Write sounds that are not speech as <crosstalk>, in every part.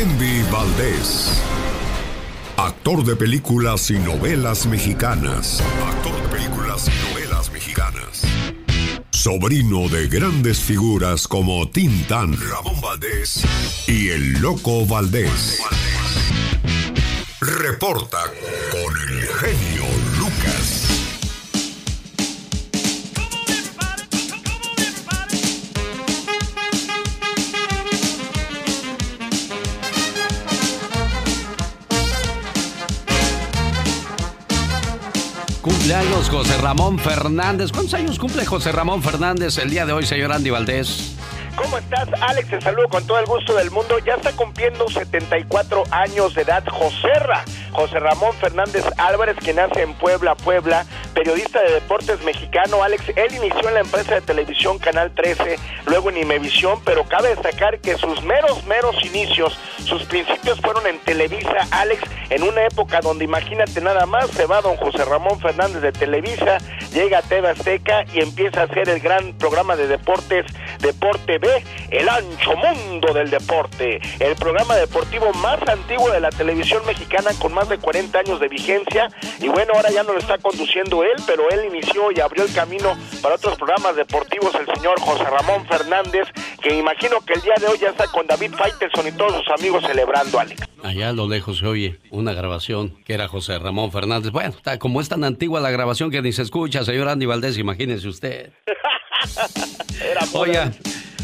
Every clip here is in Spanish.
Andy Valdés. Actor de películas y novelas mexicanas. Actor de películas y novelas mexicanas. Sobrino de grandes figuras como Tintán, Ramón Valdés y el Loco Valdés. Reporta con el genio Cumpleaños José Ramón Fernández. ¿Cuántos años cumple José Ramón Fernández el día de hoy, señor Andy Valdés? ¿Cómo estás, Alex? Te saludo con todo el gusto del mundo. Ya está cumpliendo 74 años de edad Joserra. José Ramón Fernández Álvarez, que nace en Puebla, Puebla, periodista de deportes mexicano. Alex, él inició en la empresa de televisión Canal 13, luego en Imevisión, pero cabe destacar que sus meros, meros inicios, sus principios fueron en Televisa, Alex, en una época donde imagínate nada más, se va don José Ramón Fernández de Televisa, llega a TV y empieza a hacer el gran programa de deportes, Deporte B, el ancho mundo del deporte, el programa deportivo más antiguo de la televisión mexicana con más de 40 años de vigencia y bueno, ahora ya no lo está conduciendo él, pero él inició y abrió el camino para otros programas deportivos el señor José Ramón Fernández, que imagino que el día de hoy ya está con David Faitelson y todos sus amigos celebrando, Alex. Allá a lo lejos se oye una grabación que era José Ramón Fernández. Bueno, está, como es tan antigua la grabación que ni se escucha, señor Andy Valdés, imagínese usted. <laughs> Oiga,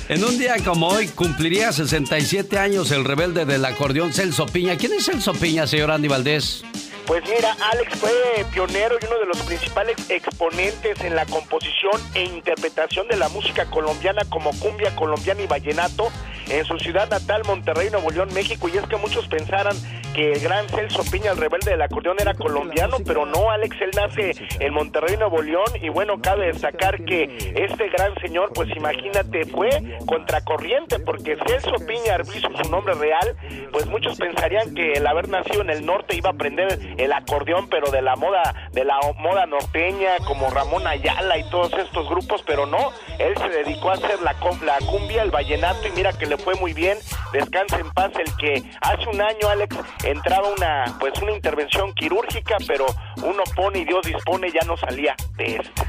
en un día como hoy cumpliría 67 años el rebelde del acordeón Celso Piña. ¿Quién es Celso Piña, señor Andy Valdés? Pues mira, Alex fue pionero y uno de los principales exponentes en la composición e interpretación de la música colombiana como cumbia colombiana y vallenato en su ciudad natal, Monterrey, Nuevo León, México. Y es que muchos pensaran que el gran Celso Piña, el rebelde del acordeón, era colombiano, pero no, Alex, él nace en Monterrey, Nuevo León. Y bueno, cabe destacar que este gran señor, pues imagínate, fue contracorriente, porque Celso Piña Arbizu, su nombre real, pues muchos pensarían que el haber nacido en el norte iba a aprender el acordeón, pero de la moda, de la moda norteña, como Ramón Ayala y todos estos grupos, pero no, él se dedicó a hacer la, cumbia, el vallenato, y mira que le fue muy bien, descansa en paz el que hace un año, Alex, entraba una, pues una intervención quirúrgica, pero uno pone y Dios dispone, ya no salía de esta.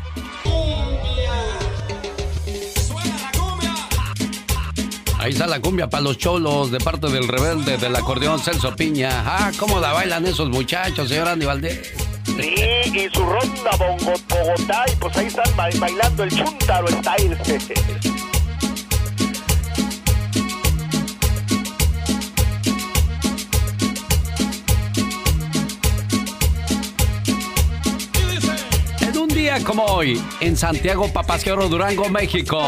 Ahí está la cumbia para los cholos de parte del rebelde del acordeón Celso Piña. Ah, cómo la bailan esos muchachos, señor Andy Valdés. Sí, y su ronda Bongo, Bogotá, y pues ahí están ba- bailando el chuntaro style. En un día como hoy, en Santiago Papasquiaro, Durango, México,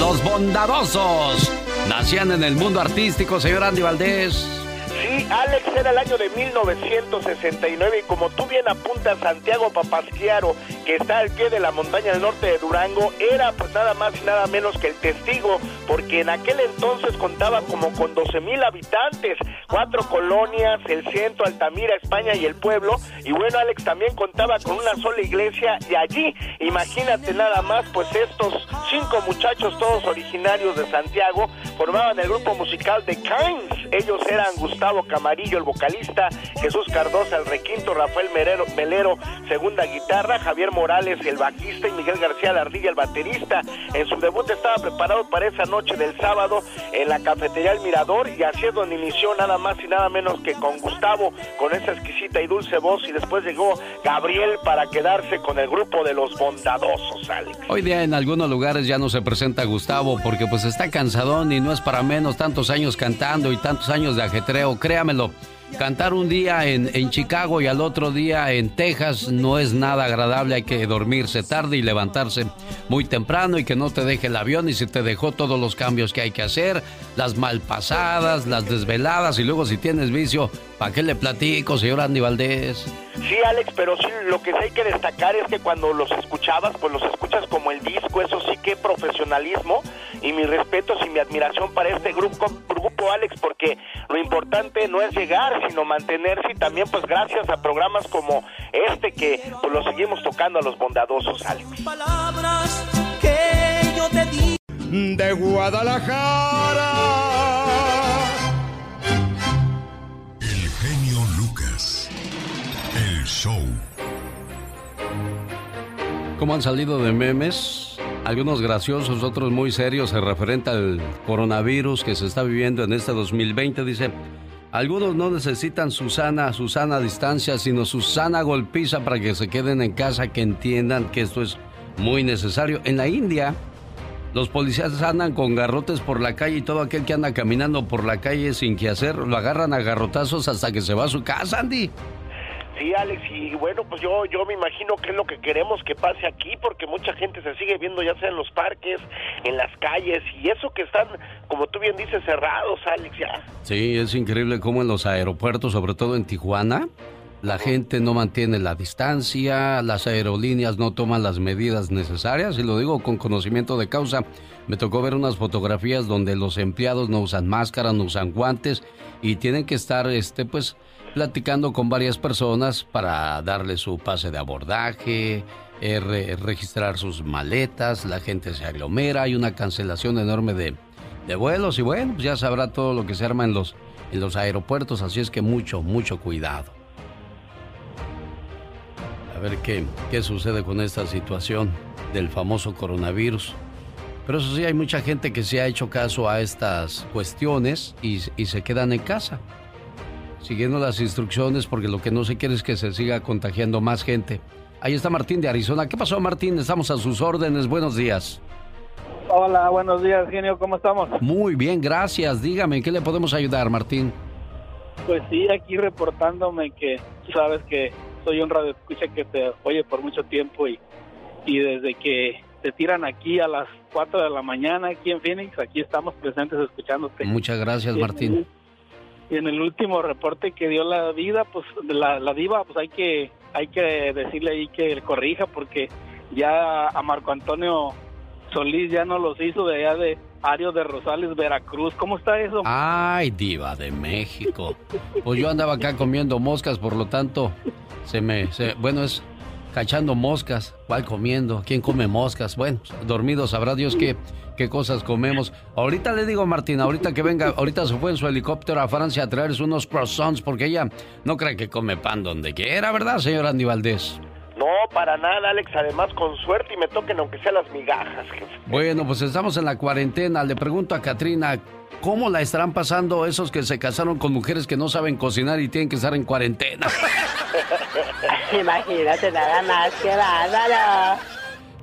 los bondadosos nacían en el mundo artístico, señor Andy Valdés. Sí, Alex, era el año de 1969 y como tú bien apuntas, Santiago Papasquiaro, que está al pie de la montaña del norte de Durango, era pues nada más y nada menos que el testigo, porque en aquel entonces contaba como con 12 mil habitantes, cuatro colonias, el centro, Altamira, España y el pueblo, y bueno, Alex también contaba con una sola iglesia y allí, imagínate nada más, pues estos cinco muchachos, todos originarios de Santiago, formaban el grupo musical de Kines, ellos eran Gustavo Camarillo, el vocalista, Jesús Cardosa, el requinto, Rafael Melero, segunda guitarra, Javier Morales, el bajista y Miguel García Lardilla, el baterista. En su debut estaba preparado para esa noche del sábado en la cafetería El Mirador y así es donde inició nada más y nada menos que con Gustavo, con esa exquisita y dulce voz y después llegó Gabriel para quedarse con el grupo de los bondadosos, Alex. Hoy día en algunos lugares ya no se presenta Gustavo porque pues está cansadón y no es para menos tantos años cantando y tantos años de ajetreo, créamelo. Cantar un día en, en, Chicago y al otro día en Texas no es nada agradable. Hay que dormirse tarde y levantarse muy temprano y que no te deje el avión y si te dejó todos los cambios que hay que hacer, las malpasadas, las desveladas y luego si tienes vicio, ¿para qué le platico, señor Andy Valdés? Sí, Alex, pero sí, lo que sí hay que destacar es que cuando los escuchabas, pues los escuchas como el disco, eso sí que profesionalismo y mi respeto y mi admiración para este grupo, grupo Alex, porque lo importante no es llegar, sino mantenerse y también pues gracias a programas como este que pues, lo seguimos tocando a los bondadosos, Alex. Palabras que yo te di de Guadalajara. El genio Lucas. El show. ¿Cómo han salido de memes? Algunos graciosos, otros muy serios, se referente al coronavirus que se está viviendo en este 2020. Dice, algunos no necesitan Susana, Susana distancia, sino Susana golpiza para que se queden en casa, que entiendan que esto es muy necesario. En la India, los policías andan con garrotes por la calle y todo aquel que anda caminando por la calle sin que hacer, lo agarran a garrotazos hasta que se va a su casa, Andy. Sí, Alex, y bueno, pues yo, yo me imagino que es lo que queremos que pase aquí, porque mucha gente se sigue viendo ya sea en los parques, en las calles, y eso que están, como tú bien dices, cerrados, Alex, ya. Sí, es increíble cómo en los aeropuertos, sobre todo en Tijuana, la gente no mantiene la distancia, las aerolíneas no toman las medidas necesarias, y lo digo con conocimiento de causa. Me tocó ver unas fotografías donde los empleados no usan máscara, no usan guantes, y tienen que estar, este, pues, platicando con varias personas para darle su pase de abordaje, eh, registrar sus maletas, la gente se aglomera, hay una cancelación enorme de, de vuelos y bueno, pues ya sabrá todo lo que se arma en los, en los aeropuertos, así es que mucho, mucho cuidado. A ver qué, qué sucede con esta situación del famoso coronavirus. Pero eso sí, hay mucha gente que se ha hecho caso a estas cuestiones y, y se quedan en casa siguiendo las instrucciones porque lo que no se quiere es que se siga contagiando más gente. Ahí está Martín de Arizona. ¿Qué pasó Martín? Estamos a sus órdenes. Buenos días. Hola, buenos días, genio. ¿Cómo estamos? Muy bien, gracias. Dígame, qué le podemos ayudar, Martín? Pues sí, aquí reportándome que sabes que soy un radio escucha que te oye por mucho tiempo y, y desde que te tiran aquí a las 4 de la mañana aquí en Phoenix, aquí estamos presentes escuchándote. Muchas gracias, Martín y en el último reporte que dio la vida, pues la, la diva, pues hay que hay que decirle ahí que corrija porque ya a Marco Antonio Solís ya no los hizo de allá de Ario de Rosales, Veracruz. ¿Cómo está eso? Ay, diva de México. Pues yo andaba acá comiendo moscas, por lo tanto, se me... bueno, es cachando moscas. ¿Cuál comiendo? ¿Quién come moscas? Bueno, dormido sabrá Dios que qué cosas comemos. Ahorita le digo, Martín, ahorita que venga, ahorita se fue en su helicóptero a Francia a traerse unos croissants porque ella no cree que come pan donde quiera, ¿verdad, señor Andy Valdés? No, para nada, Alex. Además, con suerte y me toquen aunque sea las migajas. Bueno, pues estamos en la cuarentena. Le pregunto a Katrina, ¿cómo la estarán pasando esos que se casaron con mujeres que no saben cocinar y tienen que estar en cuarentena? <laughs> Imagínate nada más, que bárbaro.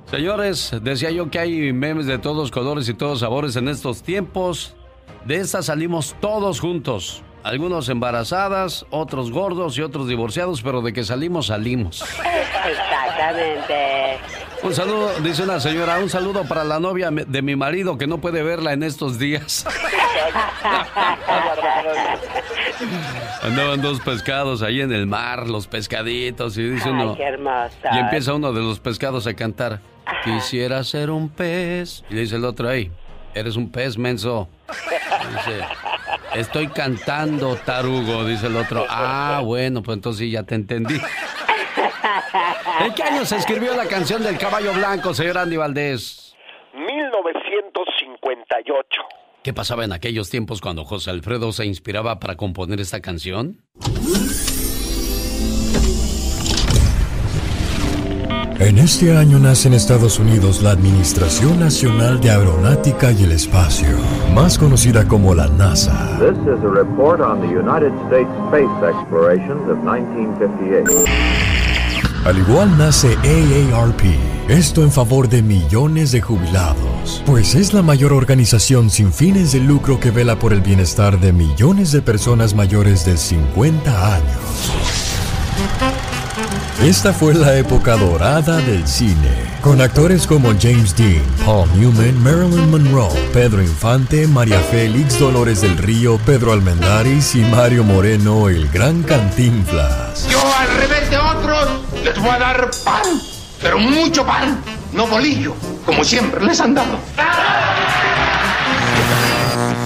Señores, decía yo que hay memes de todos colores y todos sabores en estos tiempos. De estas salimos todos juntos. Algunos embarazadas, otros gordos y otros divorciados, pero de que salimos, salimos. Exactamente. Un saludo, dice una señora, un saludo para la novia de mi marido que no puede verla en estos días. <laughs> Andaban dos pescados ahí en el mar, los pescaditos, y dice uno. y empieza uno de los pescados a cantar. Quisiera ser un pez. Y dice el otro, ahí, eres un pez menso. dice, estoy cantando, tarugo, dice el otro. Ah, bueno, pues entonces ya te entendí. ¿En qué año se escribió la canción del caballo blanco, señor Andy Valdés? 1958. ¿Qué pasaba en aquellos tiempos cuando José Alfredo se inspiraba para componer esta canción? En este año nace en Estados Unidos la Administración Nacional de Aeronáutica y el Espacio, más conocida como la NASA. This is a report on the United States space explorations of 1958. Al igual nace AARP, esto en favor de millones de jubilados, pues es la mayor organización sin fines de lucro que vela por el bienestar de millones de personas mayores de 50 años. Esta fue la época dorada del cine, con actores como James Dean, Paul Newman, Marilyn Monroe, Pedro Infante, María Félix, Dolores del Río, Pedro Almendaris y Mario Moreno, el gran Cantinflas. Yo al revés de otros les voy a dar pan, pero mucho pan, no bolillo, como siempre les han dado.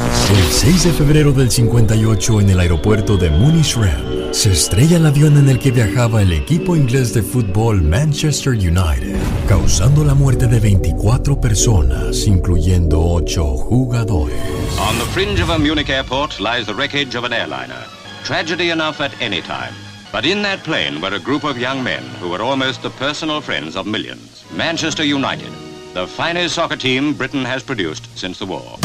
El 6 de febrero del 58 en el aeropuerto de Munich-Rem se estrella el avión en el que viajaba el equipo inglés de fútbol Manchester United, causando la muerte de 24 personas, incluyendo 8 jugadores. On the fringe of a Munich airport lies the wreckage of an airliner. Tragedy enough at any time. But in that plane were a group of young men who were almost the personal friends of millions. Manchester United, the finest soccer team Britain has produced since the war.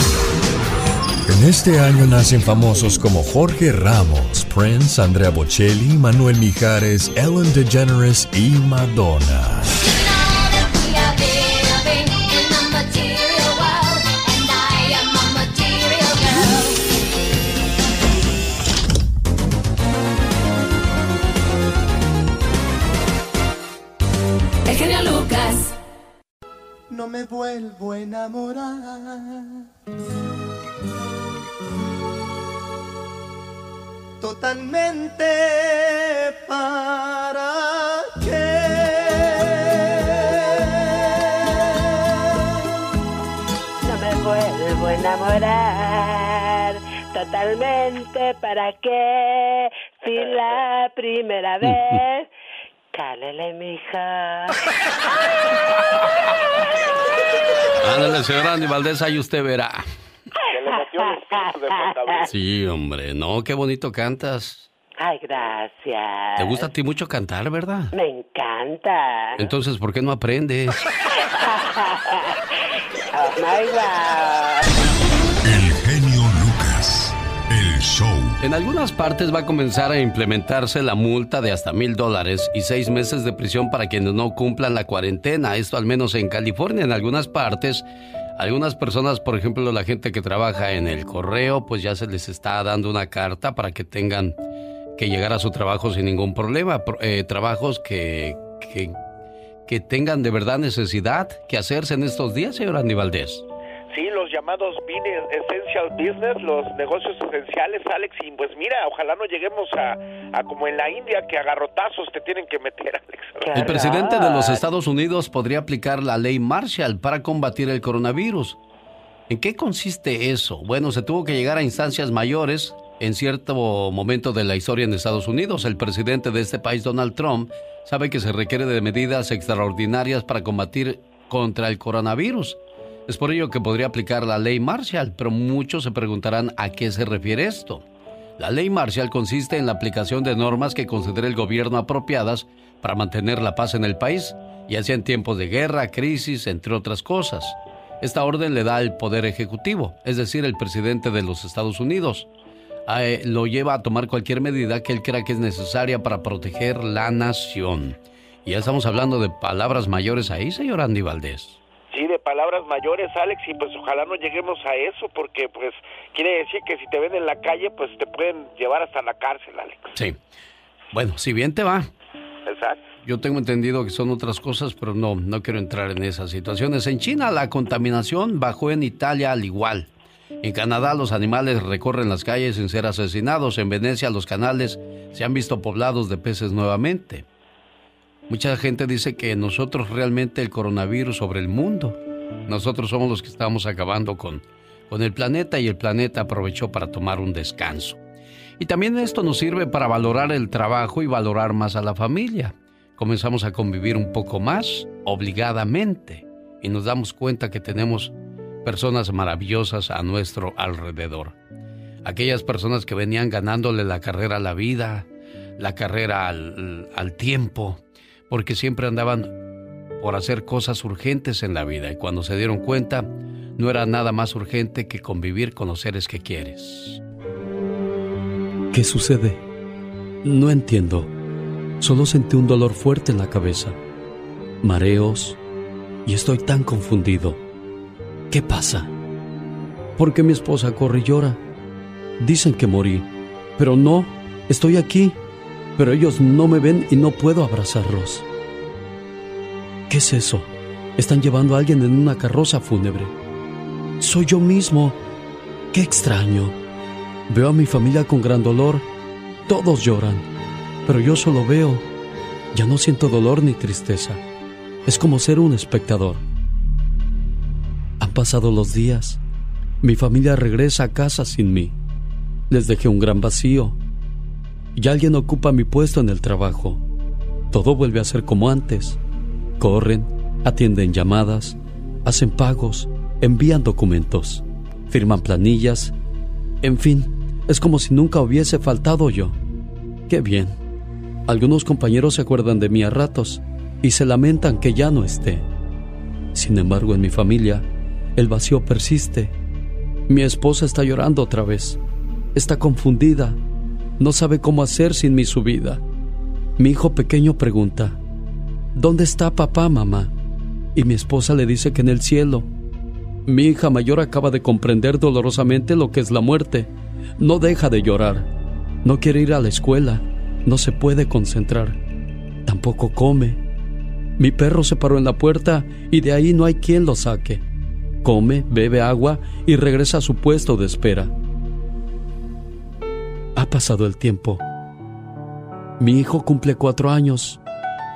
En este año nacen famosos como Jorge Ramos, Prince, Andrea Bocelli, Manuel Mijares, Ellen DeGeneres y Madonna. El genio Lucas. No me vuelvo a enamorar. Totalmente para No me vuelvo a enamorar. Totalmente para qué. Si la primera vez. Cálele, mija. Ándale, señor Andy Valdés, ahí usted verá. <laughs> De contabilidad. Sí, hombre, no, qué bonito cantas. Ay, gracias. Te gusta a ti mucho cantar, ¿verdad? Me encanta. Entonces, ¿por qué no aprendes? <laughs> Oh my God. El genio Lucas. El show. En algunas partes va a comenzar a implementarse la multa de hasta mil dólares y seis meses de prisión para quienes no cumplan la cuarentena. Esto al menos en California. En algunas partes, algunas personas, por ejemplo, la gente que trabaja en el correo, pues ya se les está dando una carta para que tengan que llegar a su trabajo sin ningún problema. Pro- eh, trabajos que, que, que tengan de verdad necesidad que hacerse en estos días, señor Andy Valdés. Llamados business- essential business, los negocios esenciales, Alex, y pues mira, ojalá no lleguemos a, a como en la India que a garrotazos te tienen que meter, <laughs> Alex. El presidente de los Estados Unidos podría aplicar la ley Marshall para combatir el coronavirus. ¿En qué consiste eso? Bueno, se tuvo que llegar a instancias mayores en cierto momento de la historia en Estados Unidos. El presidente de este país, Donald Trump, sabe que se requiere de medidas extraordinarias para combatir contra el coronavirus. Es por ello que podría aplicar la ley Marshall, pero muchos se preguntarán a qué se refiere esto. La ley Marshall consiste en la aplicación de normas que considere el gobierno apropiadas para mantener la paz en el país, ya sea en tiempos de guerra, crisis, entre otras cosas. Esta orden le da al Poder Ejecutivo, es decir, el presidente de los Estados Unidos. a, eh, lo lleva a tomar cualquier medida que él crea que es necesaria para proteger la nación. Y ya estamos hablando de palabras mayores ahí, señor Andy Valdés. Sí, de palabras mayores, Alex, y pues ojalá no lleguemos a eso, porque pues quiere decir que si te ven en la calle, pues te pueden llevar hasta la cárcel, Alex. Sí. Bueno, si bien te va. Exacto. Yo tengo entendido que son otras cosas, pero no, no quiero entrar en esas situaciones. En China la contaminación bajó en Italia al igual. En Canadá los animales recorren las calles sin ser asesinados. En Venecia los canales se han visto poblados de peces nuevamente. Mucha gente dice que nosotros realmente el coronavirus sobre el mundo. Nosotros somos los que estamos acabando con, con el planeta y el planeta aprovechó para tomar un descanso. Y también esto nos sirve para valorar el trabajo y valorar más a la familia. Comenzamos a convivir un poco más obligadamente y nos damos cuenta que tenemos personas maravillosas a nuestro alrededor. Aquellas personas que venían ganándole la carrera a la vida, la carrera al, al tiempo, porque siempre andaban por hacer cosas urgentes en la vida y cuando se dieron cuenta no era nada más urgente que convivir con los seres que quieres. ¿Qué sucede? No entiendo. Solo sentí un dolor fuerte en la cabeza, mareos y estoy tan confundido. ¿Qué pasa? ¿Por qué mi esposa corre y llora? Dicen que morí, pero no, estoy aquí, pero ellos no me ven y no puedo abrazarlos. ¿Qué es eso? Están llevando a alguien en una carroza fúnebre. Soy yo mismo. Qué extraño. Veo a mi familia con gran dolor. Todos lloran, pero yo solo veo. Ya no siento dolor ni tristeza. Es como ser un espectador. Han pasado los días. Mi familia regresa a casa sin mí. Les dejé un gran vacío. Y alguien ocupa mi puesto en el trabajo. Todo vuelve a ser como antes. Corren, atienden llamadas, hacen pagos, envían documentos, firman planillas. En fin, es como si nunca hubiese faltado yo. Qué bien. Algunos compañeros se acuerdan de mí a ratos y se lamentan que ya no esté. Sin embargo, en mi familia, el vacío persiste. Mi esposa está llorando otra vez. Está confundida. No sabe cómo hacer sin mi su vida. Mi hijo pequeño pregunta, ¿Dónde está papá, mamá? Y mi esposa le dice que en el cielo. Mi hija mayor acaba de comprender dolorosamente lo que es la muerte. No deja de llorar. No quiere ir a la escuela. No se puede concentrar. Tampoco come. Mi perro se paró en la puerta y de ahí no hay quien lo saque. Come, bebe agua y regresa a su puesto de espera. Ha pasado el tiempo. Mi hijo cumple cuatro años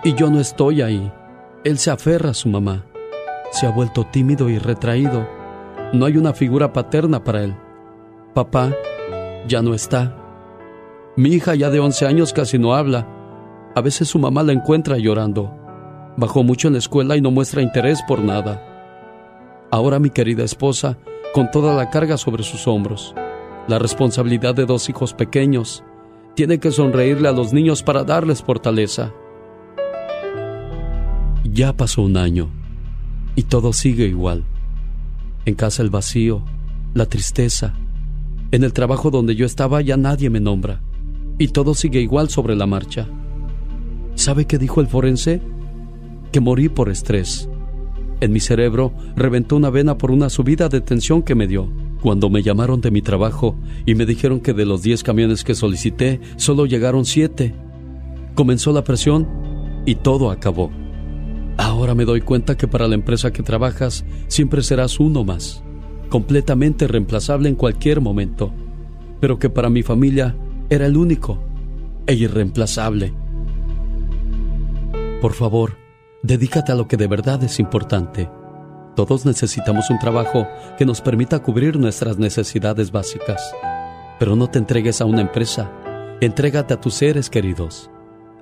y yo no estoy ahí. Él se aferra a su mamá. Se ha vuelto tímido y retraído. No hay una figura paterna para él. Papá ya no está. Mi hija ya de 11 años casi no habla. A veces su mamá la encuentra llorando. Bajó mucho en la escuela y no muestra interés por nada. Ahora mi querida esposa, con toda la carga sobre sus hombros, la responsabilidad de dos hijos pequeños, tiene que sonreírle a los niños para darles fortaleza. Ya pasó un año y todo sigue igual. En casa el vacío, la tristeza. En el trabajo donde yo estaba ya nadie me nombra y todo sigue igual sobre la marcha. ¿Sabe qué dijo el forense? Que morí por estrés. En mi cerebro reventó una vena por una subida de tensión que me dio. Cuando me llamaron de mi trabajo y me dijeron que de los 10 camiones que solicité, solo llegaron 7. Comenzó la presión y todo acabó. Ahora me doy cuenta que para la empresa que trabajas siempre serás uno más, completamente reemplazable en cualquier momento, pero que para mi familia era el único e irreemplazable. Por favor, dedícate a lo que de verdad es importante. Todos necesitamos un trabajo que nos permita cubrir nuestras necesidades básicas. Pero no te entregues a una empresa, entrégate a tus seres queridos.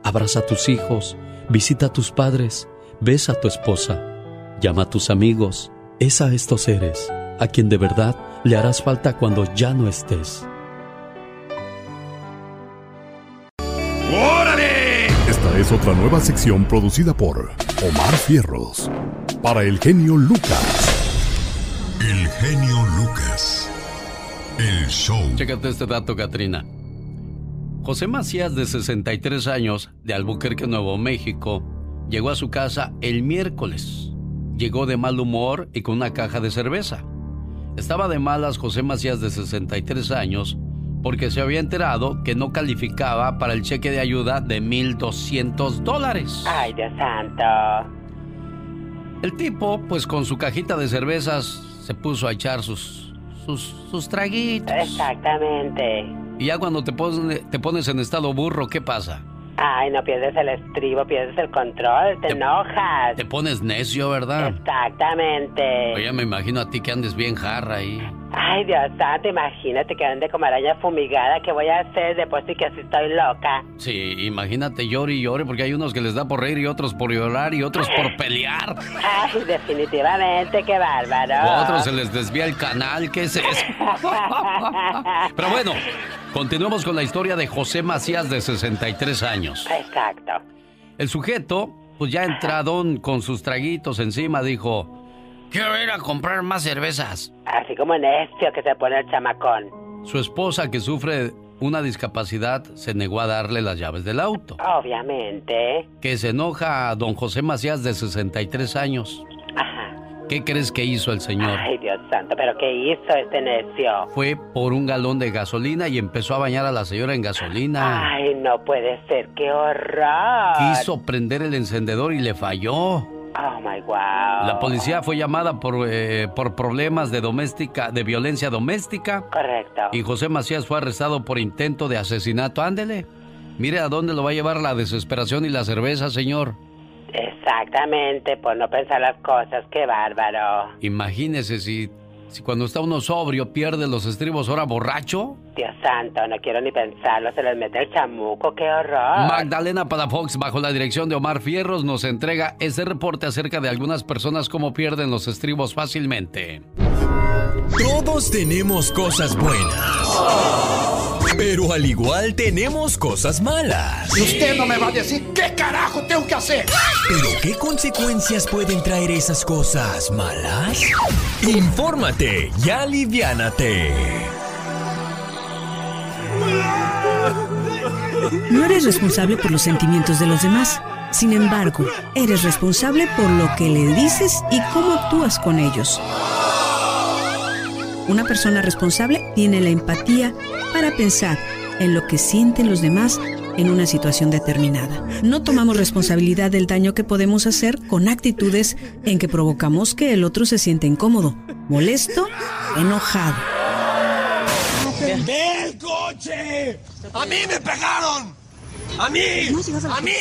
Abraza a tus hijos, visita a tus padres, besa a tu esposa, llama a tus amigos, es a estos seres a quien de verdad le harás falta cuando ya no estés. Es otra nueva sección producida por Omar Fierros para el genio Lucas. El genio Lucas. El show. Chécate este dato, Katrina. José Macías, de 63 años, de Albuquerque, Nuevo México, llegó a su casa el miércoles. Llegó de mal humor y con una caja de cerveza. Estaba de malas José Macías, de 63 años, porque se había enterado que no calificaba para el cheque de ayuda de 1.200 dólares. Ay, Dios santo. El tipo, pues con su cajita de cervezas, se puso a echar sus, sus, sus traguitos. Exactamente. Y ya cuando te, te pones en estado burro, ¿qué pasa? Ay, no pierdes el estribo, pierdes el control, te, enojas. Te pones necio, ¿verdad? Exactamente. Oye, me imagino a ti que andes bien jarra ahí. Ay, Dios santo, imagínate que ande como araña fumigada. ¿Qué voy a hacer después de que así estoy loca? Sí, imagínate llore y llore porque hay unos que les da por reír y otros por llorar y otros por <laughs> pelear. Ay, definitivamente, qué bárbaro. O a otros se les desvía el canal, ¿qué es eso? <laughs> Pero bueno, continuamos con la historia de José Macías de 63 años. Exacto. El sujeto, pues ya entradón con sus traguitos encima, dijo... Quiero ir a comprar más cervezas. Así como necio que se pone el chamacón. Su esposa, que sufre una discapacidad, se negó a darle las llaves del auto. Obviamente. Que se enoja a don José Macías, de 63 años. Ajá. ¿Qué crees que hizo el señor? Ay, Dios santo, ¿pero qué hizo este necio? Fue por un galón de gasolina y empezó a bañar a la señora en gasolina. Ay, no puede ser, qué horror. Quiso prender el encendedor y le falló. Oh my wow. La policía fue llamada por, eh, por problemas de doméstica, de violencia doméstica. Correcto. Y José Macías fue arrestado por intento de asesinato. Ándele. Mire a dónde lo va a llevar la desesperación y la cerveza, señor. Exactamente, por no pensar las cosas, qué bárbaro. Imagínese si, si cuando está uno sobrio pierde los estribos ahora borracho. Dios santo, no quiero ni pensarlo, se les mete el chamuco, qué horror. Magdalena Palafox, bajo la dirección de Omar Fierros, nos entrega este reporte acerca de algunas personas cómo pierden los estribos fácilmente. Todos tenemos cosas buenas. Pero al igual tenemos cosas malas. Y usted no me va a decir qué carajo tengo que hacer. ¿Pero qué consecuencias pueden traer esas cosas malas? Infórmate y aliviánate. No eres responsable por los sentimientos de los demás. Sin embargo, eres responsable por lo que le dices y cómo actúas con ellos. Una persona responsable tiene la empatía para pensar en lo que sienten los demás en una situación determinada. No tomamos responsabilidad del daño que podemos hacer con actitudes en que provocamos que el otro se siente incómodo, molesto, enojado. ¡Ve el coche! ¡A mí me pegaron! ¡A mí! ¡A mí!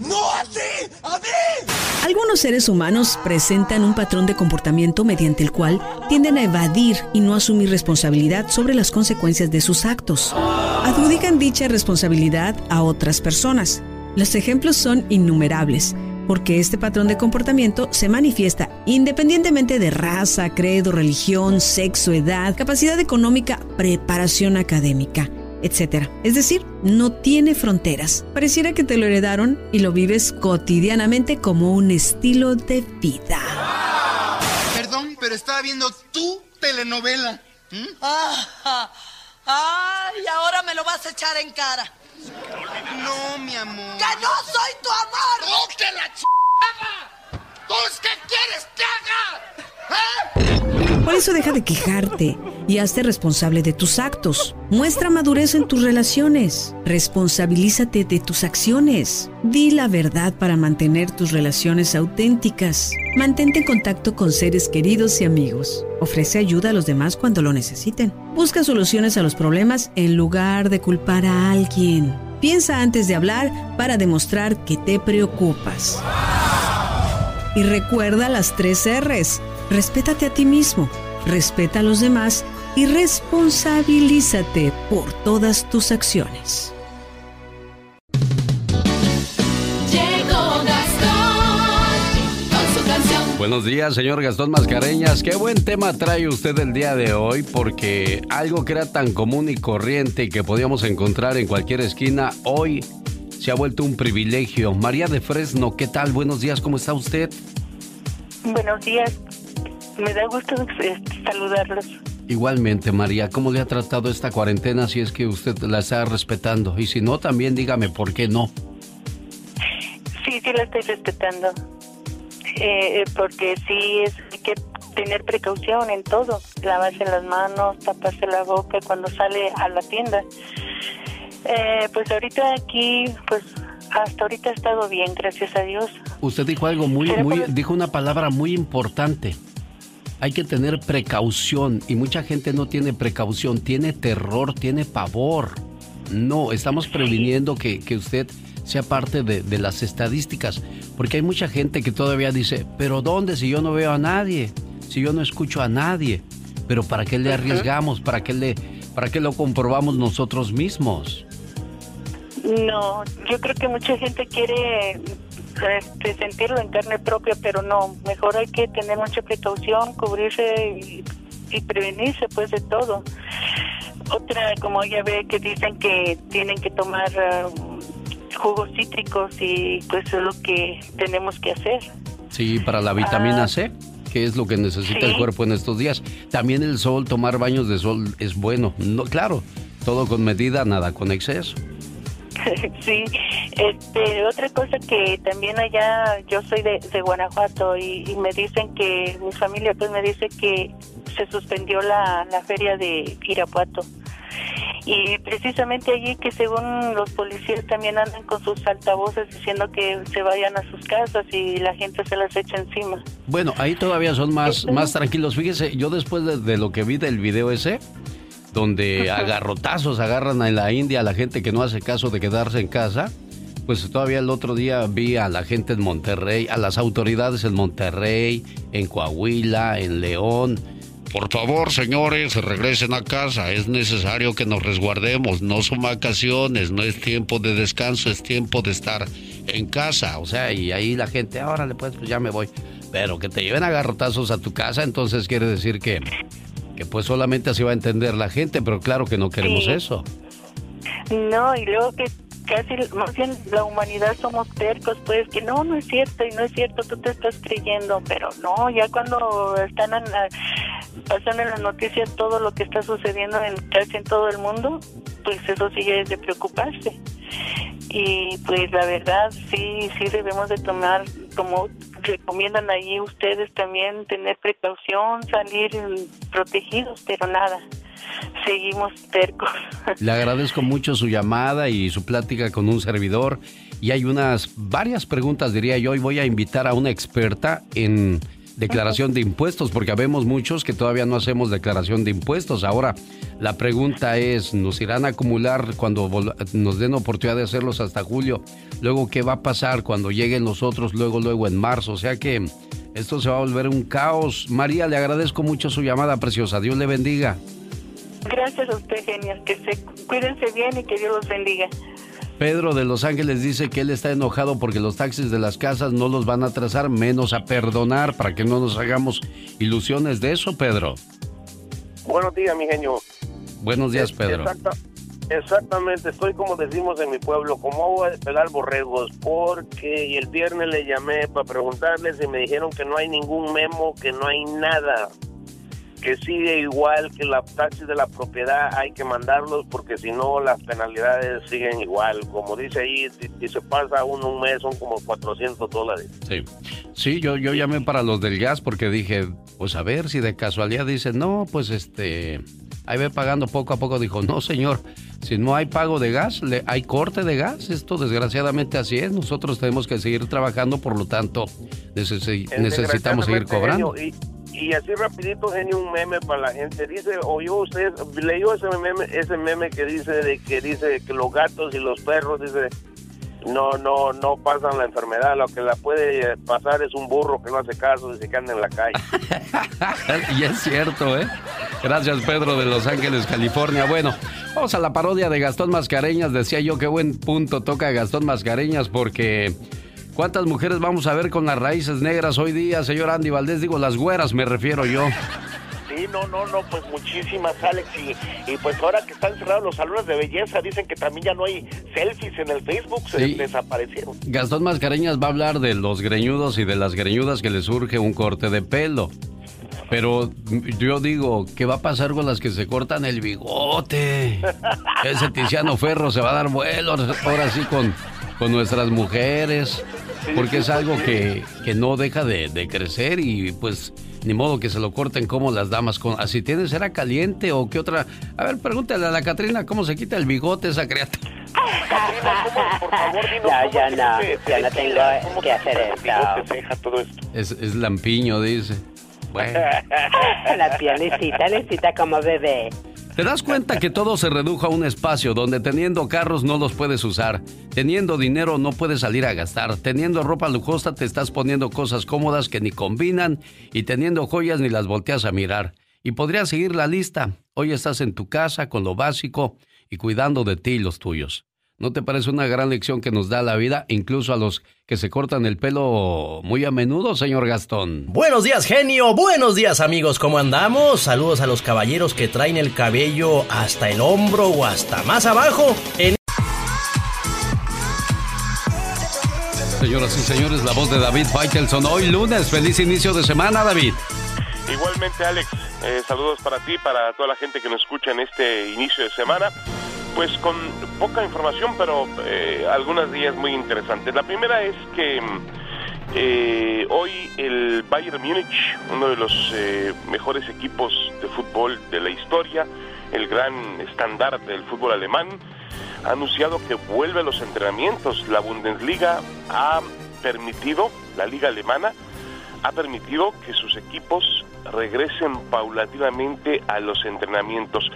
¡No a ti! ¡A mí! Algunos seres humanos presentan un patrón de comportamiento mediante el cual tienden a evadir y no asumir responsabilidad sobre las consecuencias de sus actos. Adjudican dicha responsabilidad a otras personas. Los ejemplos son innumerables, porque este patrón de comportamiento se manifiesta independientemente de raza, credo, religión, sexo, edad, capacidad económica, preparación académica etc. Es decir, no tiene fronteras. Pareciera que te lo heredaron y lo vives cotidianamente como un estilo de vida. Perdón, pero estaba viendo tu telenovela. ¿Mm? Ah, <laughs> ¡Ay, ahora me lo vas a echar en cara! No, mi amor. ¡Que no soy tu amor! ¡No te la ch... ¿Tú qué quieres que haga? ¿Eh? Por eso deja de quejarte y hazte responsable de tus actos. Muestra madurez en tus relaciones. Responsabilízate de tus acciones. Di la verdad para mantener tus relaciones auténticas. Mantente en contacto con seres queridos y amigos. Ofrece ayuda a los demás cuando lo necesiten. Busca soluciones a los problemas en lugar de culpar a alguien. Piensa antes de hablar para demostrar que te preocupas. Y recuerda las tres R's. Respétate a ti mismo, respeta a los demás y responsabilízate por todas tus acciones. Llegó Gastón con su canción. Buenos días, señor Gastón Mascareñas. Qué buen tema trae usted el día de hoy, porque algo que era tan común y corriente y que podíamos encontrar en cualquier esquina, hoy se ha vuelto un privilegio. María de Fresno, ¿qué tal? Buenos días, ¿cómo está usted? Buenos días. Me da gusto eh, saludarlos. Igualmente, María, ¿cómo le ha tratado esta cuarentena si es que usted la está respetando? Y si no, también dígame por qué no. Sí, sí la estoy respetando. Eh, porque sí es, hay que tener precaución en todo. Lavarse las manos, taparse la boca cuando sale a la tienda. Eh, pues ahorita aquí, pues hasta ahorita ha estado bien, gracias a Dios. Usted dijo algo muy, muy, dijo una palabra muy importante. Hay que tener precaución y mucha gente no tiene precaución, tiene terror, tiene pavor. No, estamos previniendo que, que usted sea parte de, de las estadísticas, porque hay mucha gente que todavía dice, pero ¿dónde si yo no veo a nadie? Si yo no escucho a nadie. Pero ¿para qué le arriesgamos? ¿Para qué, le, ¿Para qué lo comprobamos nosotros mismos? No, yo creo que mucha gente quiere este, sentirlo en carne propia, pero no, mejor hay que tener mucha precaución, cubrirse y, y prevenirse pues de todo. Otra, como ya ve, que dicen que tienen que tomar um, jugos cítricos y pues es lo que tenemos que hacer. Sí, para la vitamina Ah. C, que es lo que necesita el cuerpo en estos días. También el sol, tomar baños de sol es bueno. No, claro, todo con medida, nada con exceso. <laughs> sí, este, otra cosa que también allá, yo soy de, de Guanajuato y, y me dicen que, mi familia pues me dice que se suspendió la, la feria de Irapuato. Y precisamente allí que según los policías también andan con sus altavoces diciendo que se vayan a sus casas y la gente se las echa encima. Bueno, ahí todavía son más, más tranquilos. Fíjese, yo después de, de lo que vi del video ese, donde agarrotazos agarran en la India a la gente que no hace caso de quedarse en casa, pues todavía el otro día vi a la gente en Monterrey, a las autoridades en Monterrey, en Coahuila, en León. Por favor, señores, regresen a casa. Es necesario que nos resguardemos. No son vacaciones, no es tiempo de descanso, es tiempo de estar en casa. O sea, y ahí la gente, ahora pues, pues ya me voy. Pero que te lleven a garrotazos a tu casa, entonces quiere decir que, que pues solamente así va a entender la gente, pero claro que no queremos Sí. eso. No, y luego que casi, más bien la humanidad somos tercos, pues que no, no es cierto y no es cierto, tú te estás creyendo, pero no, ya cuando están en la- pasando en las noticias todo lo que está sucediendo en casi en todo el mundo, pues eso sí es de preocuparse. Y pues la verdad sí, sí debemos de tomar, como recomiendan allí ustedes también, tener precaución, salir protegidos, pero nada, seguimos tercos. <laughs> Le agradezco mucho su llamada y su plática con un servidor. Y hay unas varias preguntas, diría yo, y voy a invitar a una experta en declaración de impuestos, porque habemos muchos que todavía no hacemos declaración de impuestos. Ahora, la pregunta es, ¿nos irán a acumular cuando nos den oportunidad de hacerlos hasta julio? Luego, ¿qué va a pasar cuando lleguen los otros luego, luego en marzo? O sea que esto se va a volver un caos. María, le agradezco mucho su llamada preciosa. Dios le bendiga. Gracias a usted, genial. Que se cuídense bien y que Dios los bendiga. Pedro de Los Ángeles dice que él está enojado porque los taxis de las casas no los van a atrasar, menos a perdonar, para que no nos hagamos ilusiones de eso, Pedro. Buenos días, mi genio. Buenos días, Pedro. Exacta- exactamente, estoy como decimos en mi pueblo, como agua de pelar borregos, porque y el viernes le llamé para preguntarles y me dijeron que no hay ningún memo, que no hay nada, que sigue igual que la taxis de la propiedad, hay que mandarlos porque si no las penalidades siguen igual. Como dice ahí, si, se pasa uno un mes son como 400 dólares. Sí, sí yo, yo llamé para los del gas porque dije, pues a ver si de casualidad dicen, no, pues este, ahí ve pagando poco a poco. Dijo, no, señor, si no hay pago de gas, le, hay corte de gas. Esto desgraciadamente así es. Nosotros tenemos que seguir trabajando, por lo tanto, necesi- necesitamos seguir cobrando. Y, y así rapidito, genio, un meme para la gente. Dice, oyó usted, leyó ese meme, ese meme que dice de que dice que los gatos y los perros, dice, no, no, no pasan la enfermedad. Lo que la puede pasar es un burro que no hace caso, dice que anda en la calle. <laughs> y es cierto, ¿eh? Gracias, Pedro de Los Ángeles, California. Bueno, vamos a la parodia de Gastón Mascareñas. Decía yo qué buen punto toca Gastón Mascareñas porque... ¿Cuántas mujeres vamos a ver con las raíces negras hoy día, señor Andy Valdés? Digo, las güeras me refiero yo. Sí, no, no, no, pues muchísimas, Alex. Y, y pues ahora que están cerrados los salones de belleza, dicen que también ya no hay selfies en el Facebook, se Sí. desaparecieron. Gastón Mascareñas va a hablar de los greñudos y de las greñudas que le surge un corte de pelo. Pero yo digo, ¿qué va a pasar con las que se cortan el bigote? <laughs> Ese Tiziano Ferro se va a dar vuelo ahora sí con, con nuestras mujeres. Porque es algo que, que no deja de, de crecer y pues ni modo que se lo corten como las damas. Con, así tiene, ¿será caliente o qué otra? A ver, pregúntale a la Catrina cómo se quita el bigote esa criatura. No, yo no, yo no tengo que hacer esto. todo esto. Es, es lampiño, dice. Bueno. <laughs> La pielecita, necesita como bebé. ¿Te das cuenta que todo se redujo a un espacio donde teniendo carros no los puedes usar, teniendo dinero no puedes salir a gastar, teniendo ropa lujosa te estás poniendo cosas cómodas que ni combinan y teniendo joyas ni las volteas a mirar? Y podría seguir la lista. Hoy estás en tu casa con lo básico y cuidando de ti y los tuyos. ¿No te parece una gran lección que nos da la vida, incluso a los que se cortan el pelo muy a menudo, señor Gastón? Buenos días, genio. Buenos días, amigos. ¿Cómo andamos? Saludos a los caballeros que traen el cabello hasta el hombro o hasta más abajo. En... Señoras y señores, la voz de David Faitelson. Hoy lunes. Feliz inicio de semana, David. Igualmente, Alex. eh, saludos para ti, para toda la gente que nos escucha en este inicio de semana. Pues con poca información, pero eh, algunas días muy interesantes. La primera es que eh, hoy el Bayern Múnich, uno de los eh, mejores equipos de fútbol de la historia, el gran estándar del fútbol alemán, ha anunciado que vuelve a los entrenamientos. La Bundesliga ha permitido, la liga alemana, ha permitido que sus equipos regresen paulatinamente a los entrenamientos.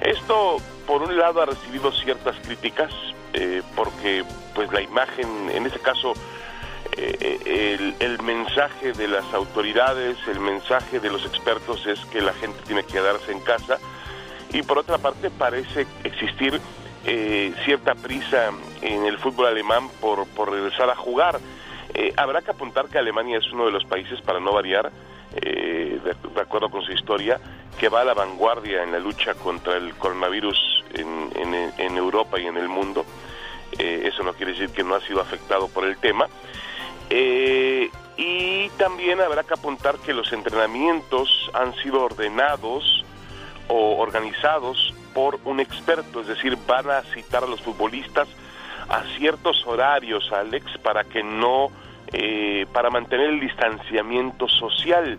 Esto, por un lado, ha recibido ciertas críticas, eh, porque pues la imagen, en este caso, eh, el, el mensaje de las autoridades, el mensaje de los expertos es que la gente tiene que quedarse en casa, y por otra parte parece existir eh, cierta prisa en el fútbol alemán por, por regresar a jugar. Eh, habrá que apuntar que Alemania es uno de los países, para no variar, eh, de, acuerdo con su historia, que va a la vanguardia en la lucha contra el coronavirus en, en- Europa y en el mundo. Eh, eso no quiere decir que no ha sido afectado por el tema. Y también habrá que apuntar que los entrenamientos han sido ordenados o organizados por un experto, es decir, van a citar a los futbolistas a ciertos horarios, Alex, para que no, eh, para mantener el distanciamiento social.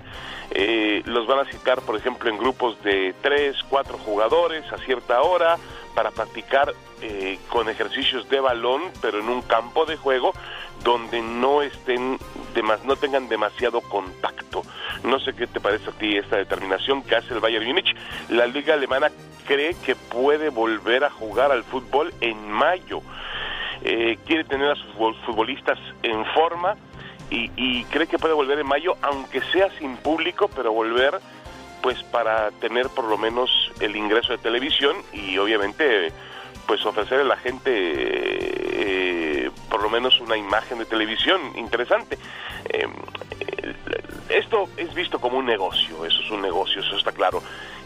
Eh, los van a citar, por ejemplo, en grupos de tres, cuatro jugadores a cierta hora para practicar eh, con ejercicios de balón, pero en un campo de juego donde no estén, demas- no tengan demasiado contacto. No sé qué te parece a ti esta determinación que hace el Bayern Múnich. La liga alemana cree que puede volver a jugar al fútbol en mayo. Eh, quiere tener a sus futbol- futbolistas en forma y, y cree que puede volver en mayo, aunque sea sin público, pero volver pues para tener por lo menos el ingreso de televisión y obviamente pues ofrecer a la gente eh, por lo menos una imagen de televisión interesante. Eh, esto es visto como un negocio, eso es un negocio, eso está claro.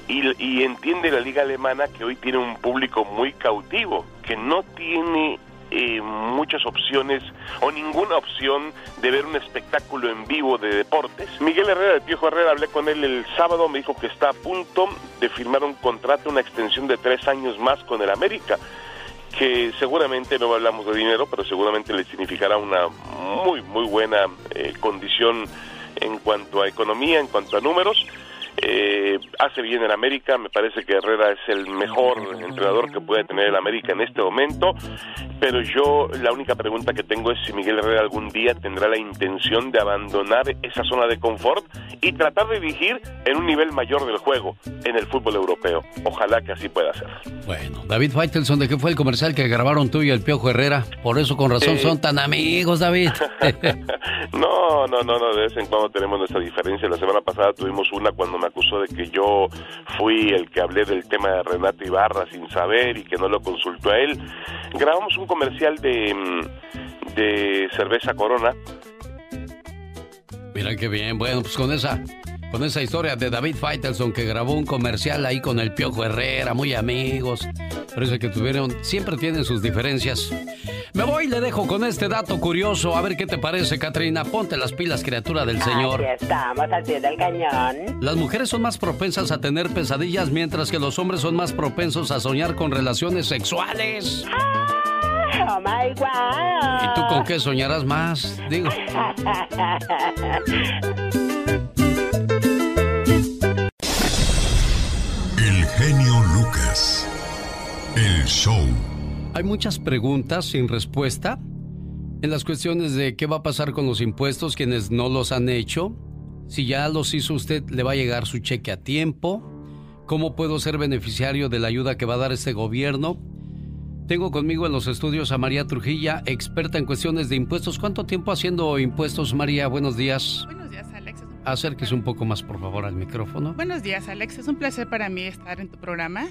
Y entiende la liga alemana que hoy tiene un público muy cautivo, que no tiene eh, muchas opciones o ninguna opción de ver un espectáculo en vivo de deportes. Miguel Herrera, el Piojo Herrera, hablé con él el sábado, me dijo que está a punto de firmar un contrato, una extensión de tres años más con el América que seguramente no hablamos de dinero, pero seguramente le significará una muy, muy buena eh, condición en cuanto a economía, en cuanto a números. Eh, hace bien en América, me parece que Herrera es el mejor entrenador que puede tener el América en este momento, pero yo la única pregunta que tengo es si Miguel Herrera algún día tendrá la intención de abandonar esa zona de confort y tratar de dirigir en un nivel mayor del juego en el fútbol europeo. Ojalá que así pueda ser. Bueno, David Faitelson, ¿de qué fue el comercial que grabaron tú y el Piojo Herrera? Por eso con razón Eh. son tan amigos, David. <laughs> No, no, no, no, de vez en cuando tenemos nuestra diferencia. La semana pasada tuvimos una cuando me acusó de que yo fui el que hablé del tema de Renato Ibarra sin saber y que no lo consultó a él. Grabamos un comercial de, mm, de cerveza Corona. Mira qué bien. Bueno, pues con esa, con esa historia de David Faitelson que grabó un comercial ahí con el Piojo Herrera, muy amigos. Parece que tuvieron, siempre tienen sus diferencias. Me voy y le dejo con este dato curioso. A ver qué te parece, Katrina. Ponte las pilas, criatura del Señor. Aquí estamos haciendo el cañón. Las mujeres son más propensas a tener pesadillas, mientras que los hombres son más propensos a soñar con relaciones sexuales. Oh my wow. ¿Y tú con qué soñarás más? Digo. <laughs> genio Lucas. El show. Hay muchas preguntas sin respuesta en las cuestiones de qué va a pasar con los impuestos quienes no los han hecho. Si ya los hizo usted, le va a llegar su cheque a tiempo. ¿Cómo puedo ser beneficiario de la ayuda que va a dar este gobierno? Tengo conmigo en los estudios a María Trujilla, experta en cuestiones de impuestos. ¿Cuánto tiempo haciendo impuestos, María? Buenos días. Buenos días, acérquese un poco más, por favor, al micrófono. Buenos días, Alex. Es un placer para mí estar en tu programa.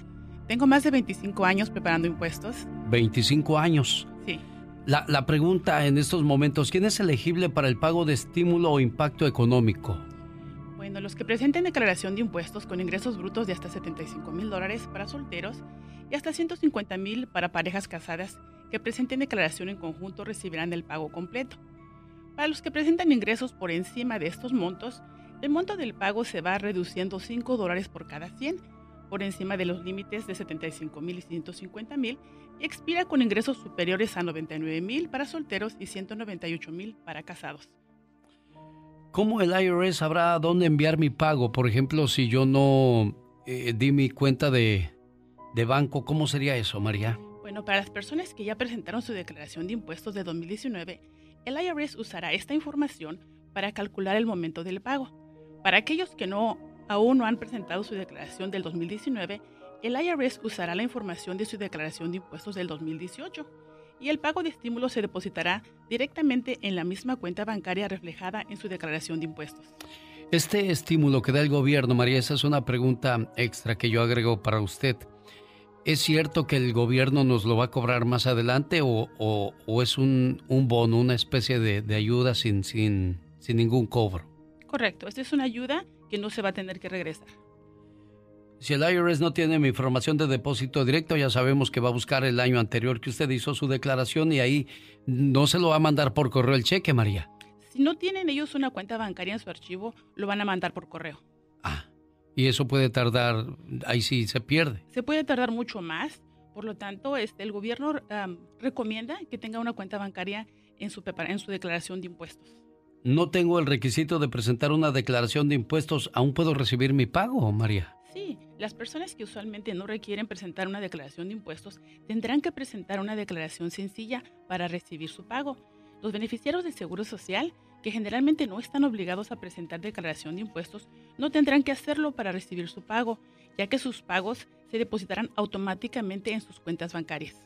Tengo más de 25 años preparando impuestos. 25 años. Sí. La, la pregunta en estos momentos, ¿quién es elegible para el pago de estímulo o impacto económico? Bueno, los que presenten declaración de impuestos con ingresos brutos de hasta 75 mil dólares para solteros y hasta 150 mil para parejas casadas que presenten declaración en conjunto recibirán el pago completo. Para los que presentan ingresos por encima de estos montos, el monto del pago se va reduciendo 5 dólares por cada 100, por encima de los límites de 75 mil y 150 mil, y expira con ingresos superiores a 99 mil para solteros y 198 mil para casados. ¿Cómo el IRS sabrá dónde enviar mi pago? Por ejemplo, si yo no eh, di mi cuenta de, de banco, ¿cómo sería eso, María? Bueno, para las personas que ya presentaron su declaración de impuestos de 2019, el IRS usará esta información para calcular el momento del pago. Para aquellos que no aún no han presentado su declaración del 2019, el IRS usará la información de su declaración de impuestos del 2018 y el pago de estímulo se depositará directamente en la misma cuenta bancaria reflejada en su declaración de impuestos. Este estímulo que da el gobierno, María, esa es una pregunta extra que yo agrego para usted. ¿Es cierto que el gobierno nos lo va a cobrar más adelante o, es un, bono, una especie de, ayuda sin, sin, sin ningún cobro? Correcto, esta es una ayuda que no se va a tener que regresar. Si el IRS no tiene mi información de depósito directo, ya sabemos que va a buscar el año anterior que usted hizo su declaración y ahí no se lo va a mandar por correo el cheque, María. Si no tienen ellos una cuenta bancaria en su archivo, lo van a mandar por correo. Y eso puede tardar, ahí sí se pierde. Se puede tardar mucho más. Por lo tanto, este, el gobierno recomienda que tenga una cuenta bancaria en su, en su declaración de impuestos. No tengo el requisito de presentar una declaración de impuestos. ¿Aún puedo recibir mi pago, María? Sí, las personas que usualmente no requieren presentar una declaración de impuestos tendrán que presentar una declaración sencilla para recibir su pago. Los beneficiarios del Seguro Social que generalmente no están obligados a presentar declaración de impuestos, no tendrán que hacerlo para recibir su pago, ya que sus pagos se depositarán automáticamente en sus cuentas bancarias.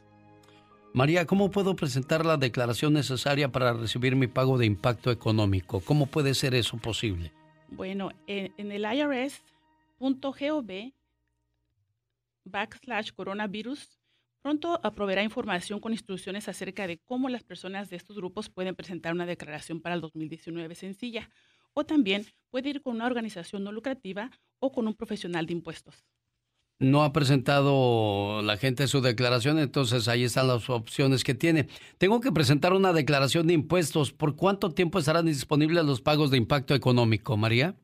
María, ¿cómo puedo presentar la declaración necesaria para recibir mi pago de impacto económico? ¿Cómo puede ser eso posible? Bueno, en, en el irs.gov backslash coronavirus Pronto aproveerá información con instrucciones acerca de cómo las personas de estos grupos pueden presentar una declaración para el 2019 sencilla o también puede ir con una organización no lucrativa o con un profesional de impuestos. No ha presentado la gente su declaración, entonces ahí están las opciones que tiene. Tengo que presentar una declaración de impuestos. ¿Por cuánto tiempo estarán disponibles los pagos de impacto económico, María?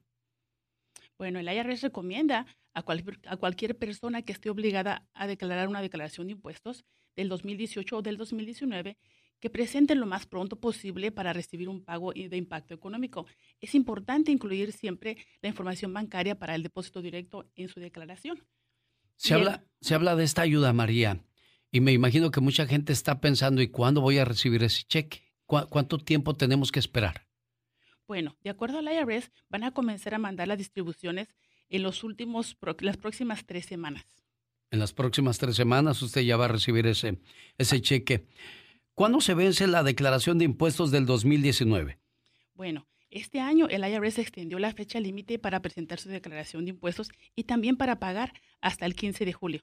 Bueno, el IRS recomienda a, a, cualquier persona que esté obligada a declarar una declaración de impuestos del 2018 o del 2019 que presenten lo más pronto posible para recibir un pago de impacto económico. Es importante incluir siempre la información bancaria para el depósito directo en su declaración. Se, habla, se habla de esta ayuda, María, y me imagino que mucha gente está pensando, ¿y cuándo voy a recibir ese cheque? ¿Cuánto tiempo tenemos que esperar? Bueno, de acuerdo al IRS, van a comenzar a mandar las distribuciones en los últimos, las próximas tres semanas. En las próximas tres semanas usted ya va a recibir ese, ese cheque. ¿Cuándo se vence la declaración de impuestos del 2019? Bueno, este año el IRS extendió la fecha límite para presentar su declaración de impuestos y también para pagar hasta el 15 de julio.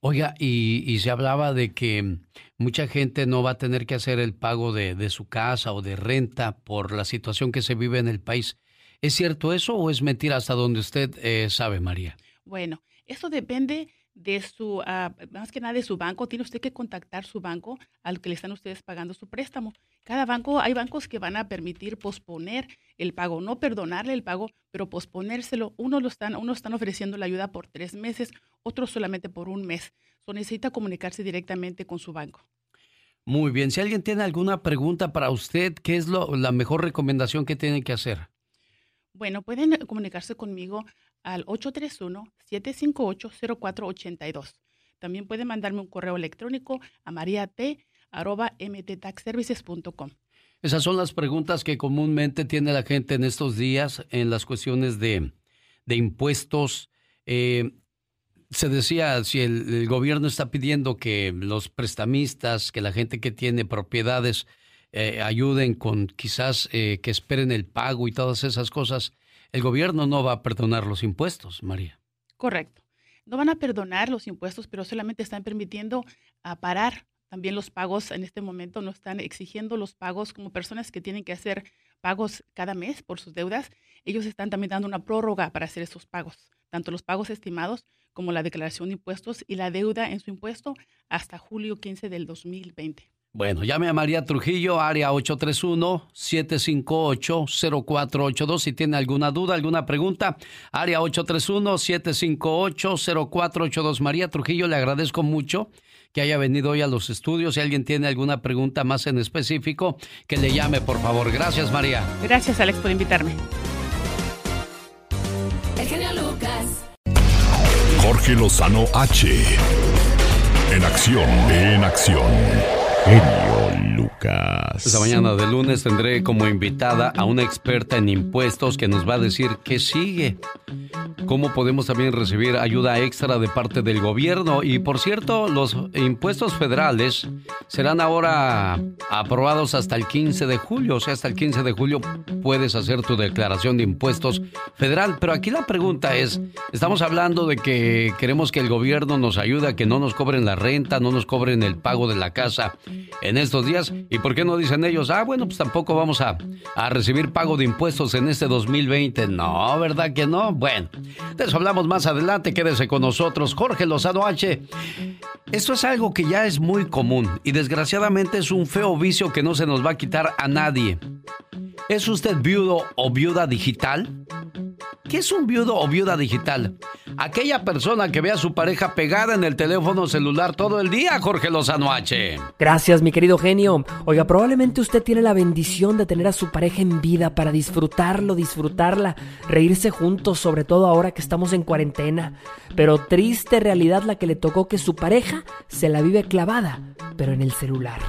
Oiga, y, se hablaba de que mucha gente no va a tener que hacer el pago de, de, su casa o de renta por la situación que se vive en el país. ¿Es cierto eso o es mentira hasta donde usted eh, sabe, María? Bueno, eso depende de su, ah, más que nada de su banco. Tiene usted que contactar su banco al que le están ustedes pagando su préstamo. Cada banco, hay bancos que van a permitir posponer el pago, no perdonarle el pago, pero posponérselo. Unos lo están, unos están ofreciendo la ayuda por tres meses, otros solamente por un mes. So, necesita comunicarse directamente con su banco. Muy bien. Si alguien tiene alguna pregunta para usted, ¿qué es lo, la mejor recomendación que tiene que hacer? Bueno, pueden comunicarse conmigo al 831-758-0482. También pueden mandarme un correo electrónico a mariat.mttaxservices.com. Esas son las preguntas que comúnmente tiene la gente en estos días en las cuestiones de, impuestos. Eh, se decía, si el, gobierno está pidiendo que los prestamistas, que la gente que tiene propiedades, eh, ayuden con quizás eh, que esperen el pago y todas esas cosas. el gobierno no va a perdonar los impuestos, María. Correcto. No van a perdonar los impuestos, pero solamente están permitiendo a parar también los pagos en este momento. No están exigiendo los pagos como personas que tienen que hacer pagos cada mes por sus deudas. Ellos están también dando una prórroga para hacer esos pagos, tanto los pagos estimados como la declaración de impuestos y la deuda en su impuesto hasta julio 15 del 2020. Bueno, llame a María Trujillo, área 831-758-0482. Si tiene alguna duda, alguna pregunta, área 831-758-0482. María Trujillo, le agradezco mucho que haya venido hoy a los estudios. Si alguien tiene alguna pregunta más en específico, que le llame, por favor. Gracias, María. Gracias, Alex, por invitarme. El genio Lucas. Jorge Lozano H. En acción, en acción. Genio Lucas. Esta mañana de lunes tendré como invitada a una experta en impuestos que nos va a decir qué sigue. Cómo podemos también recibir ayuda extra de parte del gobierno. Y por cierto, los impuestos federales serán ahora aprobados hasta el 15 de julio. O sea, hasta el 15 de julio puedes hacer tu declaración de impuestos federal. Pero aquí la pregunta es, estamos hablando de que queremos que el gobierno nos ayude a que no nos cobren la renta, no nos cobren el pago de la casa en estos días. ¿Y por qué no dicen ellos, ah, bueno, pues tampoco vamos a, a recibir pago de impuestos en este 2020? No, ¿verdad que no? Bueno, de eso hablamos más adelante. Quédese con nosotros. Jorge Lozano H. Esto es algo que ya es muy común y desgraciadamente es un feo vicio que no se nos va a quitar a nadie. ¿Es usted viudo o viuda digital? ¿Qué es un viudo o viuda digital? Aquella persona que ve a su pareja pegada en el teléfono celular todo el día, Jorge Lozano H. Gracias, mi querido genio. Oiga, probablemente usted tiene la bendición de tener a su pareja en vida para disfrutarlo, disfrutarla, reírse juntos, sobre todo ahora que estamos en cuarentena. Pero triste realidad la que le tocó que su pareja se la vive clavada, pero en el celular.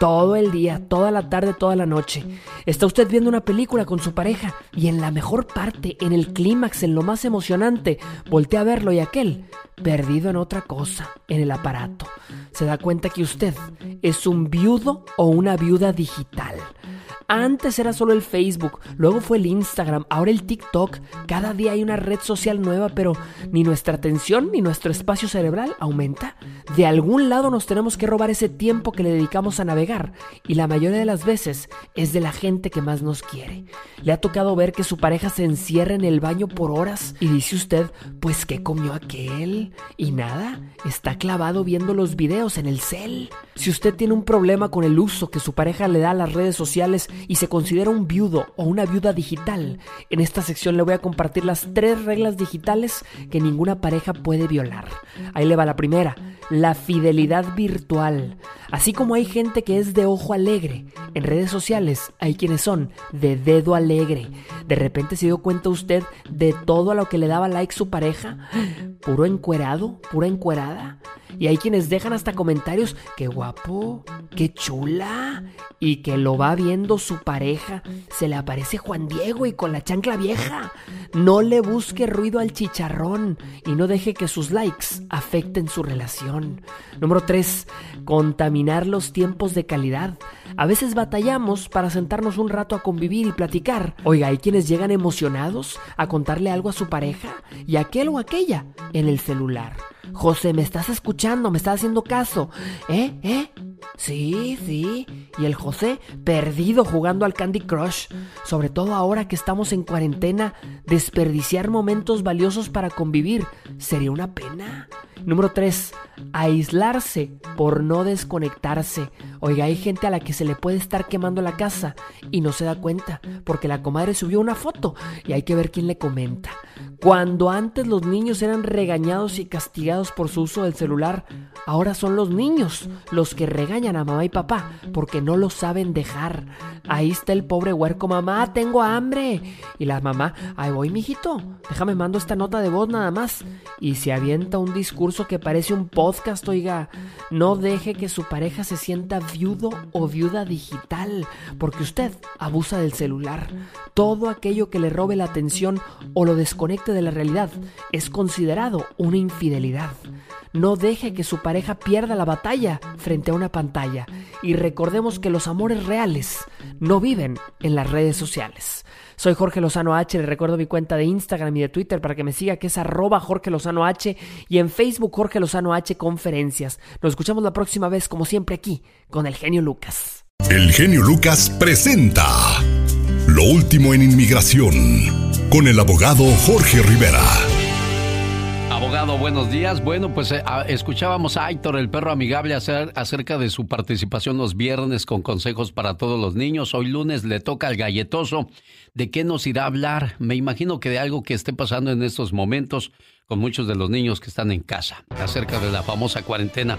Todo el día, toda la tarde, toda la noche. Está usted viendo una película con su pareja y en la mejor parte, en el clímax, en lo más emocionante, voltea a verlo y aquel, perdido en otra cosa, en el aparato. Se da cuenta que usted es un viudo o una viuda digital. Antes era solo el Facebook, luego fue el Instagram, ahora el TikTok. Cada día hay una red social nueva, pero ni nuestra atención ni nuestro espacio cerebral aumenta. De algún lado nos tenemos que robar ese tiempo que le dedicamos a navegar y la mayoría de las veces es de la gente que más nos quiere. Le ha tocado ver que su pareja se encierra en el baño por horas y dice usted, pues ¿qué comió aquel? Y nada, está clavado viendo los videos en el cel. Si usted tiene un problema con el uso que su pareja le da a las redes sociales y se considera un viudo o una viuda digital, en esta sección le voy a compartir las tres reglas digitales que ninguna pareja puede violar. Ahí le va la primera, la fidelidad virtual. Así como hay gente que es de ojo alegre, en redes sociales hay quienes son de dedo alegre. De repente se dio cuenta usted de todo a lo que le daba like su pareja, puro encuerado, pura encuerada. Y hay quienes dejan hasta comentarios, qué guapo, qué chula, y que lo va viendo su pareja. Se le aparece Juan Diego y con la chancla vieja. No le busque ruido al chicharrón y no deje que sus likes afecten su relación. Número 3. Contaminar los tiempos de calidad. A veces batallamos para sentarnos un rato a convivir y platicar. Oiga, hay quienes llegan emocionados a contarle algo a su pareja y aquel o aquella en el celular. José, ¿me estás escuchando? ¿Me estás haciendo caso? ¿Eh? ¿Eh? Sí, sí. Y el José perdido jugando al Candy Crush. Sobre todo ahora que estamos en cuarentena, desperdiciar momentos valiosos para convivir sería una pena. Número 3. Aislarse por no desconectarse. Oiga, hay gente a la que se le puede estar quemando la casa y no se da cuenta porque la comadre subió una foto y hay que ver quién le comenta. Cuando antes los niños eran regañados y castigados por su uso del celular, ahora son los niños los que regañan a mamá y papá porque no lo saben dejar. Ahí está el pobre huerco, mamá, tengo hambre. Y la mamá, ahí voy, mijito, déjame mando esta nota de voz nada más. Y se avienta un discurso que parece un podcast, oiga. No deje que su pareja se sienta viudo o digital, porque usted abusa del celular. Todo aquello que le robe la atención o lo desconecte de la realidad es considerado una infidelidad. No deje que su pareja pierda la batalla frente a una pantalla. Y recordemos que los amores reales no viven en las redes sociales. Soy Jorge Lozano H, le recuerdo mi cuenta de Instagram y de Twitter para que me siga, que es arroba Jorge Lozano H, y en Facebook Jorge Lozano H Conferencias. Nos escuchamos la próxima vez, como siempre, aquí, con el genio Lucas. El genio Lucas presenta Lo último en inmigración, con el abogado Jorge Rivera. Abogado, buenos días. Bueno, pues eh, escuchábamos a Héctor, el perro amigable, hacer, acerca de su participación los viernes con consejos para todos los niños. Hoy lunes le toca al galletoso. ¿De qué nos irá a hablar? Me imagino que de algo que esté pasando en estos momentos con muchos de los niños que están en casa, acerca de la famosa cuarentena.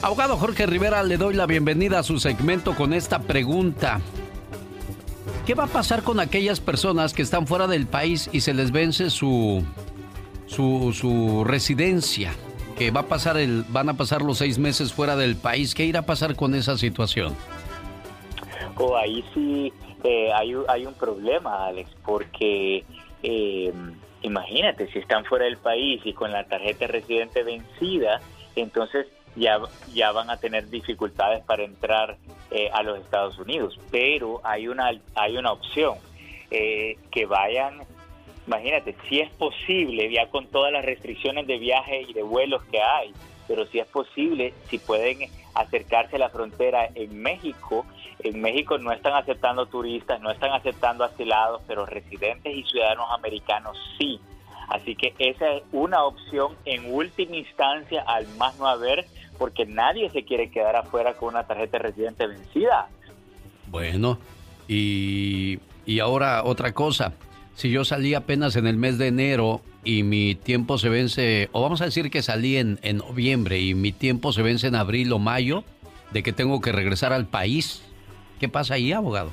Abogado Jorge Rivera, le doy la bienvenida a su segmento con esta pregunta. ¿Qué va a pasar con aquellas personas que están fuera del país y se les vence su, su, su residencia? Que va a pasar el, van a pasar los seis meses fuera del país. ¿Qué irá a pasar con esa situación? Oh, ahí sí eh, hay, hay un problema, Alex, porque eh, imagínate, si están fuera del país y con la tarjeta de residente vencida, entonces ya, ya van a tener dificultades para entrar eh, a los Estados Unidos. Pero hay una, hay una opción, eh, que vayan, imagínate, si es posible, ya con todas las restricciones de viaje y de vuelos que hay, pero si es posible, si pueden acercarse a la frontera en México, en México no están aceptando turistas, no están aceptando asilados, pero residentes y ciudadanos americanos sí. Así que esa es una opción en última instancia al más no haber, porque nadie se quiere quedar afuera con una tarjeta de residente vencida. Bueno, y, y ahora otra cosa. Si yo salí apenas en el mes de enero y mi tiempo se vence, o vamos a decir que salí en, en noviembre y mi tiempo se vence en abril o mayo, de que tengo que regresar al país, ¿qué pasa ahí, abogado?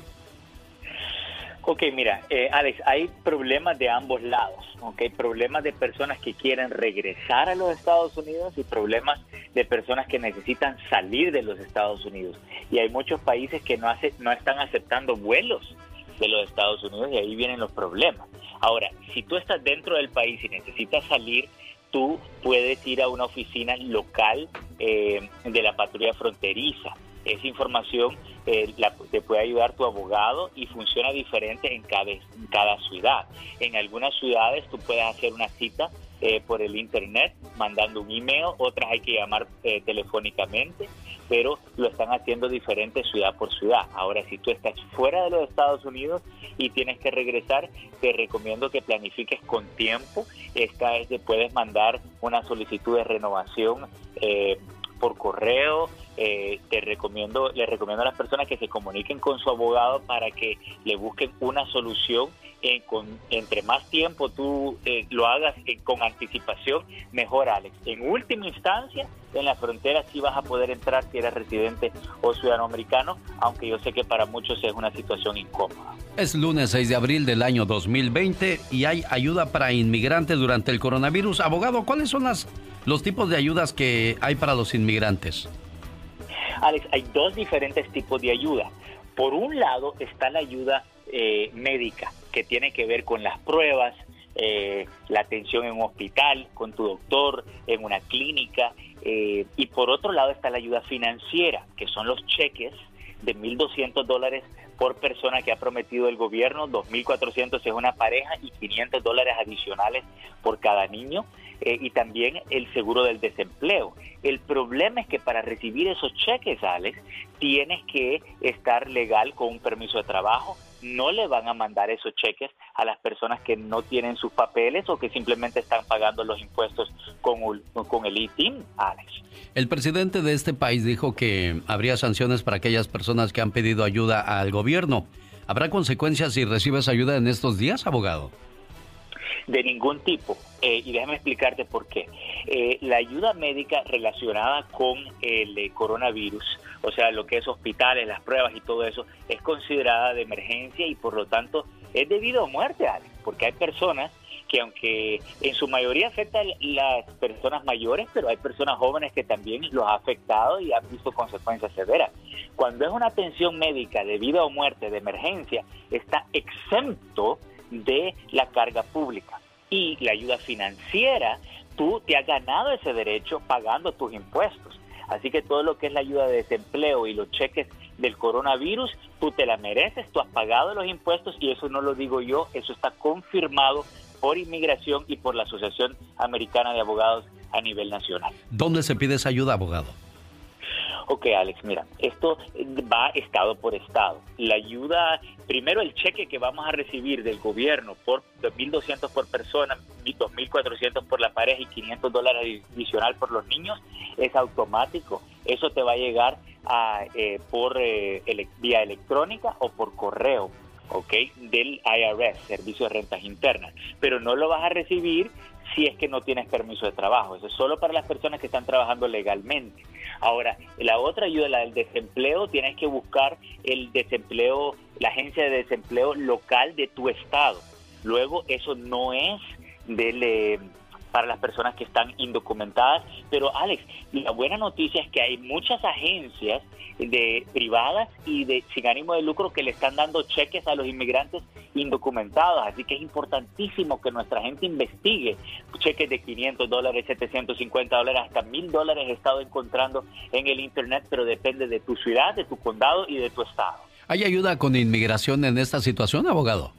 Ok, mira, eh, Alex, hay problemas de ambos lados, ok, problemas de personas que quieren regresar a los Estados Unidos y problemas de personas que necesitan salir de los Estados Unidos. Y hay muchos países que no, hace, no están aceptando vuelos de los Estados Unidos y ahí vienen los problemas. Ahora, si tú estás dentro del país y necesitas salir, tú puedes ir a una oficina local eh, de la patrulla fronteriza. Esa información eh, la- te puede ayudar tu abogado y funciona diferente en cada, en cada ciudad. En algunas ciudades tú puedes hacer una cita eh, por el internet, mandando un email, otras hay que llamar eh, telefónicamente, pero lo están haciendo diferente ciudad por ciudad. Ahora, si tú estás fuera de los Estados Unidos y tienes que regresar, te recomiendo que planifiques con tiempo. Esta es que puedes mandar una solicitud de renovación eh, por correo. Eh, te recomiendo, le recomiendo a las personas que se comuniquen con su abogado para que le busquen una solución. Eh, con, entre más tiempo tú eh, lo hagas eh, con anticipación, mejor, Alex. En última instancia, en la frontera sí vas a poder entrar si eres residente o ciudadano americano, aunque yo sé que para muchos es una situación incómoda. Es lunes 6 de abril del año 2020 y hay ayuda para inmigrantes durante el coronavirus. Abogado, ¿cuáles son las, los tipos de ayudas que hay para los inmigrantes? Alex, hay dos diferentes tipos de ayuda. Por un lado está la ayuda eh, médica, que tiene que ver con las pruebas, eh, la atención en un hospital, con tu doctor, en una clínica. eh, y por otro lado está la ayuda financiera, que son los cheques de 1.200 dólares por persona que ha prometido el gobierno, 2.400 si es una pareja y 500 dólares adicionales por cada niño, eh, y también el seguro del desempleo. El problema es que para recibir esos cheques, Alex, tienes que estar legal con un permiso de trabajo. No le van a mandar esos cheques a las personas que no tienen sus papeles o que simplemente están pagando los impuestos con, ul- con el ITIN, Alex. El presidente de este país dijo que habría sanciones para aquellas personas que han pedido ayuda al gobierno. ¿Habrá consecuencias si recibes ayuda en estos días, abogado? De ningún tipo. Eh, y déjame explicarte por qué. Eh, la ayuda médica relacionada con el eh, coronavirus, o sea, lo que es hospitales, las pruebas y todo eso, es considerada de emergencia y por lo tanto es debido a muerte, Alex, porque hay personas que aunque en su mayoría afecta a las personas mayores, pero hay personas jóvenes que también los ha afectado y han visto consecuencias severas. Cuando es una atención médica de vida o muerte de emergencia, está exento de la carga pública. Y la ayuda financiera, tú te has ganado ese derecho pagando tus impuestos. Así que todo lo que es la ayuda de desempleo y los cheques del coronavirus, tú te la mereces, tú has pagado los impuestos y eso no lo digo yo, eso está confirmado por inmigración y por la Asociación Americana de Abogados a nivel nacional. ¿Dónde se pide esa ayuda, abogado? Ok, Alex, mira, esto va estado por estado. La ayuda, primero el cheque que vamos a recibir del gobierno por 2.200 por persona, 2.400 por la pareja y 500 dólares adicional por los niños, es automático. Eso te va a llegar a, eh, por eh, vía electrónica o por correo. ¿ok? Del IRS, Servicio de Rentas Internas, pero no lo vas a recibir si es que no tienes permiso de trabajo. Eso es solo para las personas que están trabajando legalmente. Ahora, la otra ayuda, la del desempleo, tienes que buscar el desempleo, la agencia de desempleo local de tu estado. Luego, eso no es del... Eh, para las personas que están indocumentadas. Pero Alex, la buena noticia es que hay muchas agencias de privadas y de sin ánimo de lucro que le están dando cheques a los inmigrantes indocumentados. Así que es importantísimo que nuestra gente investigue cheques de 500 dólares, 750 dólares, hasta 1000 dólares he estado encontrando en el Internet, pero depende de tu ciudad, de tu condado y de tu estado. ¿Hay ayuda con inmigración en esta situación, abogado?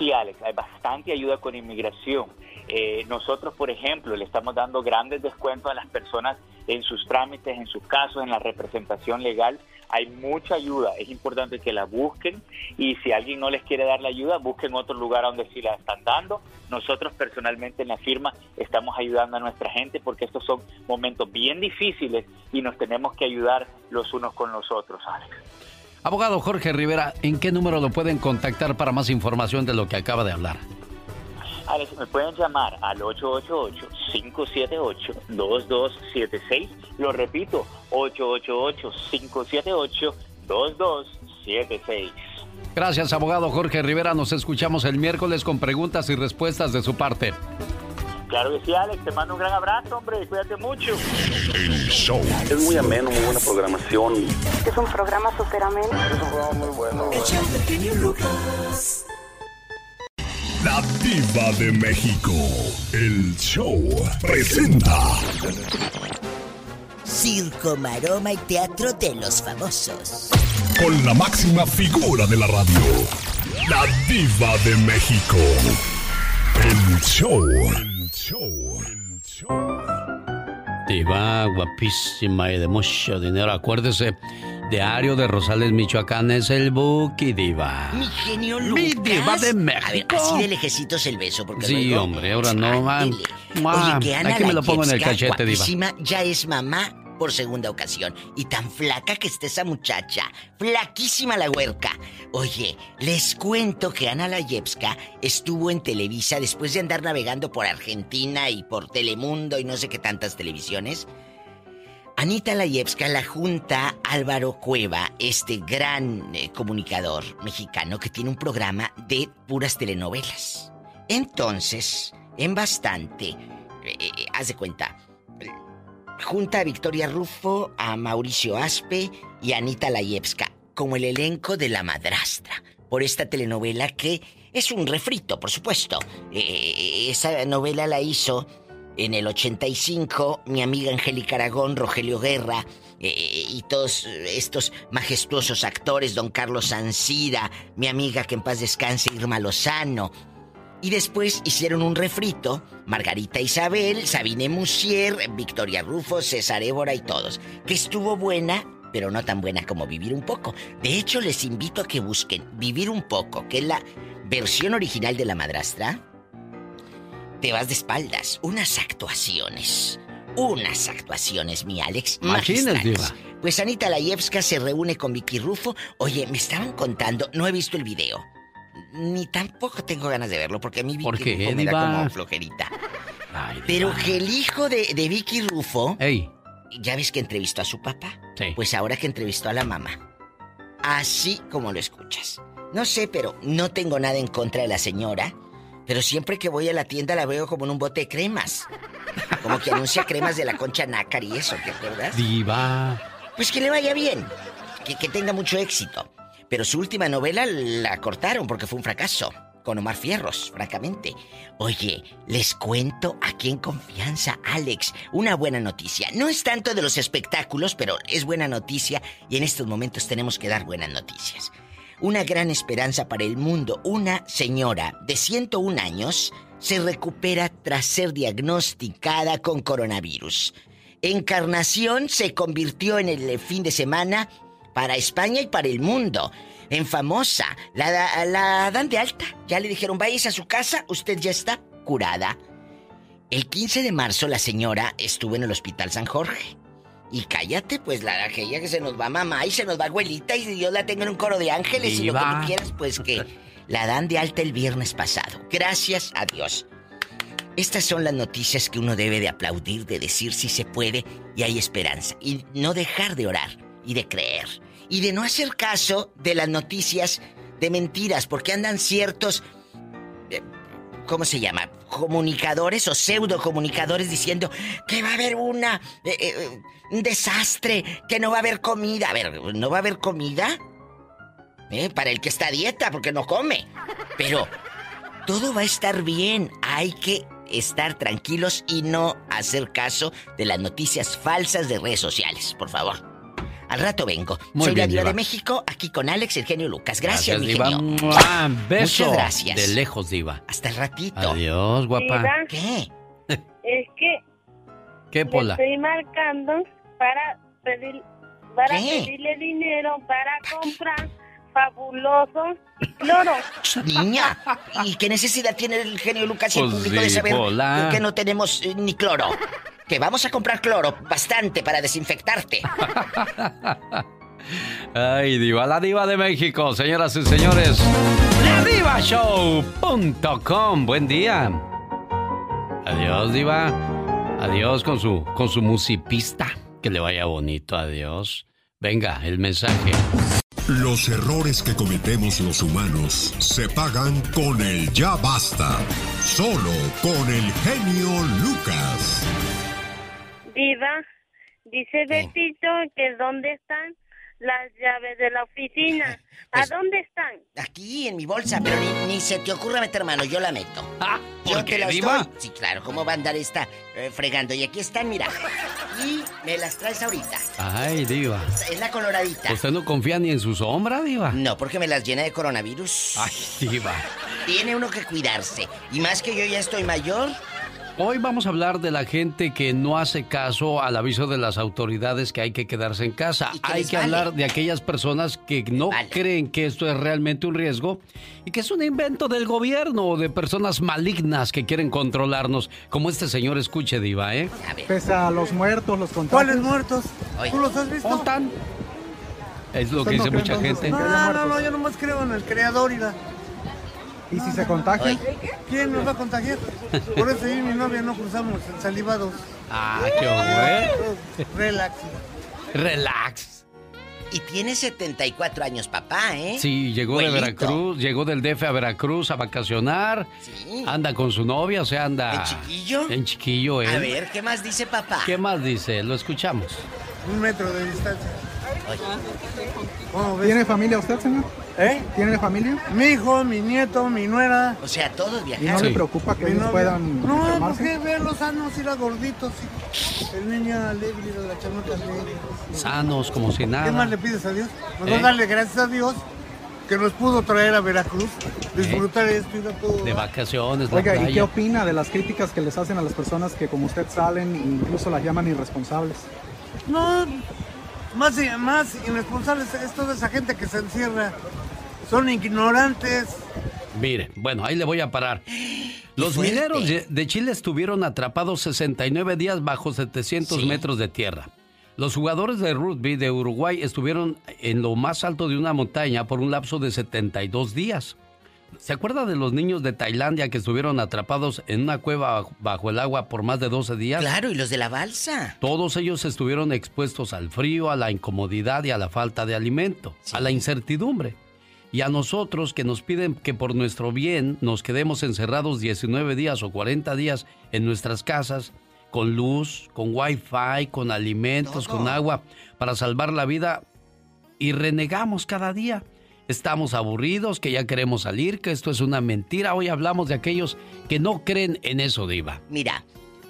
Sí, Alex, hay bastante ayuda con inmigración. Eh, nosotros, por ejemplo, le estamos dando grandes descuentos a las personas en sus trámites, en sus casos, en la representación legal. Hay mucha ayuda, es importante que la busquen y si alguien no les quiere dar la ayuda, busquen otro lugar donde sí la están dando. Nosotros personalmente en la firma estamos ayudando a nuestra gente porque estos son momentos bien difíciles y nos tenemos que ayudar los unos con los otros, Alex. Abogado Jorge Rivera, ¿en qué número lo pueden contactar para más información de lo que acaba de hablar? Alex, me pueden llamar al 888-578-2276. Lo repito, 888-578-2276. Gracias, abogado Jorge Rivera. Nos escuchamos el miércoles con preguntas y respuestas de su parte. Claro que sí, Alex. Te mando un gran abrazo, hombre. Cuídate mucho. El show. Es muy ameno, muy buena programación. Es un programa súper ameno. Es un programa muy bueno. La Diva de México. El show presenta. Circo, maroma y teatro de los famosos. Con la máxima figura de la radio. La Diva de México. El show. Show. El show. Diva guapísima y de mucho dinero. Acuérdese Diario de Rosales, Michoacán es el Buki Diva. Mi genio Lucas. Mi diva de México. A ver, así de lejecitos el beso. Porque sí, luego- hombre, ahora no, man. Oye, que Ana Aquí me lo pongo en el cachete, Diva. ya es mamá por segunda ocasión. Y tan flaca que está esa muchacha. Flaquísima la huerca. Oye, les cuento que Ana Layevska estuvo en Televisa después de andar navegando por Argentina y por Telemundo y no sé qué tantas televisiones. Anita Layevska la junta Álvaro Cueva, este gran eh, comunicador mexicano que tiene un programa de puras telenovelas. Entonces, en bastante, eh, eh, haz de cuenta, junta a Victoria Rufo, a Mauricio Aspe y a Anita Layevska como el elenco de La Madrastra, por esta telenovela que es un refrito, por supuesto. Eh, esa novela la hizo en el 85, mi amiga Angélica Aragón, Rogelio Guerra eh, y todos estos majestuosos actores, don Carlos Ancira, mi amiga que en paz descanse, Irma Lozano. Y después hicieron un refrito, Margarita Isabel, Sabine Musier, Victoria Rufo, César Évora y todos, que estuvo buena, pero no tan buena como Vivir un poco. De hecho, les invito a que busquen Vivir un poco, que es la versión original de La Madrastra te vas de espaldas. Unas actuaciones. Unas actuaciones, mi Alex. Diva. Pues Anita Layevska se reúne con Vicky Rufo. Oye, me estaban contando, no he visto el video. Ni tampoco tengo ganas de verlo porque a mí Vicky ¿Por qué, Rufo me da como flojerita. Pero que el hijo de, de Vicky Rufo. Ya ves que entrevistó a su papá. Pues ahora que entrevistó a la mamá. Así como lo escuchas. No sé, pero no tengo nada en contra de la señora. Pero siempre que voy a la tienda la veo como en un bote de cremas. Como que anuncia cremas de la concha nácar y eso, ¿te acuerdas? Diva. Pues que le vaya bien. Que, que tenga mucho éxito. Pero su última novela la cortaron porque fue un fracaso. con Omar Fierros, francamente. Oye, les cuento aquí en confianza, Alex, una buena noticia. No es tanto de los espectáculos, pero es buena noticia y en estos momentos tenemos que dar buenas noticias. Una gran esperanza para el mundo. Una señora de 101 años se recupera tras ser diagnosticada con coronavirus. Encarnación se convirtió en el fin de semana para España y para el mundo. En famosa, la, la dan de alta. Ya le dijeron, váyase a su casa, usted ya está curada. El 15 de marzo la señora estuvo en el Hospital San Jorge. Y cállate, pues la aquella que se nos va mamá y se nos va abuelita y Dios la tenga en un coro de ángeles y lo que tú quieras, pues que la dan de alta el viernes pasado. Gracias a Dios. Estas son las noticias que uno debe de aplaudir, de decir si se puede y hay esperanza. Y no dejar de orar y de creer. Y de no hacer caso de las noticias de mentiras, porque andan ciertos... eh, ¿Cómo se llama? Comunicadores o pseudo comunicadores diciendo que va a haber una... eh, eh, un desastre, que no va a haber comida. A ver, ¿no va a haber comida? Para el que está a dieta, porque no come. Pero todo va a estar bien. Hay que estar tranquilos y no hacer caso de las noticias falsas de redes sociales, por favor. Al rato vengo. Muy Soy bien, la diva Diva. de México, aquí con Alex, el genio Lucas. Gracias, mi Diva. genio. ¡Mua! Beso. Muchas gracias. De lejos, Diva. Hasta el ratito. Adiós, guapa. Diva, ¿Qué? Es que <laughs> ¿Qué, Pola? estoy marcando para pedir para ¿Qué? pedirle dinero para comprar fabuloso cloro. Niña, ¿y qué necesidad tiene el genio Lucas y el Pues público de saber que no tenemos eh, ni cloro? Que vamos a comprar cloro, bastante para desinfectarte. <laughs> Ay, Diva, la Diva de México, señoras y señores. LaDivaShow.com. Buen día. Adiós, Diva. Adiós con su, con su musipista. Que le vaya bonito, adiós. Venga, el mensaje. Los errores que cometemos los humanos se pagan con el ya basta. Solo con el genio Lucas. Diva, dice Betito que dónde están las llaves de la oficina. <laughs> ¿A Pues- dónde están? Aquí en mi bolsa, pero ni, ni se te ocurra meter mano, yo la meto. yo ¿por qué, te las Diva? doy. Sí, claro, ¿cómo va a andar esta eh, fregando? Y aquí están, mira. Y me las traes ahorita. Ay, Diva. Es la coloradita. ¿Usted no confía ni en su sombra, Diva? No, porque me las llena de coronavirus. Ay, Diva. Tiene uno que cuidarse. Y más que yo ya estoy mayor. Hoy vamos a hablar de la gente que no hace caso al aviso de las autoridades que hay que quedarse en casa. que Hay que vale. hablar de aquellas personas que no creen que esto es realmente un riesgo y que es un invento del gobierno o de personas malignas que quieren controlarnos, como este señor escuche, Diva, ¿eh? Pese a los muertos, los contagios. ¿Cuáles muertos? ¿Tú los has visto? ¿Contan? Es lo que ¿Usted no dice mucha gente. No, no, no, yo nomás creo en el creador y la... ¿Y si se contagia? ¿Quién nos va a contagiar? Por eso yo y mi novia no cruzamos salivados. Ah, qué bueno. Relax. Relax. Y tiene 74 años, papá, ¿eh? Sí, llegó de. Veracruz, llegó del DF a Veracruz a vacacionar. Sí. Anda con su novia, o sea, anda. ¿En chiquillo? En chiquillo, ¿eh? A ver, ¿qué más dice papá? ¿Qué más dice? Lo escuchamos. Un metro de distancia. ¿Cómo ves? ¿Tiene familia usted, señor? ¿Eh? ¿Tiene familia? Mi hijo, mi nieto, mi nuera. O sea, todos ¿Y viajaron. no le preocupa que ellos puedan No, enfermarse? porque verlos sanos y los gorditos. y El niño alegre, la chamota alegre. Sanos, como si ¿Qué más nada. le pides a Dios? Nos ¿Eh? darle gracias a Dios que nos pudo traer a Veracruz, disfrutar esto y no todo. De vacaciones, la Oiga, ¿y qué playa. opina de las críticas que les hacen a las personas que como usted salen e incluso las llaman irresponsables? No, más, más irresponsables es toda esa gente que se encierra. Son ignorantes. Mire, bueno, ahí le voy a parar. Los mineros de- de Chile estuvieron atrapados 69 días bajo 700 Sí. metros de tierra. Los jugadores de rugby de Uruguay estuvieron en lo más alto de una montaña por un lapso de 72 días. ¿Se acuerda de los niños de Tailandia que estuvieron atrapados en una cueva bajo- el agua por más de 12 días? Claro, y los de la balsa. Todos ellos estuvieron expuestos al frío, a la incomodidad y a la falta de alimento, a la incertidumbre. Y a nosotros que nos piden que por nuestro bien nos quedemos encerrados 19 días o 40 días en nuestras casas, con luz, con wifi, con alimentos, Todo. con agua, para salvar la vida, y renegamos cada día. Estamos aburridos, que ya queremos salir, que esto es una mentira. Hoy hablamos de aquellos que no creen en eso, Diva. Mira,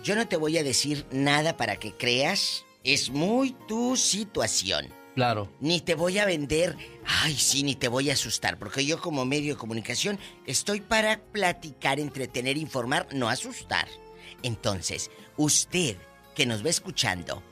yo no te voy a decir nada para que creas. Es muy tu situación. Claro. Ni te voy a vender, ay sí, ni te voy a asustar, porque yo como medio de comunicación estoy para platicar, entretener, informar, no asustar. Entonces, usted que nos va escuchando,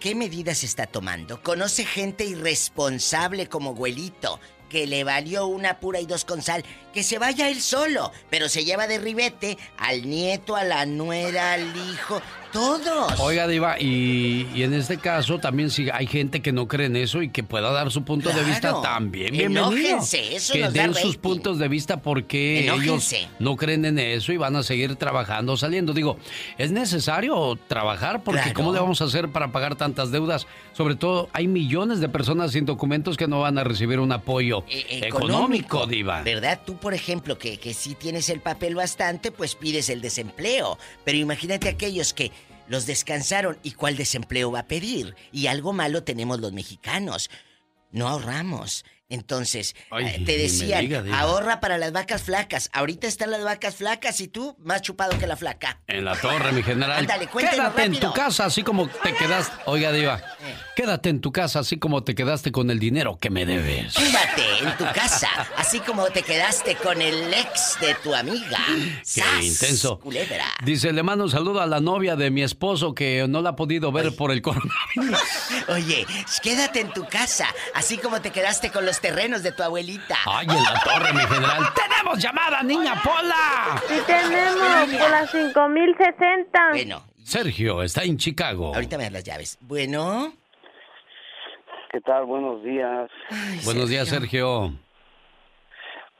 ¿qué medidas está tomando? ¿Conoce gente irresponsable como Güelito, que le valió una pura y dos con sal, que se vaya él solo, pero se lleva de ribete al nieto, a la nuera, al hijo, todos. Oiga, Diva, y, y en este caso también si hay gente que no cree en eso y que pueda dar su punto de vista también. Enójense, eso que nos da den sus rating. puntos de vista porque ellos no creen en eso y van a seguir trabajando, saliendo. Digo, es necesario trabajar porque Claro. ¿cómo le vamos a hacer para pagar tantas deudas? Sobre todo, hay millones de personas sin documentos que no van a recibir un apoyo Eh, económico, Diva. ¿Verdad? Tú, por ejemplo, que, que sí tienes el papel bastante, pues pides el desempleo. Pero imagínate aquellos que los descansaron y cuál desempleo va a pedir. Y algo malo tenemos los mexicanos. No ahorramos. Entonces, Ay, eh, te me decían, diga, Diva. ahorra para las vacas flacas. Ahorita están las vacas flacas y tú más chupado que la flaca. En la torre, mi general. Ándale, Quédate en tu casa, así como te quedaste. Oiga, Diva. Quédate en tu casa, así como te quedaste con el dinero que me debes. Quédate en tu casa, así como te quedaste con el ex de tu amiga. Qué ¡Sas! intenso. Culebra. Dice, le mando un saludo a la novia de mi esposo que no la ha podido ver por el coronavirus. <laughs> Oye, quédate en tu casa, así como te quedaste con los terrenos de tu abuelita. Ay, en la torre, mi general. <laughs> ¡Tenemos llamada, niña Pola! Sí tenemos, por las 5060. Bueno, Sergio está en Chicago. ahorita me das las llaves. Bueno, ¿Qué tal? Buenos días. Buenos días, Sergio.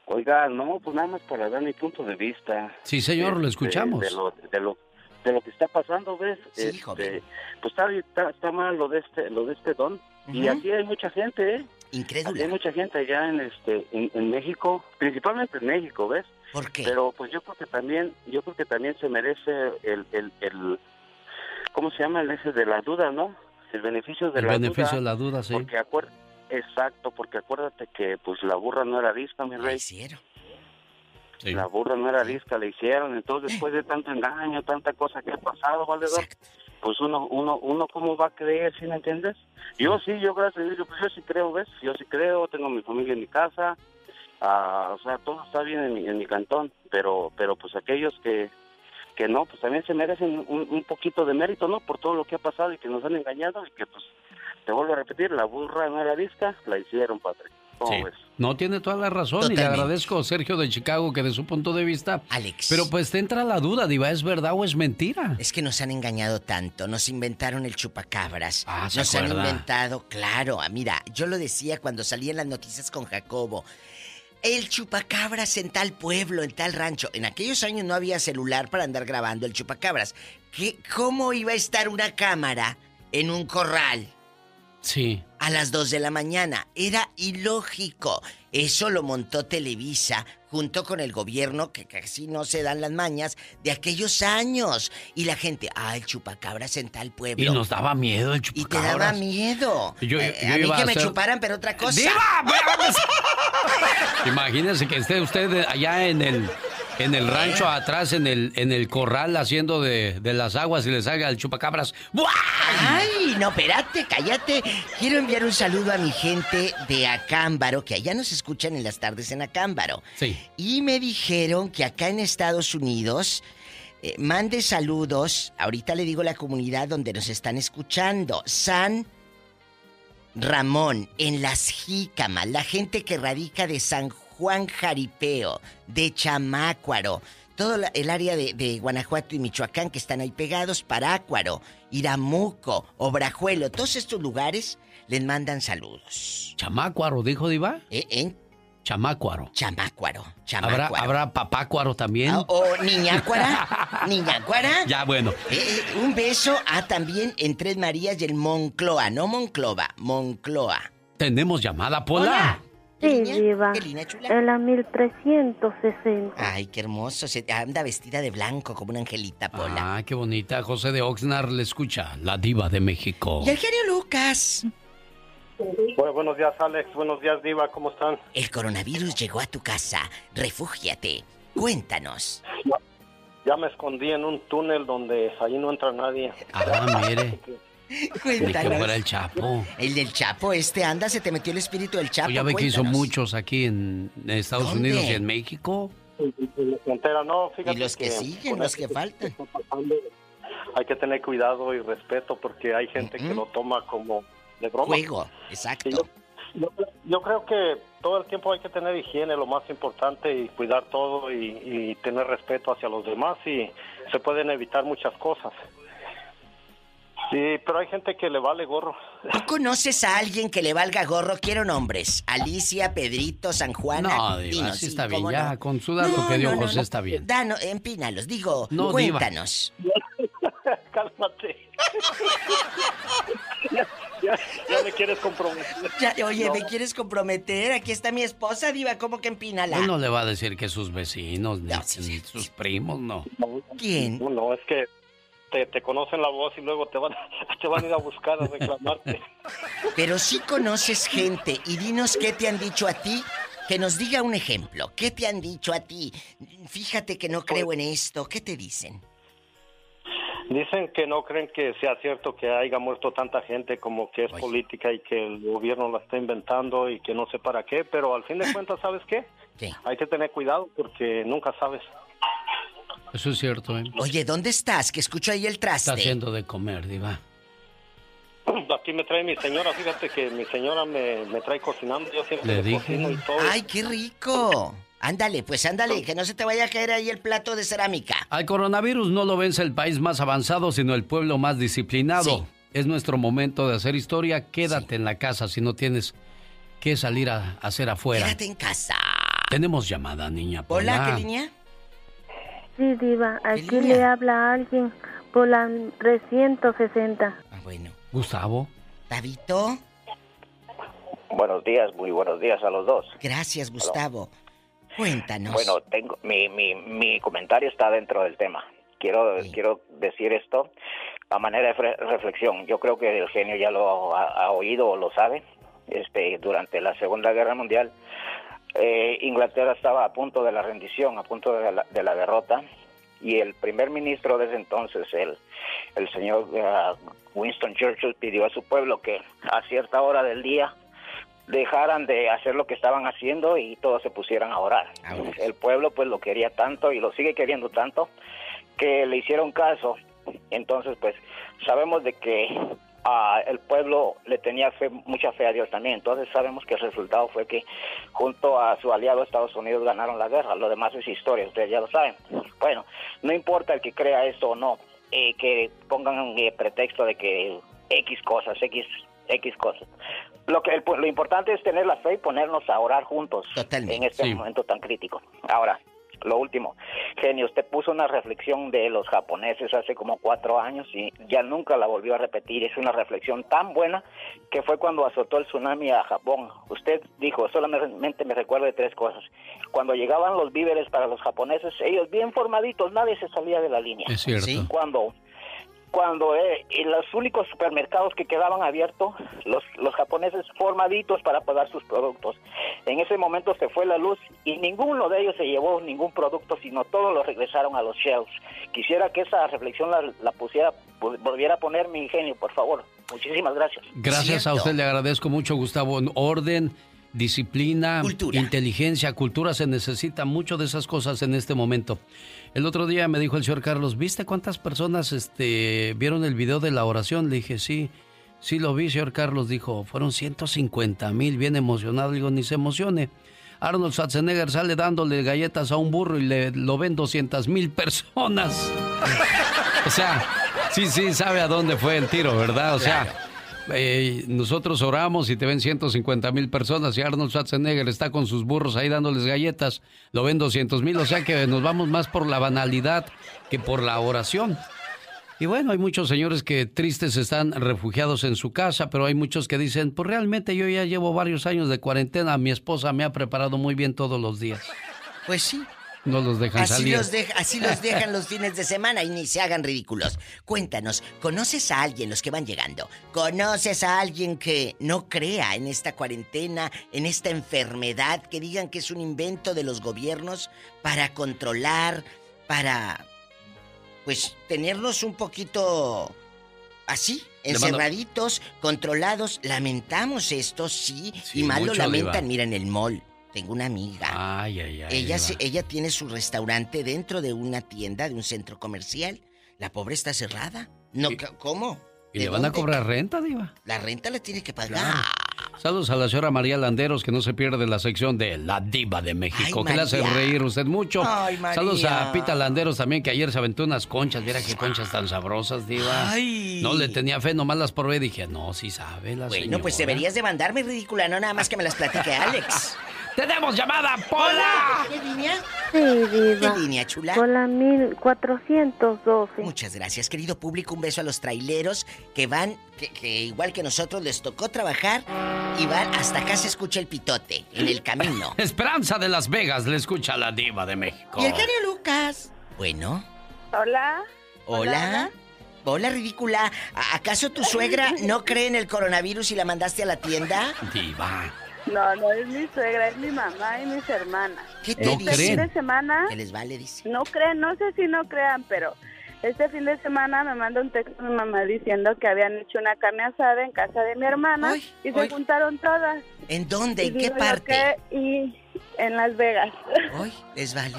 Oiga, no, pues nada más para dar mi punto de vista. Sí, señor, lo Este, escuchamos. De lo, de lo, de lo que está pasando, ¿ves? Este, Pues está, está, está mal lo de este, lo de este don. Y Ujú. aquí hay mucha gente, ¿eh? Incrédula. Aquí hay mucha gente allá en este, en, en México, principalmente en México, ¿ves? ¿Por qué? Pero pues yo creo que también, yo creo que también se merece el, el, el ¿cómo se llama? El ese de la duda, ¿no? El beneficio de El la beneficio duda. de la duda, sí. Porque acuer- Exacto, porque acuérdate que pues la burra no era disca, mi rey. La burra no era disca, le hicieron. Entonces, después de tanto engaño, tanta cosa que ha pasado, valedor, pues uno, uno, uno, ¿cómo va a creer, si me entiendes? Yo sí, yo gracias a Dios, pues yo sí creo, ¿ves? Yo sí creo, tengo mi familia en mi casa, ah, o sea, todo está bien en mi, en mi cantón, pero, pero pues aquellos que, que no, pues también se merecen un, un poquito de mérito, ¿no? Por todo lo que ha pasado y que nos han engañado y que, pues, te vuelvo a repetir, la burra no era disca, la hicieron, padre. ¿Cómo Sí. ves? No tiene toda la razón y le agradezco a Sergio de Chicago que de su punto de vista. Alex. Pero pues te entra la duda, Diva, ¿es verdad o es mentira? Es que nos han engañado tanto, nos inventaron el chupacabras, Ah, ¿se nos han inventado, claro, ah, mira, yo lo decía cuando salían las noticias con Jacobo. El chupacabras en tal pueblo, en tal rancho. En aquellos años no había celular para andar grabando el chupacabras. ¿Qué, ¿Cómo iba a estar una cámara en un corral Sí. A las 2 de la mañana? Era ilógico. Eso lo montó Televisa junto con el gobierno, que casi no se dan las mañas, de aquellos años. Y la gente, ah, el chupacabras en tal pueblo. Y nos daba miedo el Y te chupacabras. daba miedo. Yo- Eh, yo a mí iba que a me chuparan, pero otra cosa. ¡Diva! <laughs> Imagínese que esté usted allá en el en el rancho atrás, en el en el corral haciendo de, de las aguas y le salga el chupacabras. ¡Buah! Ay, no, espérate, cállate. Quiero enviar un saludo a mi gente de Acámbaro, que allá nos escuchan en las tardes en Acámbaro. Sí. Y me dijeron que acá en Estados Unidos eh, mande saludos. Ahorita le digo la comunidad donde nos están escuchando. San Ramón, en las Jícamas, la gente que radica de San Juan Jaripeo, de Chamácuaro, todo la- el área de, de Guanajuato y Michoacán que están ahí pegados, Parácuaro, Iramuco, Obrajuelo, todos estos lugares les mandan saludos. Chamácuaro, dijo Diva. ¿Eh? ¿Eh? Chamácuaro. Chamácuaro, ¿Habrá, Chamácuaro. habrá papácuaro también? Ah, ¿O niñacuara? <laughs> ¿Niñacuara? Ya, bueno. Eh, eh, un beso a también en Tres Marías y el Moncloa, no Monclova, Moncloa. Tenemos llamada, Pola. Sí, Diva. ¿Qué línea chula? En la 1360. Ay, qué hermoso. Se anda vestida de blanco como una angelita, Pola. Ah, qué bonita. José de Oxnard le escucha, la diva de México. Y el genio Lucas. Bueno, buenos días, Alex. Buenos días, Diva. ¿Cómo están? El coronavirus llegó a tu casa. Refúgiate. Cuéntanos. Ya me escondí en un túnel donde ahí no entra nadie. Ah, mire. <laughs> Que Cuéntanos. fuera el Chapo. El del Chapo, este anda, se te metió el espíritu del Chapo. Pues ya ve que hizo muchos aquí en Estados ¿Dónde? Unidos y en México. En la frontera, no, fíjate Y los que siguen, con los esto que faltan. Hay que tener cuidado y respeto porque hay gente que lo toma como de broma. Juego, exacto. Yo, yo- yo creo que todo el tiempo hay que tener higiene, lo más importante, y cuidar todo y, y tener respeto hacia los demás y se pueden evitar muchas cosas. Sí, pero hay gente que le vale gorro. ¿Tú conoces a alguien que le valga gorro? Quiero nombres. Alicia, Pedrito, San Juana. No, Diva, sí, está bien. Ya, no. con su dato No, que dio no, no, José no. está bien. Dano, empínalos. Digo, No, Diva. cuéntanos. <laughs> Cálmate. <laughs> ya, ya, ya me quieres comprometer. Ya, oye, No. ¿me quieres comprometer? Aquí está mi esposa, Diva. ¿Cómo que empínala? Él no le va a decir que sus vecinos, ni, sus primos, no. ¿Quién? No, no, es que te, te conocen la voz y luego te van, <laughs> te van a ir a buscar a reclamarte. <laughs> Pero sí conoces gente y dinos qué te han dicho a ti. Que nos diga un ejemplo. ¿Qué te han dicho a ti? Fíjate que no creo en esto. ¿Qué te dicen? Dicen que no creen que sea cierto que haya muerto tanta gente como que es política y que el gobierno la está inventando y que no sé para qué, pero al fin de <laughs> cuentas, ¿sabes qué? Hay que tener cuidado porque nunca sabes. Eso es cierto, ¿eh? Oye, ¿dónde estás? Que escucho ahí el traste. Está haciendo de comer, Diva. Aquí me trae mi señora, fíjate que mi señora me, me trae cocinando, yo siempre Le le dije. cocino y todo. ¡Ay, qué rico! Ándale, pues ándale, que no se te vaya a caer ahí el plato de cerámica. Al coronavirus no lo vence el país más avanzado, sino el pueblo más disciplinado. Sí. Es nuestro momento de hacer historia. Quédate en la casa si no tienes que salir a hacer afuera. Quédate en casa. Tenemos llamada, niña. Hola. ¿qué línea? Sí, Diva, aquí le habla alguien por la 360. Gustavo. Davito. Buenos días, muy buenos días a los dos. Gracias, Gustavo. Cuéntanos. Bueno, tengo mi, mi, mi comentario está dentro del tema. Quiero quiero decir esto a manera de fre- reflexión. Yo creo que el genio ya lo ha, ha oído o lo sabe. Este, durante la Segunda Guerra Mundial, eh, Inglaterra estaba a punto de la rendición, a punto de la, de la derrota, y el primer ministro de ese entonces, el, el señor eh, Winston Churchill, pidió a su pueblo que a cierta hora del día dejaran de hacer lo que estaban haciendo y todos se pusieran a orar. El pueblo pues lo quería tanto y lo sigue queriendo tanto que le hicieron caso. Entonces pues sabemos de que ah, el pueblo le tenía fe, mucha fe a Dios también. Entonces sabemos que el resultado fue que junto a su aliado Estados Unidos ganaron la guerra. Lo demás es historia, ustedes ya lo saben. Bueno, no importa el que crea esto o no, eh, que pongan eh, pretexto de que X cosas, X, X cosas. Lo que el- lo importante es tener la fe y ponernos a orar juntos en este Sí. momento tan crítico. Ahora, lo último, genio, usted puso una reflexión de los japoneses hace como cuatro años y ya nunca la volvió a repetir. Es una reflexión tan buena que fue cuando azotó el tsunami a Japón. Usted dijo, solamente me recuerdo de tres cosas. Cuando llegaban los víveres para los japoneses, ellos bien formaditos, nadie se salía de la línea. Es cierto. Sí, Cuando cuando eh, en los únicos supermercados que quedaban abiertos, los, los japoneses formaditos para pagar sus productos. En ese momento se fue la luz y ninguno de ellos se llevó ningún producto, sino todos los regresaron a los shelves. Quisiera que esa reflexión la, la pusiera, vo- volviera a poner mi ingenio, por favor. Muchísimas gracias. Gracias a usted, le agradezco mucho, Gustavo. Orden, disciplina, inteligencia, cultura, se necesita mucho de esas cosas en este momento. El otro día me dijo el señor Carlos, ¿viste cuántas personas este, vieron el video de la oración? Le dije, sí, sí lo vi, señor Carlos. Dijo, fueron 150 mil, bien emocionado. Le digo, ni se emocione. Arnold Schwarzenegger sale dándole galletas a un burro y le lo ven 200 mil personas. <laughs> o sea, sí, sí, sabe a dónde fue el tiro, ¿verdad? O sea, eh, nosotros oramos y te ven 150 mil personas y Arnold Schwarzenegger está con sus burros ahí dándoles galletas, lo ven 200 mil, o sea que nos vamos más por la banalidad que por la oración. Y bueno, hay muchos señores que tristes están refugiados en su casa, pero hay muchos que dicen, pues realmente yo ya llevo varios años de cuarentena, mi esposa me ha preparado muy bien todos los días. Pues sí. No los dejan así salir. Los así los dejan los fines de semana y ni se hagan ridículos. Cuéntanos, ¿conoces a alguien, los que van llegando? ¿Conoces a alguien que no crea en esta cuarentena, en esta enfermedad, que digan que es un invento de los gobiernos para controlar, para, pues, tenernos un poquito así, encerraditos, controlados? Lamentamos esto, sí, Sí, y más lo lamentan. Diva. Mira, en el mall, tengo una amiga. Ay, ay, ay. Ella, se- ella tiene su restaurante dentro de una tienda, de un centro comercial. La pobre está cerrada. No, ¿Cómo? ¿Y ¿De le van a cobrar renta, Diva? La renta la tiene que pagar. Saludos a la señora María Landeros, que no se pierde la sección de La Diva de México, Ay, que le hace María. reír usted mucho. Ay, María. Saludos a Pita Landeros también, que ayer se aventó unas conchas. Mira qué conchas tan sabrosas, Diva. Ay. No le tenía fe, nomás las probé y dije, no, sí sabe la Bueno, pues deberías de mandarme ridícula, no nada más que me las platique Alex. <laughs> ¡Tenemos llamada, Pola! ¿Qué línea? Sí, Diva. ¿Qué línea, chula? Por la 1412. Muchas gracias, querido público. Un beso a los traileros que van, que, que igual que nosotros les tocó trabajar y van hasta acá se escucha el pitote en el camino. <laughs> Esperanza de Las Vegas le escucha a la Diva de México. Y el genio Lucas. Bueno, Hola. hola. Hola, ridícula. ¿A- ¿Acaso tu suegra <laughs> no cree en el coronavirus y la mandaste a la tienda? Diva. No, no es mi suegra, es mi mamá y mis hermanas. ¿Qué te este fin de semana Que les vale, dice. no creen, no sé si no crean, pero este fin de semana me manda un texto mi mamá diciendo que habían hecho una carne asada en casa de mi hermana y se juntaron todas. ¿En dónde? Y ¿En qué parte? que- y en Las Vegas. Hoy les valió.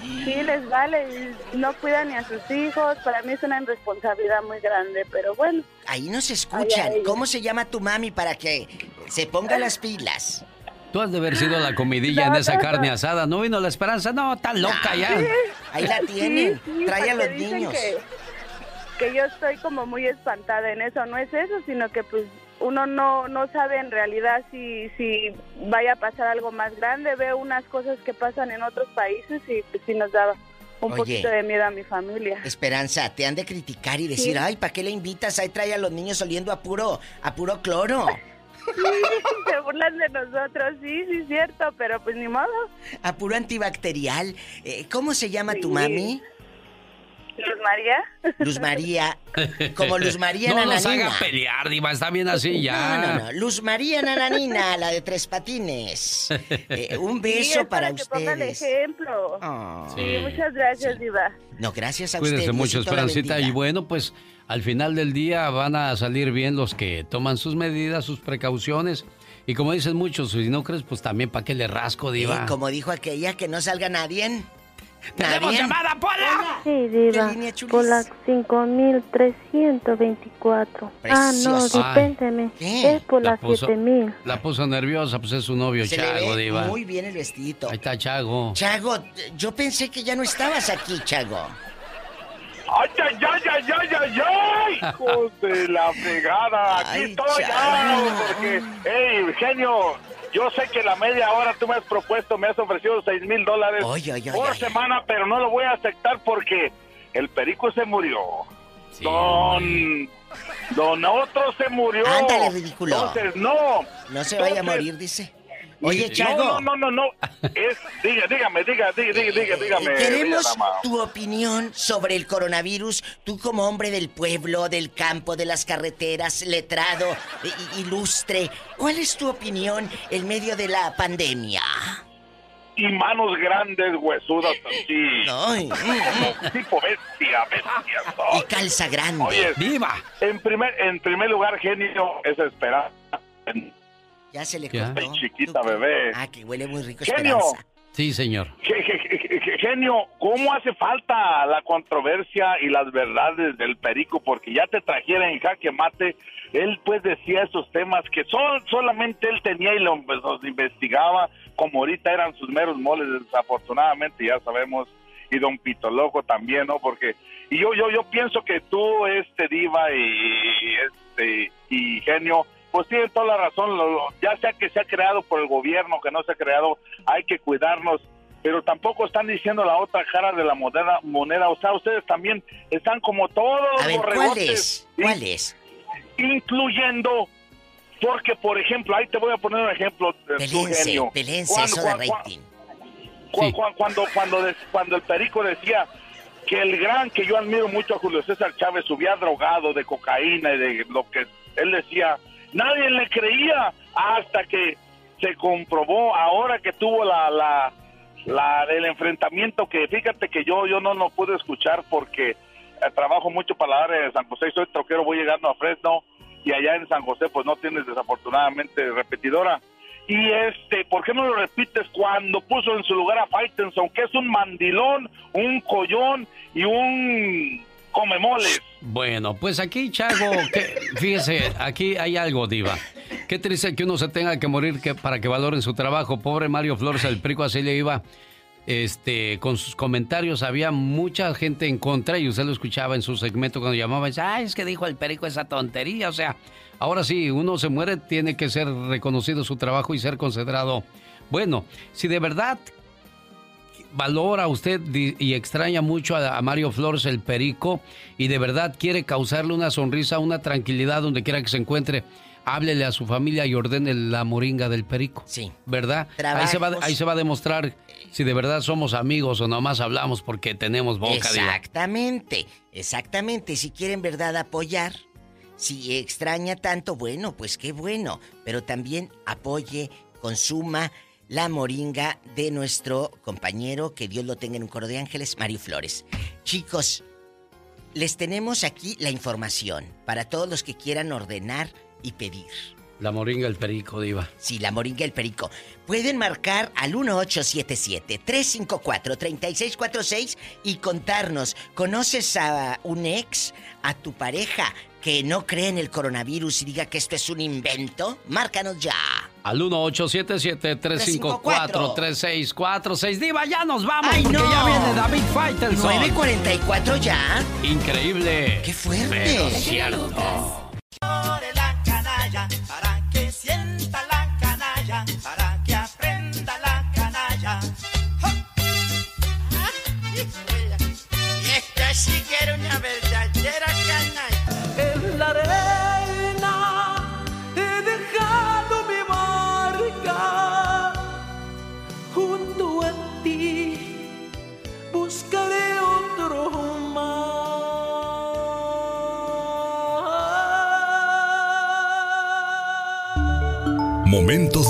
Sí, les vale, y no cuidan ni a sus hijos, para mí es una irresponsabilidad muy grande, pero bueno. Ahí no se escuchan. ¿Cómo se llama tu mami para que se ponga las pilas? Tú has de haber sido la comidilla en esa no, carne no. asada. ¿No vino la esperanza? No, tan loca ya. Ahí la tienen. Sí, sí, Trae a los niños. Que, que yo estoy como muy espantada en eso. No es eso, sino que pues uno no, no sabe en realidad si, si vaya a pasar algo más grande. Veo unas cosas que pasan en otros países y pues sí nos daba un Oye. poquito de miedo a mi familia. Esperanza, te han de criticar y decir, Sí. ay, ¿para qué le invitas? Ahí trae a los niños oliendo a puro, a puro cloro. <laughs> <laughs> Se burlan de nosotros, sí, sí, es cierto, pero pues ni modo. A puro antibacterial. Eh, ¿Cómo se llama tu Sí. mami? Luz María. Luz María. Como Luz María <laughs> No los Nananina. haga pelear, Diva. Está bien así ya. No, no, no. Luz María Nananina, la de tres patines. <laughs> Eh, un Sí, beso es para, que ponga el ustedes. ejemplo. Oh. Sí, muchas gracias, Diva. No, gracias a Cuídense usted. mucho, Esperancita. Y bueno, pues al final del día van a salir bien los que toman sus medidas, sus precauciones. Y como dicen muchos, si no crees, pues también para qué le rasco, Diva. Eh, como dijo aquella, que no salga nadie. ¡Tenemos llamada, Pola! Sí, Diva. línea, chulis? Por la 5324. Ah, no, dispénseme. ¿Qué? Es por La la puso- 7000. La puso nerviosa, pues es su novio Se le Chago, ve Diva. muy bien el vestidito. Ahí está Chago. Chago, yo pensé que ya no estabas aquí, Chago. ¡Ay, ay, ay, ay, ay, ay, ay! ¡Hijos de la fregada! Aquí Ay, estoy, ya, porque, hey, genio, yo sé que la media hora tú me has propuesto, me has ofrecido seis mil dólares ay, por ay, semana, pero no lo voy a aceptar porque el perico se murió. Sí. Don... Don otro se murió. Ándale, ridículo. Entonces, no. No se vaya a morir, dice. Oye, no, Chago. No, no, no, no. Es, diga, dígame, diga, diga, diga, diga, dígame. Eh, Queremos tu opinión sobre el coronavirus. Tú como hombre del pueblo, del campo, de las carreteras, letrado, ilustre. ¿Cuál es tu opinión en medio de la pandemia? y manos grandes, huesudas así. Ay, Como tipo bestia, bestia. y soy. calza grande. Oye, ¡Diva! en primer, en primer lugar, genio, es esperanza. Ya se le cortó. Ay, chiquita bebé. Ah, que huele muy rico Genio. Esperanza. Sí, señor. Ge- ge- ge- ge- Genio, ¿cómo hace falta la controversia y las verdades del perico? Porque ya te trajera en jaque mate. Él pues decía esos temas que sol- solamente él tenía y lo- pues, los investigaba, como ahorita eran sus meros moles, desafortunadamente ya sabemos, y don Pito Loco también, ¿no? Porque, y yo, yo, yo pienso que tú, este diva y este, y genio, pues tienen toda la razón, lo- lo- ya sea que se ha creado por el gobierno, que no se ha creado, hay que cuidarnos, pero tampoco están diciendo la otra cara de la moneda, moneda. o sea, ustedes también están como todos A ver, los ¿cuál borregotes, es? ¿sí? ¿Cuál es? incluyendo, porque por ejemplo, ahí te voy a poner un ejemplo, Pelense, genio. pelense, Cuando- eso da cuando- rating. cu- cu- cuando, cuando, cuando el perico decía que el gran, que yo admiro mucho a Julio César Chávez, subía drogado de cocaína y de lo que él decía, nadie le creía hasta que se comprobó ahora que tuvo la, la, la el enfrentamiento que fíjate que yo yo no no pude escuchar porque eh, trabajo mucho para la área de San José, soy troquero, voy llegando a Fresno y allá en San José pues no tienes desafortunadamente repetidora. Y este, ¿por qué no lo repites cuando puso en su lugar a Faitenson, que es un mandilón, un collón y un comemoles? Bueno, pues aquí, Chago, que, fíjese, aquí hay algo, Diva. Qué triste que uno se tenga que morir que, para que valoren su trabajo. Pobre Mario Flores, el prico así le iba. Este, con sus comentarios había mucha gente en contra y usted lo escuchaba en su segmento cuando llamaba y decía, ay, es que dijo el perico esa tontería. O sea, ahora sí, uno se muere, tiene que ser reconocido su trabajo y ser considerado. Bueno, si de verdad valora usted y extraña mucho a, Mario Flores el Perico y de verdad quiere causarle una sonrisa, una tranquilidad donde quiera que se encuentre, háblele a su familia y ordene la moringa del Perico. Sí. ¿Verdad? Ahí se, va, ahí se va a demostrar si de verdad somos amigos o nomás hablamos porque tenemos boca. Diva. Exactamente, exactamente. Si quieren verdad apoyar, si extraña tanto, bueno, pues qué bueno. Pero también apoye, consuma la moringa de nuestro compañero, que Dios lo tenga en un coro de ángeles, Mario Flores. Chicos, les tenemos aquí la información para todos los que quieran ordenar y pedir. La moringa del Perico, Diva. Sí, la moringa el perico. Pueden marcar al 1877-354-3646 y contarnos, ¿conoces a un ex, a tu pareja que no cree en el coronavirus y diga que esto es un invento? Márcanos ya. Al 1877-354-3646. Diva, ya nos vamos ¡Ay, porque no! ya viene David Faitelson. 9.44 ya. Increíble. ¡Qué fuerte! Pero cierto.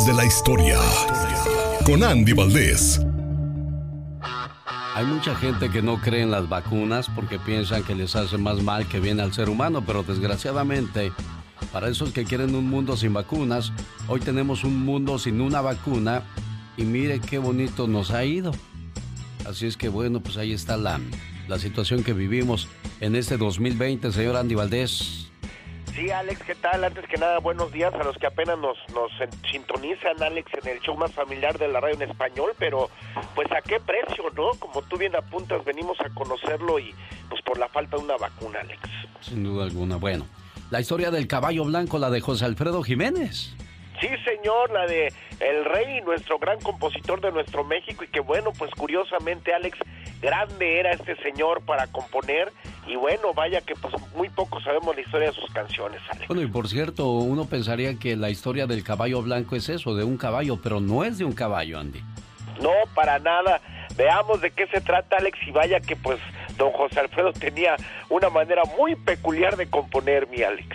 De la historia. Con Andy Valdés. Hay mucha gente que no cree en las vacunas porque piensan que les hace más mal que bien al ser humano, pero desgraciadamente, para esos que quieren un mundo sin vacunas, hoy tenemos un mundo sin una vacuna y mire qué bonito nos ha ido. Así es que bueno, pues ahí está la, la situación que vivimos en este 2020, señor Andy Valdés. Sí, Alex, ¿qué tal? Antes que nada, buenos días a los que apenas nos, nos sintonizan, Alex, en el show más familiar de la radio en español, pero pues a qué precio, ¿no? Como tú bien apuntas, venimos a conocerlo y pues por la falta de una vacuna, Alex. Sin duda alguna. Bueno, la historia del caballo blanco, la de José Alfredo Jiménez. Sí, señor, la de El Rey, nuestro gran compositor de nuestro México, y que bueno, pues curiosamente, Alex, grande era este señor para componer, y bueno, vaya que pues muy poco sabemos la historia de sus canciones, Alex. Bueno, y por cierto, uno pensaría que la historia del caballo blanco es eso, de un caballo, pero no es de un caballo, Andy. No, para nada. Veamos de qué se trata, Alex, y vaya que pues don José Alfredo tenía una manera muy peculiar de componer, mi Alex.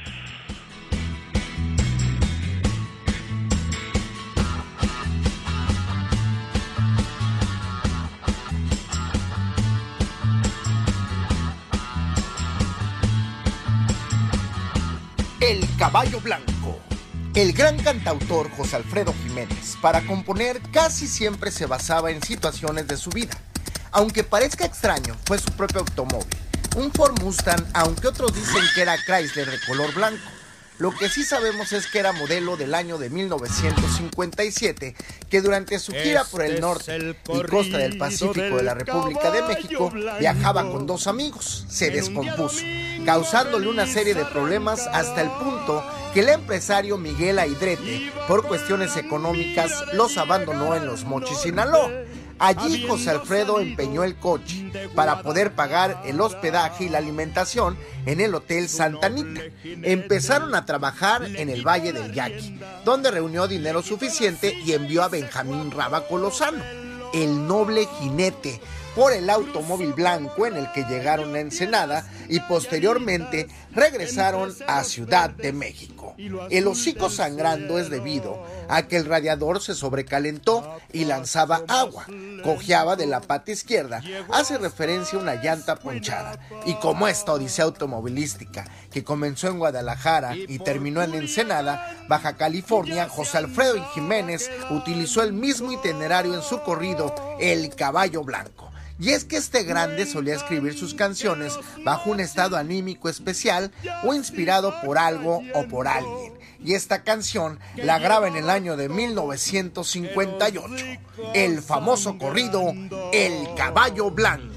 El caballo blanco. El gran cantautor José Alfredo Jiménez, para componer casi siempre se basaba en situaciones de su vida. Aunque parezca extraño, fue su propio automóvil. Un Ford Mustang, aunque otros dicen que era Chrysler de color blanco. Lo que sí sabemos es que era modelo del año de 1957, que durante su gira por el Este norte el y costa del Pacífico de la República de México viajaba con dos amigos. Se descompuso, causándole una serie de problemas hasta el punto que el empresario Miguel Aidrete, por cuestiones económicas, los abandonó en Los Mochis, Sinaloa. Allí José Alfredo empeñó el coche para poder pagar el hospedaje y la alimentación en el Hotel Santa Anita. Empezaron a trabajar en el Valle del Yaqui, donde reunió dinero suficiente y envió a Benjamín Rábaco Lozano. El Noble Jinete por el automóvil blanco en el que llegaron a Ensenada y posteriormente regresaron a Ciudad de México. El hocico sangrando es debido a que el radiador se sobrecalentó y lanzaba agua, cojeaba de la pata izquierda, hace referencia a una llanta ponchada. Y como esta odisea automovilística que comenzó en Guadalajara y terminó en Ensenada, Baja California, José Alfredo Jiménez utilizó el mismo itinerario en su corrido El Caballo Blanco. Y es que este grande solía escribir sus canciones bajo un estado anímico especial o inspirado por algo o por alguien. Y esta canción la graba en el año de 1958, el famoso corrido El Caballo Blanco.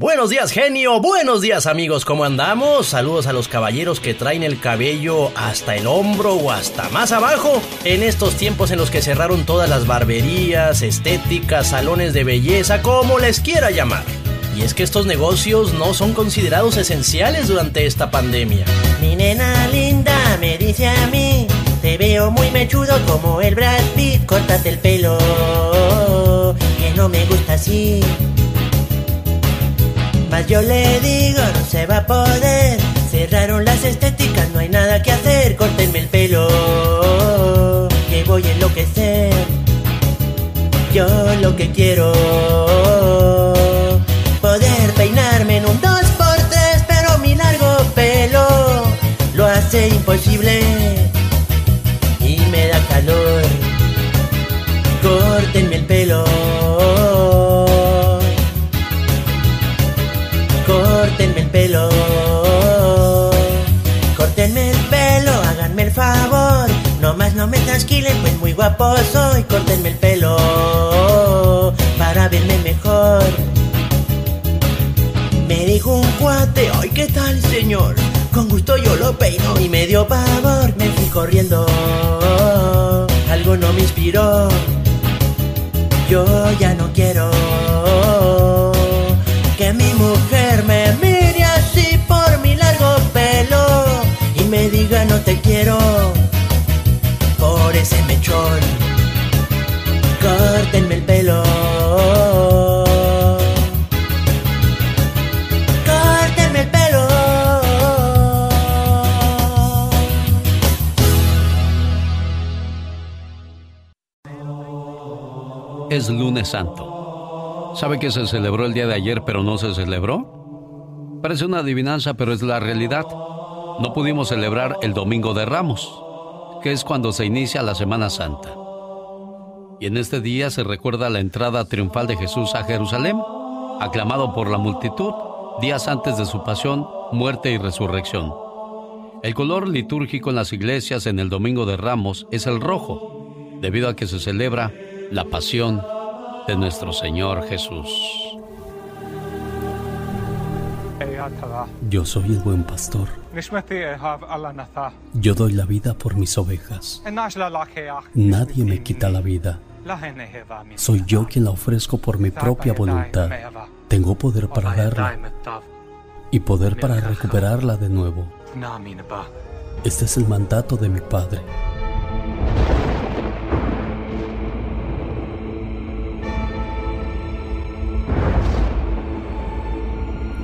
Buenos días, genio. Buenos días, amigos. ¿Cómo andamos? Saludos a los caballeros que traen el cabello hasta el hombro o hasta más abajo. En estos tiempos en los que cerraron todas las barberías, estéticas, salones de belleza, como les quiera llamar. Y es que estos negocios no son considerados esenciales durante esta pandemia. Mi nena linda me dice a mí, te veo muy mechudo como el Brad Pitt, córtate el pelo, que no me gusta así. Mas yo le digo, no se va a poder. Cerraron las estéticas, no hay nada que hacer. Córtenme el pelo, que voy a enloquecer. Yo lo que quiero, poder peinarme en un 2x3, pero mi largo pelo lo hace imposible soy. Córtenme el pelo para verme mejor. Me dijo un cuate, ay, ¿qué tal, señor? Con gusto yo lo peino y me dio pavor. Me fui corriendo, algo no me inspiró. Yo ya no quiero que mi mujer me mire así por mi largo pelo y me diga no te quiero Córtenme el pelo. Córtenme el pelo. Es lunes santo. ¿Sabe que se celebró el día de ayer pero no se celebró? Parece una adivinanza, pero es la realidad. No pudimos celebrar el Domingo de Ramos, que es cuando se inicia la Semana Santa. Y en este día se recuerda la entrada triunfal de Jesús a Jerusalén, aclamado por la multitud días antes de su pasión, muerte y resurrección. El color litúrgico en las iglesias en el Domingo de Ramos es el rojo, debido a que se celebra la pasión de nuestro Señor Jesús. Yo soy el buen pastor. Yo doy la vida por mis ovejas. Nadie me quita la vida. Soy yo quien la ofrezco por mi propia voluntad. Tengo poder para darla y poder para recuperarla de nuevo. Este es el mandato de mi Padre.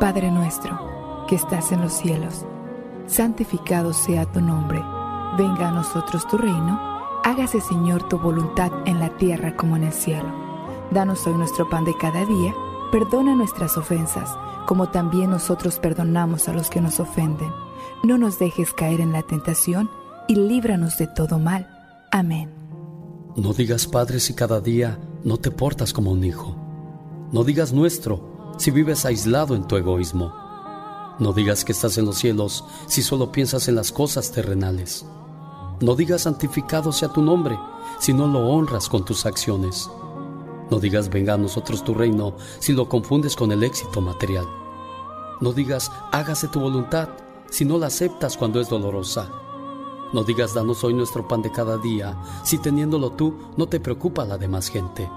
Padre nuestro, que estás en los cielos, santificado sea tu nombre, venga a nosotros tu reino, hágase Señor tu voluntad en la tierra como en el cielo. Danos hoy nuestro pan de cada día, perdona nuestras ofensas, como también nosotros perdonamos a los que nos ofenden. No nos dejes caer en la tentación y líbranos de todo mal. Amén. No digas Padre si cada día no te portas como un hijo. No digas nuestro si vives aislado en tu egoísmo. No digas que estás en los cielos si solo piensas en las cosas terrenales. No digas santificado sea tu nombre si no lo honras con tus acciones. No digas venga a nosotros tu reino si lo confundes con el éxito material. No digas hágase tu voluntad si no la aceptas cuando es dolorosa. No digas danos hoy nuestro pan de cada día si teniéndolo tú no te preocupa la demás gente.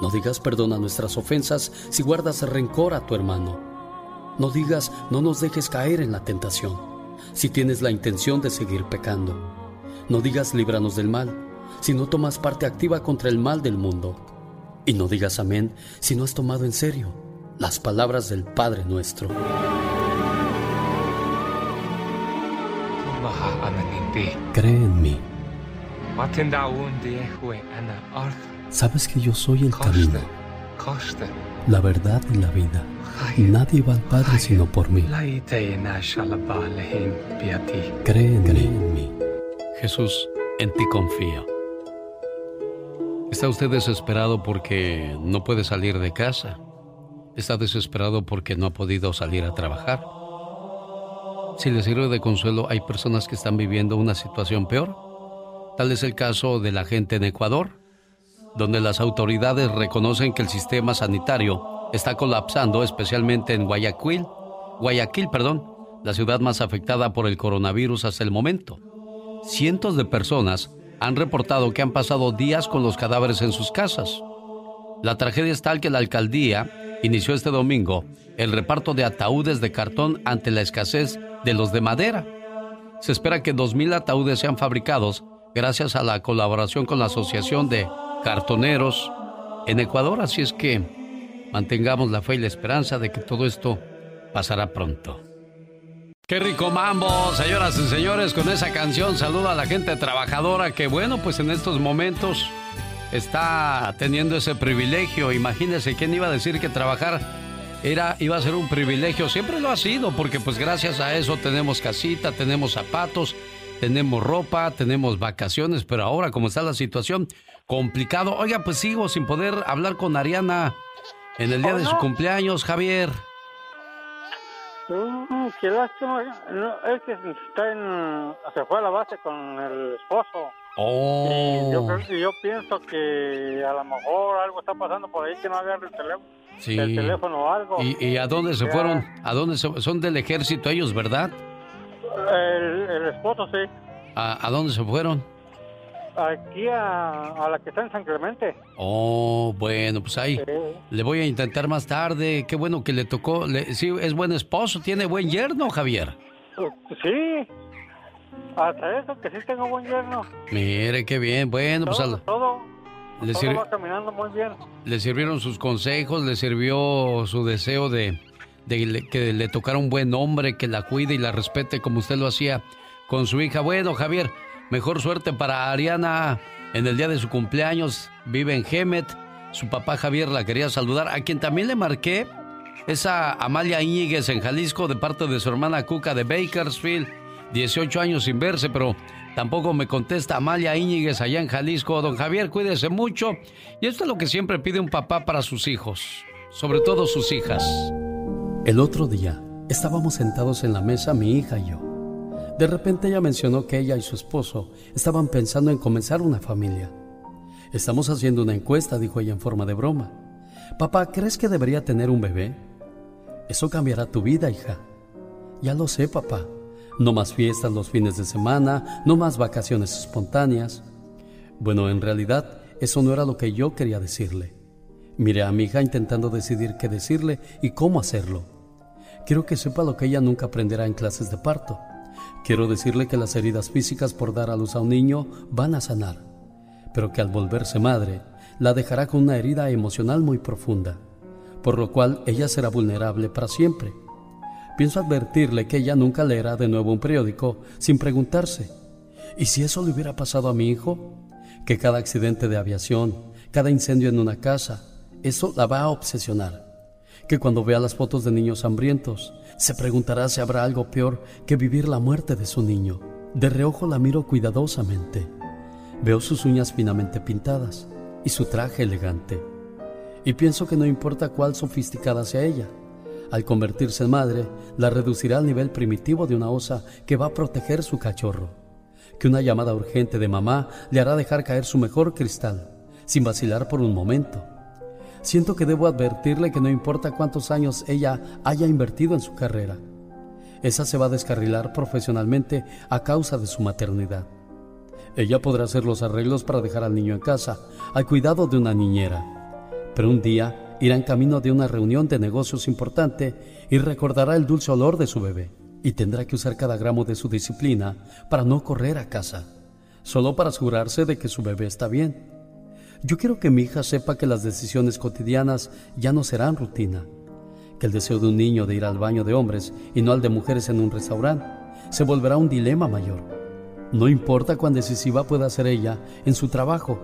No digas perdona nuestras ofensas si guardas rencor a tu hermano. No digas no nos dejes caer en la tentación si tienes la intención de seguir pecando. No digas líbranos del mal si no tomas parte activa contra el mal del mundo. Y no digas amén si no has tomado en serio las palabras del Padre nuestro. Cree en mí. Sabes que yo soy el camino, la verdad y la vida. Nadie va al Padre sino por mí. Cree en, en mí. Jesús, en ti confío. ¿Está usted desesperado porque no puede salir de casa? ¿Está desesperado porque no ha podido salir a trabajar? Si le sirve de consuelo, hay personas que están viviendo una situación peor. Tal es el caso de la gente en Ecuador, donde las autoridades reconocen que el sistema sanitario está colapsando, especialmente en Guayaquil, Guayaquil, perdón, la ciudad más afectada por el coronavirus hasta el momento. Cientos de personas han reportado que han pasado días con los cadáveres en sus casas. La tragedia es tal que la alcaldía inició este domingo el reparto de ataúdes de cartón ante la escasez de los de madera. Se espera que 2.000 ataúdes sean fabricados gracias a la colaboración con la Asociación de Cartoneros en Ecuador, así es que mantengamos la fe y la esperanza de que todo esto pasará pronto. Qué rico mambo, señoras y señores, con esa canción saluda a la gente trabajadora que bueno, pues en estos momentos está teniendo ese privilegio. Imagínense quién iba a decir que trabajar era iba a ser un privilegio, siempre lo ha sido, porque pues gracias a eso tenemos casita, tenemos zapatos, tenemos ropa, tenemos vacaciones, pero ahora como está la situación complicado, oiga, pues sigo sin poder hablar con Ariana en el día de su cumpleaños, Javier. Mm, qué lástima. es que está en, se fue a la base con el esposo. Oh. Y yo, pienso que a lo mejor algo está pasando por ahí que no agarre el teléfono. El teléfono o algo. ¿Y, a dónde se fueron? ¿A dónde son del ejército ellos, verdad? El, esposo, sí. ¿A, dónde se fueron? Aquí a, la que está en San Clemente. Oh, bueno, pues ahí le voy a intentar más tarde. Qué bueno que le tocó. sí, es buen esposo, tiene buen yerno, Javier. Sí, hasta eso, que sí tengo buen yerno. Mire, qué bien. Bueno, pues todo, todo, le va caminando muy bien. Le sirvieron sus consejos, le sirvió su deseo de, de, que le tocara un buen hombre, que la cuide y la respete como usted lo hacía con su hija. Bueno, Javier, mejor suerte para Ariana en el día de su cumpleaños. Vive en Gemet. Su papá Javier la quería saludar, a quien también le marqué. Esa Amalia Íñiguez en Jalisco de parte de su hermana Cuca de Bakersfield 18 años sin verse, pero tampoco me contesta Amalia Íñiguez allá en Jalisco. Don Javier, cuídese mucho. Y esto es lo que siempre pide un papá para sus hijos, sobre todo sus hijas. El otro día estábamos sentados en la mesa mi hija y yo. De repente ella mencionó que ella y su esposo estaban pensando en comenzar una familia. Estamos haciendo una encuesta, dijo ella en forma de broma. Papá, ¿crees que debería tener un bebé? Eso cambiará tu vida, hija. Ya lo sé, papá. No más fiestas los fines de semana, no más vacaciones espontáneas. Bueno, en realidad eso no era lo que yo quería decirle. Miré a mi hija intentando decidir qué decirle y cómo hacerlo. Quiero que sepa lo que ella nunca aprenderá en clases de parto. Quiero decirle que las heridas físicas por dar a luz a un niño van a sanar, pero que al volverse madre la dejará con una herida emocional muy profunda, por lo cual ella será vulnerable para siempre pienso advertirle que ella nunca leerá de nuevo un periódico sin preguntarse, ¿y si eso le hubiera pasado a mi hijo? Que cada accidente de aviación, cada incendio en una casa, eso la va a obsesionar. Que cuando vea las fotos de niños hambrientos, se preguntará si habrá algo peor que vivir la muerte de su niño. De reojo la miro cuidadosamente. Veo sus uñas finamente pintadas y su traje elegante. Y pienso que no importa cuál sofisticada sea ella, Al convertirse en madre, la reducirá al nivel primitivo de una osa que va a proteger su cachorro. Que una llamada urgente de mamá le hará dejar caer su mejor cristal, sin vacilar por un momento. Siento que debo advertirle que no importa cuántos años ella haya invertido en su carrera, esa se va a descarrilar profesionalmente a causa de su maternidad. Ella podrá hacer los arreglos para dejar al niño en casa, al cuidado de una niñera. Pero un día irá en camino de una reunión de negocios importante y recordará el dulce olor de su bebé. Y tendrá que usar cada gramo de su disciplina para no correr a casa, solo para asegurarse de que su bebé está bien. Yo quiero que mi hija sepa que las decisiones cotidianas ya no serán rutina, que el deseo de un niño de ir al baño de hombres y no al de mujeres en un restaurante se volverá un dilema mayor no importa cuán decisiva pueda ser ella en su trabajo,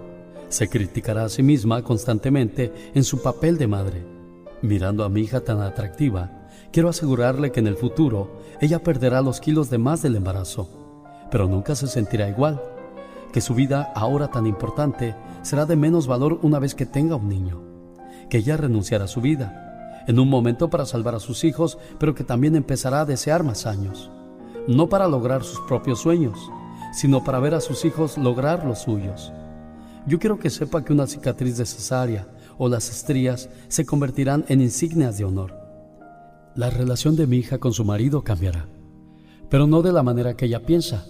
se criticará a sí misma constantemente en su papel de madre. Mirando a mi hija tan atractiva, quiero asegurarle que en el futuro ella perderá los kilos de más del embarazo, pero nunca se sentirá igual, que su vida ahora tan importante será de menos valor una vez que tenga un niño, que ella renunciará a su vida, en un momento para salvar a sus hijos, pero que también empezará a desear más años, no para lograr sus propios sueños, sino para ver a sus hijos lograr los suyos. Yo quiero que sepa que una cicatriz de cesárea o las estrías se convertirán en insignias de honor. La relación de mi hija con su marido cambiará, pero no de la manera que ella piensa.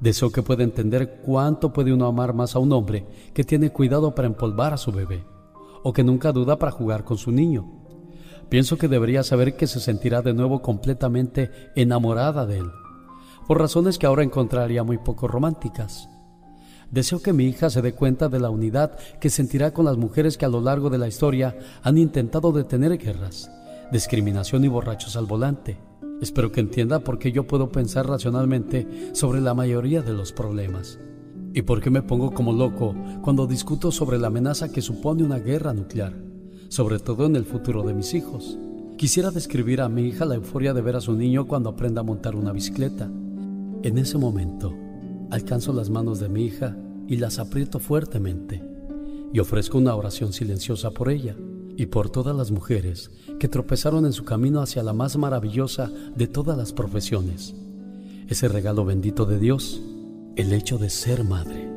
Deseo que pueda entender cuánto puede uno amar más a un hombre que tiene cuidado para empolvar a su bebé, o que nunca duda para jugar con su niño. Pienso que debería saber que se sentirá de nuevo completamente enamorada de él por razones que ahora encontraría muy poco románticas. Deseo que mi hija se dé cuenta de la unidad que sentirá con las mujeres que a lo largo de la historia han intentado detener guerras, discriminación y borrachos al volante. Espero que entienda por qué yo puedo pensar racionalmente sobre la mayoría de los problemas. Y por qué me pongo como loco cuando discuto sobre la amenaza que supone una guerra nuclear, sobre todo en el futuro de mis hijos. Quisiera describir a mi hija la euforia de ver a su niño cuando aprenda a montar una bicicleta. En ese momento, alcanzo las manos de mi hija y las aprieto fuertemente y ofrezco una oración silenciosa por ella y por todas las mujeres que tropezaron en su camino hacia la más maravillosa de todas las profesiones, ese regalo bendito de Dios, el hecho de ser madre.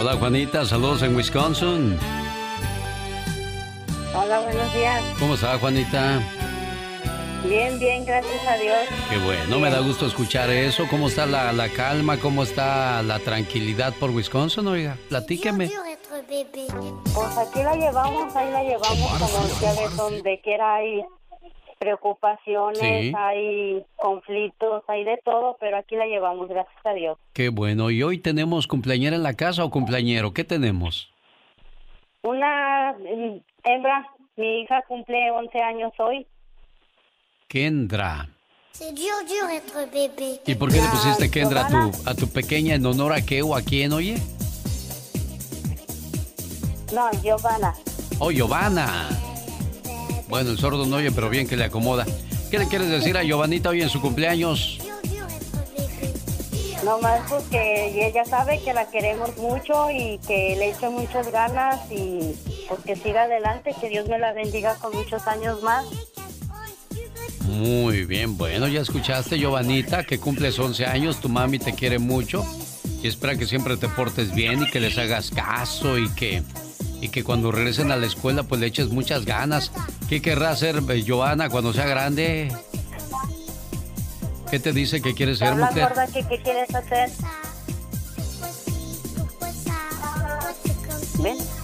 Hola Juanita, saludos en Wisconsin. Hola, buenos días. ¿Cómo está, Juanita? Bien, bien, gracias a Dios. Qué bueno, me da gusto escuchar eso. ¿Cómo está la, la calma? ¿Cómo está la tranquilidad por Wisconsin? Oiga, platíqueme. Pues aquí la llevamos, ahí la llevamos, como ya ves, donde quiera hay preocupaciones, hay conflictos, hay de todo, pero aquí la llevamos, gracias a Dios. Qué bueno. ¿Y hoy tenemos cumpleañera en la casa o cumpleañero? ¿Qué tenemos? Una mm, hembra, mi hija cumple 11 años hoy. Kendra. ¿Y por qué le pusiste Kendra a tu, a tu pequeña en honor a qué o a quién, oye? No, Giovanna. Oh, Giovanna. Bueno, el sordo no oye, pero bien que le acomoda. ¿Qué le quieres decir a Giovanita hoy en su cumpleaños? No más porque ella sabe que la queremos mucho y que le echo muchas ganas y pues que siga adelante, que Dios me la bendiga con muchos años más. Muy bien, bueno, ya escuchaste, Giovanita, que cumples 11 años, tu mami te quiere mucho y espera que siempre te portes bien y que les hagas caso y que, y que cuando regresen a la escuela pues le eches muchas ganas. ¿Qué querrá hacer eh, Giovanna cuando sea grande? ¿Qué te dice que quieres ser mujer? ¿qué, ¿qué quieres hacer? ¿Ven?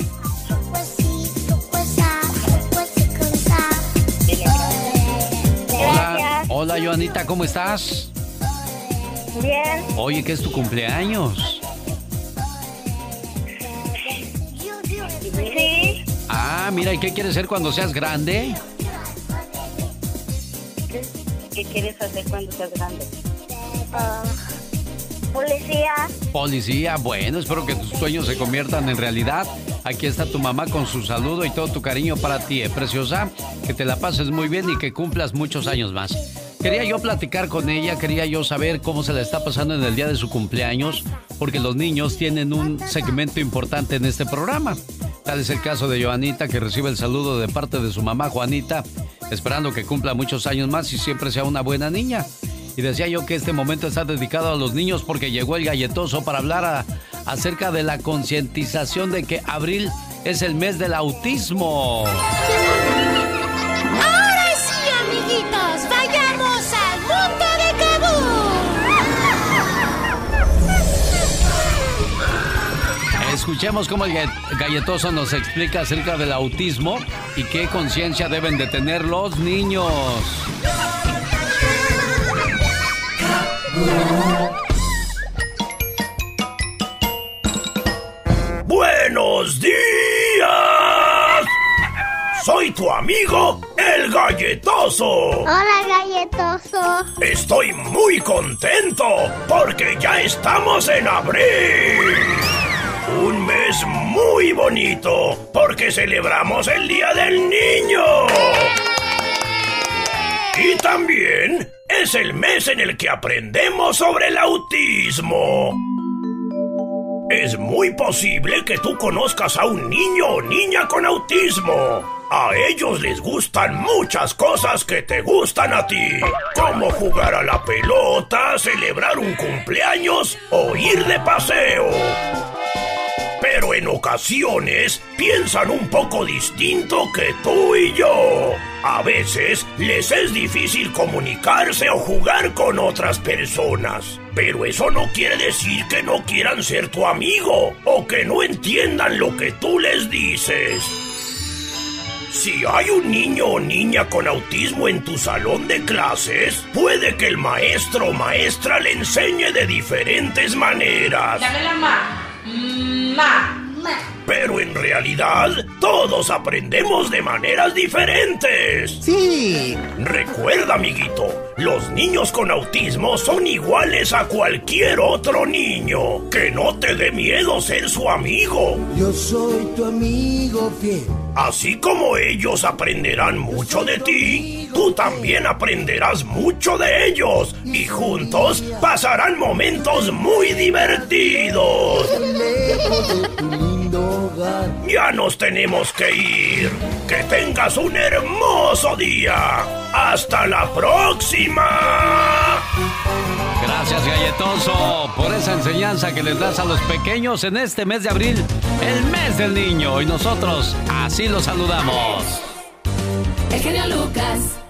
Hola, hola Joanita, ¿cómo estás? Bien. Oye, ¿qué es tu cumpleaños? Sí. Ah, mira, ¿y qué quieres ser cuando seas grande? ¿Qué quieres hacer cuando seas grande? Ah, policía. Policía, bueno, espero que tus sueños se conviertan en realidad. Aquí está tu mamá con su saludo y todo tu cariño para ti, ¿eh, preciosa. Que te la pases muy bien y que cumplas muchos años más. Quería yo platicar con ella, quería yo saber cómo se la está pasando en el día de su cumpleaños, porque los niños tienen un segmento importante en este programa. Tal es el caso de Joanita, que recibe el saludo de parte de su mamá Juanita, esperando que cumpla muchos años más y siempre sea una buena niña. Y decía yo que este momento está dedicado a los niños porque llegó el galletoso para hablar acerca de la concientización de que abril es el mes del autismo. Escuchemos cómo el galletoso nos explica acerca del autismo y qué conciencia deben de tener los niños. ¡Buenos días! Soy tu amigo, el galletoso. Hola, galletoso. Estoy muy contento porque ya estamos en abril. Mes muy bonito porque celebramos el Día del Niño. Y también es el mes en el que aprendemos sobre el autismo. Es muy posible que tú conozcas a un niño o niña con autismo. A ellos les gustan muchas cosas que te gustan a ti, como jugar a la pelota, celebrar un cumpleaños o ir de paseo pero en ocasiones piensan un poco distinto que tú y yo. A veces les es difícil comunicarse o jugar con otras personas. Pero eso no quiere decir que no quieran ser tu amigo o que no entiendan lo que tú les dices. Si hay un niño o niña con autismo en tu salón de clases, puede que el maestro o maestra le enseñe de diferentes maneras. Dame la mano. Ma. Pero en realidad, todos aprendemos de maneras diferentes. Sí. Recuerda, amiguito, los niños con autismo son iguales a cualquier otro niño. Que no te dé miedo ser su amigo. Yo soy tu amigo fiel. Así como ellos aprenderán mucho de ti, tú también aprenderás mucho de ellos y juntos pasarán momentos muy divertidos. Ya nos tenemos que ir. Que tengas un hermoso día. Hasta la próxima. Gracias, galletoso, por esa enseñanza que les das a los pequeños en este mes de abril, el mes del niño. Y nosotros así los saludamos. El genio Lucas.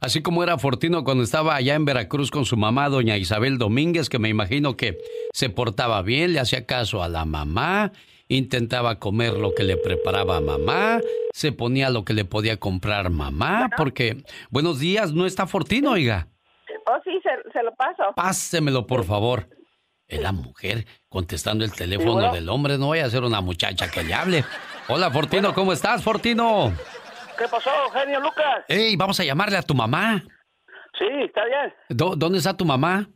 Así como era Fortino cuando estaba allá en Veracruz con su mamá, doña Isabel Domínguez, que me imagino que se portaba bien, le hacía caso a la mamá, intentaba comer lo que le preparaba mamá, se ponía lo que le podía comprar mamá, porque, buenos días, no está Fortino, oiga. Oh, sí, se, lo paso. Pásemelo, por favor. Es la mujer contestando el teléfono del hombre, no vaya a ser una muchacha que le hable. Hola, Fortino, ¿cómo estás, Fortino? ¿Qué pasó, genio Lucas? Ey, vamos a llamarle a tu mamá. Sí, está bien. ¿Dónde está tu mamá?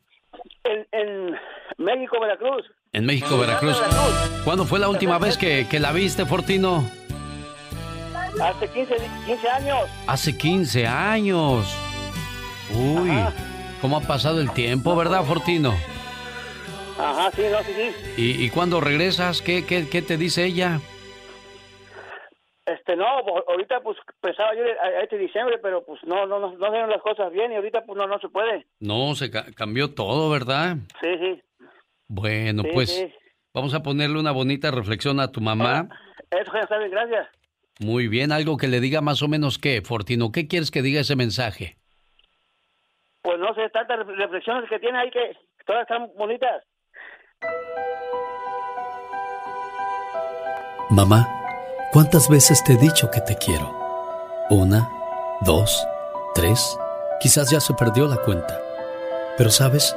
En, México, Veracruz. En México, Veracruz. ¿Cuándo fue la última vez que, la viste, Fortino? Hace 15, 15 años. Hace 15 años. Uy, ¿cómo ha pasado el tiempo, verdad, Fortino? Ajá, sí, no, sí, sí. ¿Y, y cuándo regresas? ¿Qué, qué, qué te dice ella? Este, no, pues, ahorita pues pensaba yo a, este diciembre, pero pues no, no, no, no dieron las cosas bien y ahorita pues no, no se puede. No, se cambió todo, ¿verdad? Sí, sí. Bueno, pues vamos a ponerle una bonita reflexión a tu mamá. Ah, eso ya saben, gracias. Muy bien, algo que le diga más o menos qué, Fortino, ¿qué quieres que diga ese mensaje? Pues no sé, tantas reflexiones que tiene ahí que todas están bonitas. Mamá. ¿Cuántas veces te he dicho que te quiero? Una, dos, tres, quizás ya se perdió la cuenta. Pero sabes,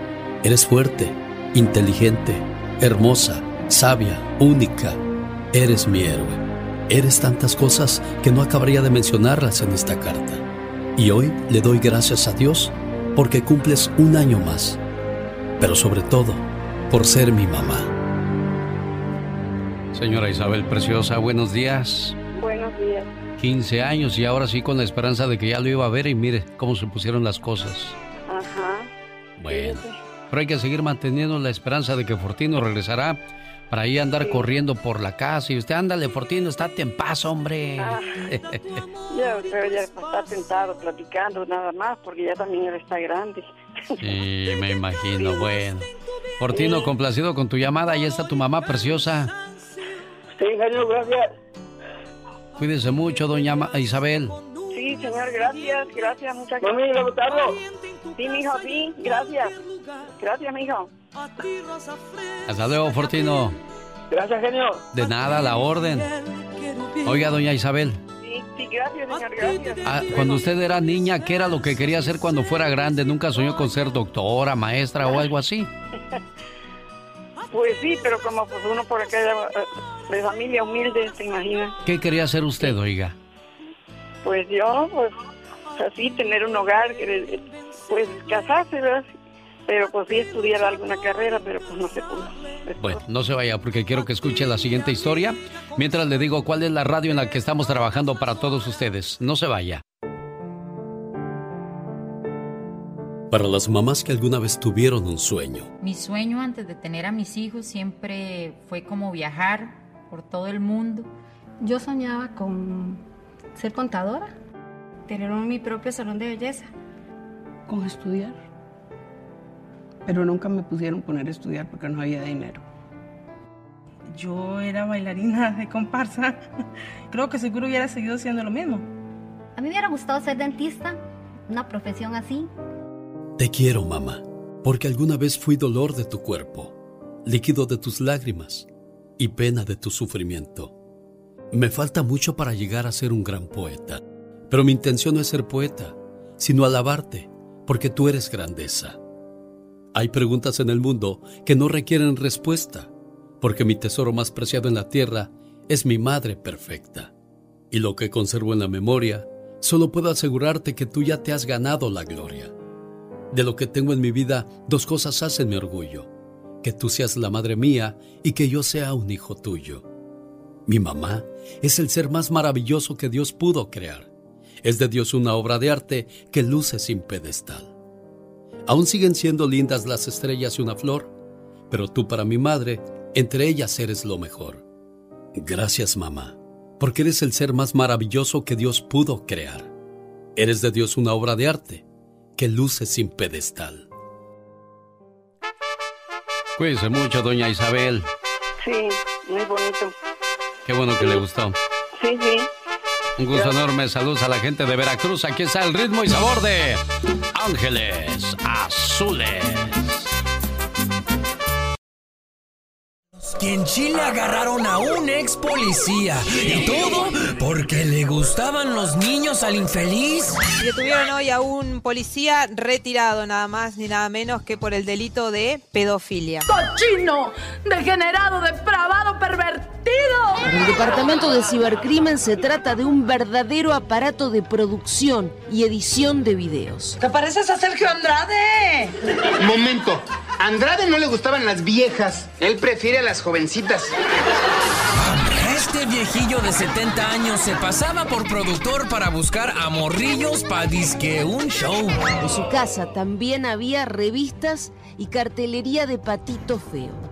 eres fuerte, inteligente, hermosa, sabia, única. Eres mi héroe. Eres tantas cosas que no acabaría de mencionarlas en esta carta. Y hoy le doy gracias a Dios porque cumples un año más. Pero sobre todo, por ser mi mamá. Señora Isabel Preciosa, buenos días. Buenos días. 15 años y ahora sí con la esperanza de que ya lo iba a ver y mire cómo se pusieron las cosas. Ajá. Bueno, pero hay que seguir manteniendo la esperanza de que Fortino regresará para ahí andar corriendo por la casa. Y usted, ándale, Fortino, estate en paz, hombre. Ah, <laughs> ya, pero ya está sentado platicando nada más, porque ya también él está grande. Sí, me imagino. Bueno, Fortino, complacido con tu llamada. Ahí está tu mamá preciosa. Sí, señor, gracias. Cuídese mucho, doña Isabel. Sí, señor, gracias, gracias, muchas gracias. Mami, ¿le Sí, mijo, sí, gracias. Gracias, mijo. Hasta luego, Fortino. Gracias, genio. De nada, la orden. Oiga, doña Isabel. Sí, sí, gracias, señor, gracias. Ah, cuando usted era niña, ¿qué era lo que quería hacer cuando fuera grande? ¿Nunca soñó con ser doctora, maestra o algo así? <laughs> Pues sí, pero como pues uno por acá eh, de familia humilde, ¿se imagina? ¿Qué quería hacer usted, oiga? Pues yo, pues así, tener un hogar, pues casarse, ¿verdad? pero pues sí estudiar alguna carrera, pero pues no se pudo. Bueno, no se vaya porque quiero que escuche la siguiente historia. Mientras le digo cuál es la radio en la que estamos trabajando para todos ustedes. No se vaya. Para las mamás que alguna vez tuvieron un sueño. Mi sueño antes de tener a mis hijos siempre fue como viajar por todo el mundo. Yo soñaba con ser contadora, tener mi propio salón de belleza. Con estudiar pero nunca me pusieron poner a estudiar porque no había dinero. Yo era bailarina de comparsa. <laughs> Creo que seguro hubiera seguido siendo lo mismo. A mí me hubiera gustado ser dentista, una profesión así. Te quiero, mamá, porque alguna vez fui dolor de tu cuerpo, líquido de tus lágrimas y pena de tu sufrimiento. Me falta mucho para llegar a ser un gran poeta, pero mi intención no es ser poeta, sino alabarte, porque tú eres grandeza. Hay preguntas en el mundo que no requieren respuesta, porque mi tesoro más preciado en la tierra es mi madre perfecta. Y lo que conservo en la memoria, solo puedo asegurarte que tú ya te has ganado la gloria. De lo que tengo en mi vida, dos cosas hacen mi orgullo. Que tú seas la madre mía y que yo sea un hijo tuyo. Mi mamá es el ser más maravilloso que Dios pudo crear. Es de Dios una obra de arte que luce sin pedestal. Aún siguen siendo lindas las estrellas y una flor, pero tú para mi madre, entre ellas eres lo mejor. Gracias mamá, porque eres el ser más maravilloso que Dios pudo crear. Eres de Dios una obra de arte que luce sin pedestal. Cuídese mucho, doña Isabel. Sí, muy bonito. Qué bueno que le gustó. Sí, sí. Un gusto enorme. Saludos a la gente de Veracruz. Aquí está el ritmo y sabor de Ángeles Azules. Que en Chile agarraron a un ex policía. Y todo porque le gustaban los niños al infeliz. Detuvieron hoy a un policía retirado, nada más ni nada menos que por el delito de pedofilia. ¡Cochino! ¡Degenerado, depravado, pervertido! Para el Departamento de Cibercrimen se trata de un verdadero aparato de producción y edición de videos. ¿Te pareces a Sergio Andrade? Momento. Andrade no le gustaban las viejas. Él prefiere a las jovencitas. Este viejillo de 70 años se pasaba por productor para buscar a morrillos para disque un show. En su casa también había revistas y cartelería de patito feo.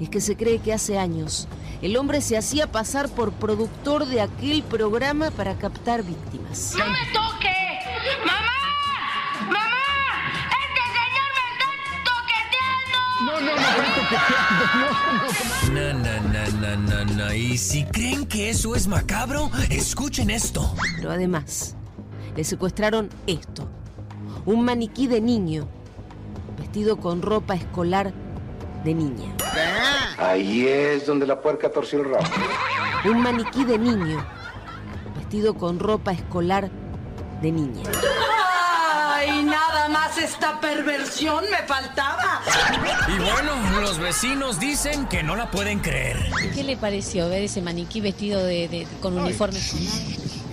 Es que se cree que hace años el hombre se hacía pasar por productor de aquel programa para captar víctimas. ¡No me toque! ¡Mamá! ¡Mamá! ¡Este señor me está toqueteando! no, no, no, no, no, no, no, no. Y si creen que eso es macabro, escuchen esto. Pero además, le secuestraron esto. Un maniquí de niño, vestido con ropa escolar de niña. Ahí es donde la puerca torció el rabo. Un maniquí de niño, vestido con ropa escolar de niña. ¡Ay, nada más esta perversión me faltaba! Y bueno, los vecinos dicen que no la pueden creer. ¿Qué le pareció ver ese maniquí vestido de, con uniforme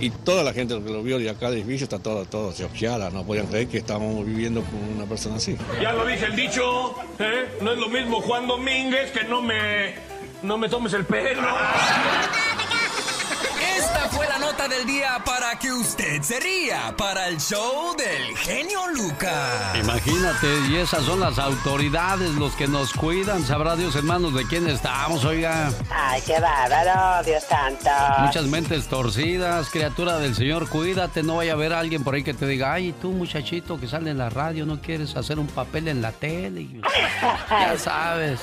y toda la gente que lo vio de acá del edificio está todo, todo choqueada, no podían creer que estábamos viviendo con una persona así. Ya lo dice el dicho, ¿eh? No es lo mismo Juan Domínguez que no me, no me tomes el pelo. Esta fue la nota del día para que usted se ría para el show del genio Lucas. Imagínate, y esas son las autoridades los que nos cuidan. Sabrá Dios, hermanos, de quién estamos, oiga. Ay, qué bárbaro, Dios santo. Muchas mentes torcidas, criatura del Señor, cuídate. No vaya a haber alguien por ahí que te diga, ay, tú, muchachito que sale en la radio, no quieres hacer un papel en la tele. ya <laughs> sabes.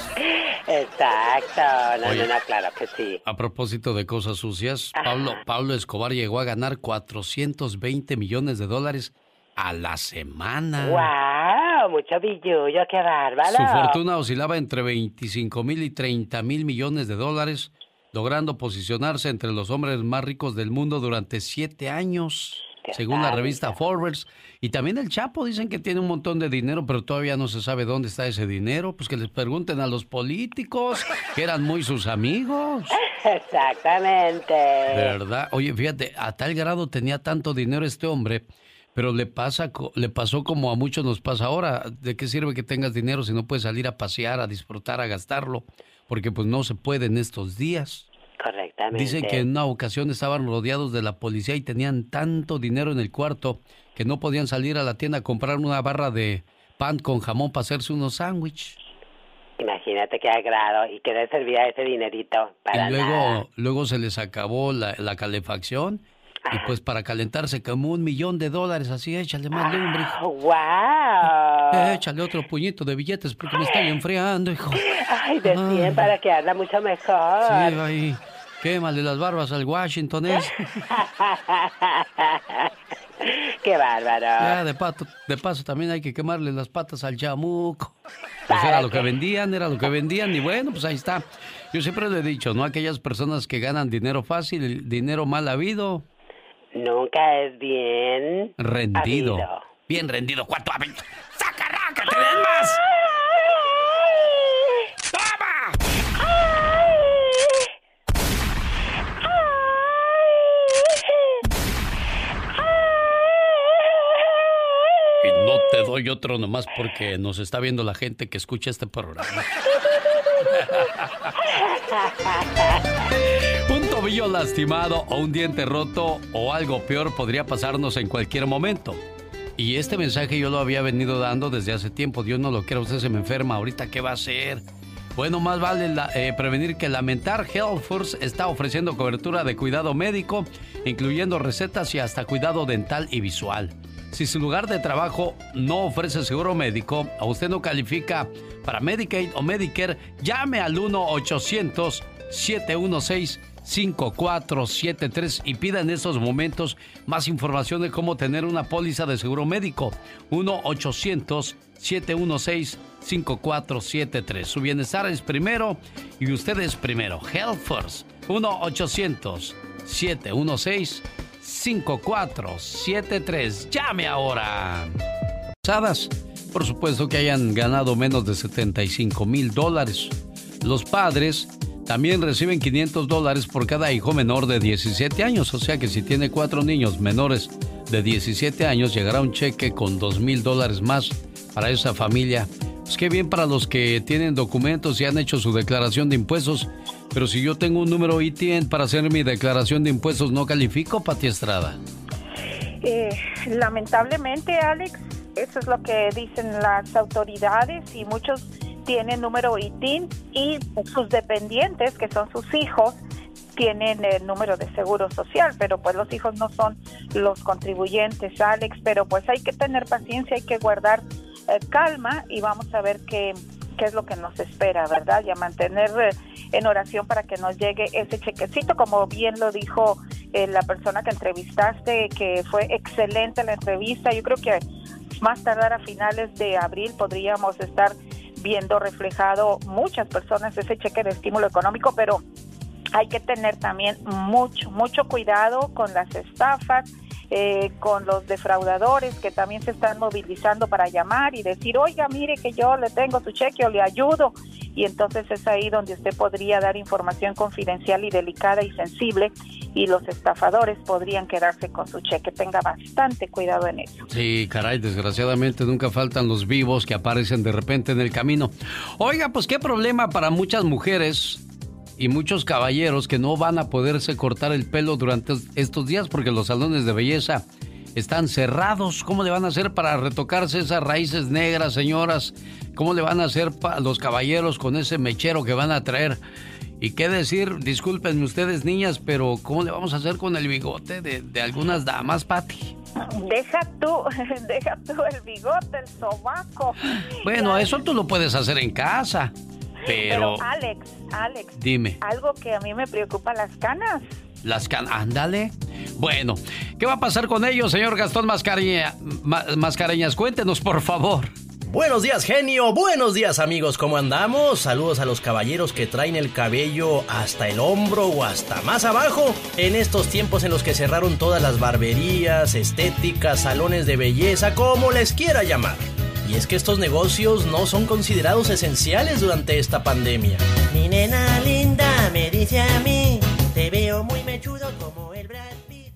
Exacto, no, no, no, claro que sí. A propósito de cosas sucias, Pablo, Pablo Escobar llegó a ganar 420 millones de dólares a la semana. ¡Wow! Mucho billullo, qué bárbaro. Su fortuna oscilaba entre 25 mil y 30 mil millones de dólares, logrando posicionarse entre los hombres más ricos del mundo durante siete años según la revista Forbes. Y también el Chapo dicen que tiene un montón de dinero, pero todavía no se sabe dónde está ese dinero. Pues que les pregunten a los políticos, que eran muy sus amigos. <laughs> Exactamente. ¿Verdad? Oye, fíjate, a tal grado tenía tanto dinero este hombre, pero le, pasa, le pasó como a muchos nos pasa ahora. ¿De qué sirve que tengas dinero si no puedes salir a pasear, a disfrutar, a gastarlo? Porque pues no se puede en estos días. Correctamente. Dicen que en una ocasión estaban rodeados de la policía y tenían tanto dinero en el cuarto que no podían salir a la tienda a comprar una barra de pan con jamón para hacerse unos sándwiches. Imagínate qué agrado y que le servía ese dinerito para Y luego, luego se les acabó la, calefacción y pues para calentarse como un millón de dólares, así échale más lumbre. ¡Wow! <laughs> Échale otro puñito de billetes porque me está enfriando, hijo. Ay, de 100 para que anda mucho mejor. Sí, ahí. Quémale las barbas al Washington ese. <laughs> Qué bárbaro. Ya, de, pato, de paso también hay que quemarle las patas al chamuco. Pues era lo que vendían, era lo que vendían y bueno, pues ahí está. Yo siempre le he dicho, ¿no? Aquellas personas que ganan dinero fácil, dinero mal habido. Nunca es bien... Rendido. Bien rendido. ¿Cuánto ha ¡Saca, raca, te den más! Doy otro nomás porque nos está viendo la gente que escucha este programa. <laughs> un tobillo lastimado o un diente roto o algo peor podría pasarnos en cualquier momento. Y este mensaje yo lo había venido dando desde hace tiempo. Dios no lo quiera, usted se me enferma. Ahorita, ¿qué va a hacer? Bueno, más vale eh, prevenir que lamentar. Health Force está ofreciendo cobertura de cuidado médico, incluyendo recetas y hasta cuidado dental y visual. Si su lugar de trabajo no ofrece seguro médico o usted no califica para Medicaid o Medicare, llame al 1-800-716-5473 y pida en estos momentos más información de cómo tener una póliza de seguro médico. 1-800-716-5473. Su bienestar es primero y usted es primero. Health First. 1-800-716-5473. 5473. Llame ahora. Por supuesto que hayan ganado menos de 75 mil dólares. Los padres también reciben 500 dólares por cada hijo menor de 17 años. O sea que si tiene cuatro niños menores de 17 años, llegará un cheque con 2 mil dólares más para esa familia. Pues qué bien para los que tienen documentos y han hecho su declaración de impuestos. Pero si yo tengo un número ITN para hacer mi declaración de impuestos, ¿no califico, Pati Estrada? Eh, lamentablemente, Alex, eso es lo que dicen las autoridades y muchos tienen número ITIN y sus dependientes, que son sus hijos, tienen el número de seguro social, pero pues los hijos no son los contribuyentes, Alex, pero pues hay que tener paciencia, hay que guardar eh, calma y vamos a ver qué, qué es lo que nos espera, ¿verdad? Y a mantener eh, en oración para que nos llegue ese chequecito, como bien lo dijo eh, la persona que entrevistaste, que fue excelente la entrevista. Yo creo que más tardar a finales de abril podríamos estar viendo reflejado muchas personas ese cheque de estímulo económico, pero hay que tener también mucho, mucho cuidado con las estafas, eh, con los defraudadores que también se están movilizando para llamar y decir, oiga, mire que yo le tengo su cheque o le ayudo. Y entonces es ahí donde usted podría dar información confidencial y delicada y sensible y los estafadores podrían quedarse con su cheque. Tenga bastante cuidado en eso. Sí, caray, desgraciadamente nunca faltan los vivos que aparecen de repente en el camino. Oiga, pues qué problema para muchas mujeres y muchos caballeros que no van a poderse cortar el pelo durante estos días porque los salones de belleza están cerrados. ¿Cómo le van a hacer para retocarse esas raíces negras, señoras? ¿Cómo le van a hacer los caballeros con ese mechero que van a traer? Y qué decir, discúlpenme ustedes niñas, pero ¿cómo le vamos a hacer con el bigote de, algunas damas, Patti? Deja tú, <laughs> deja tú el bigote, el sobaco. Bueno, eso tú lo puedes hacer en casa. Pero, Alex, Alex. Dime. Algo que a mí me preocupa, las canas. Las canas, ándale. Bueno, ¿qué va a pasar con ellos, señor Gastón Mascareña, Mascareñas? Cuéntenos, por favor. Buenos días, genio. Buenos días, amigos. ¿Cómo andamos? Saludos a los caballeros que traen el cabello hasta el hombro o hasta más abajo. En estos tiempos en los que cerraron todas las barberías, estéticas, salones de belleza, como les quiera llamar. Y es que estos negocios no son considerados esenciales durante esta pandemia. Mi nena linda me dice a mí, te veo muy mechudo como el Brad Pitt.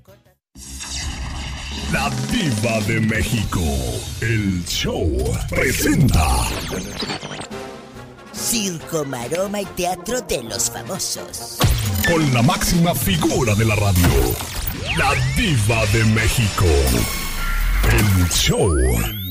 La diva de México, el show presenta. Circo, maroma y teatro de los famosos. Con la máxima figura de la radio, la diva de México, el show.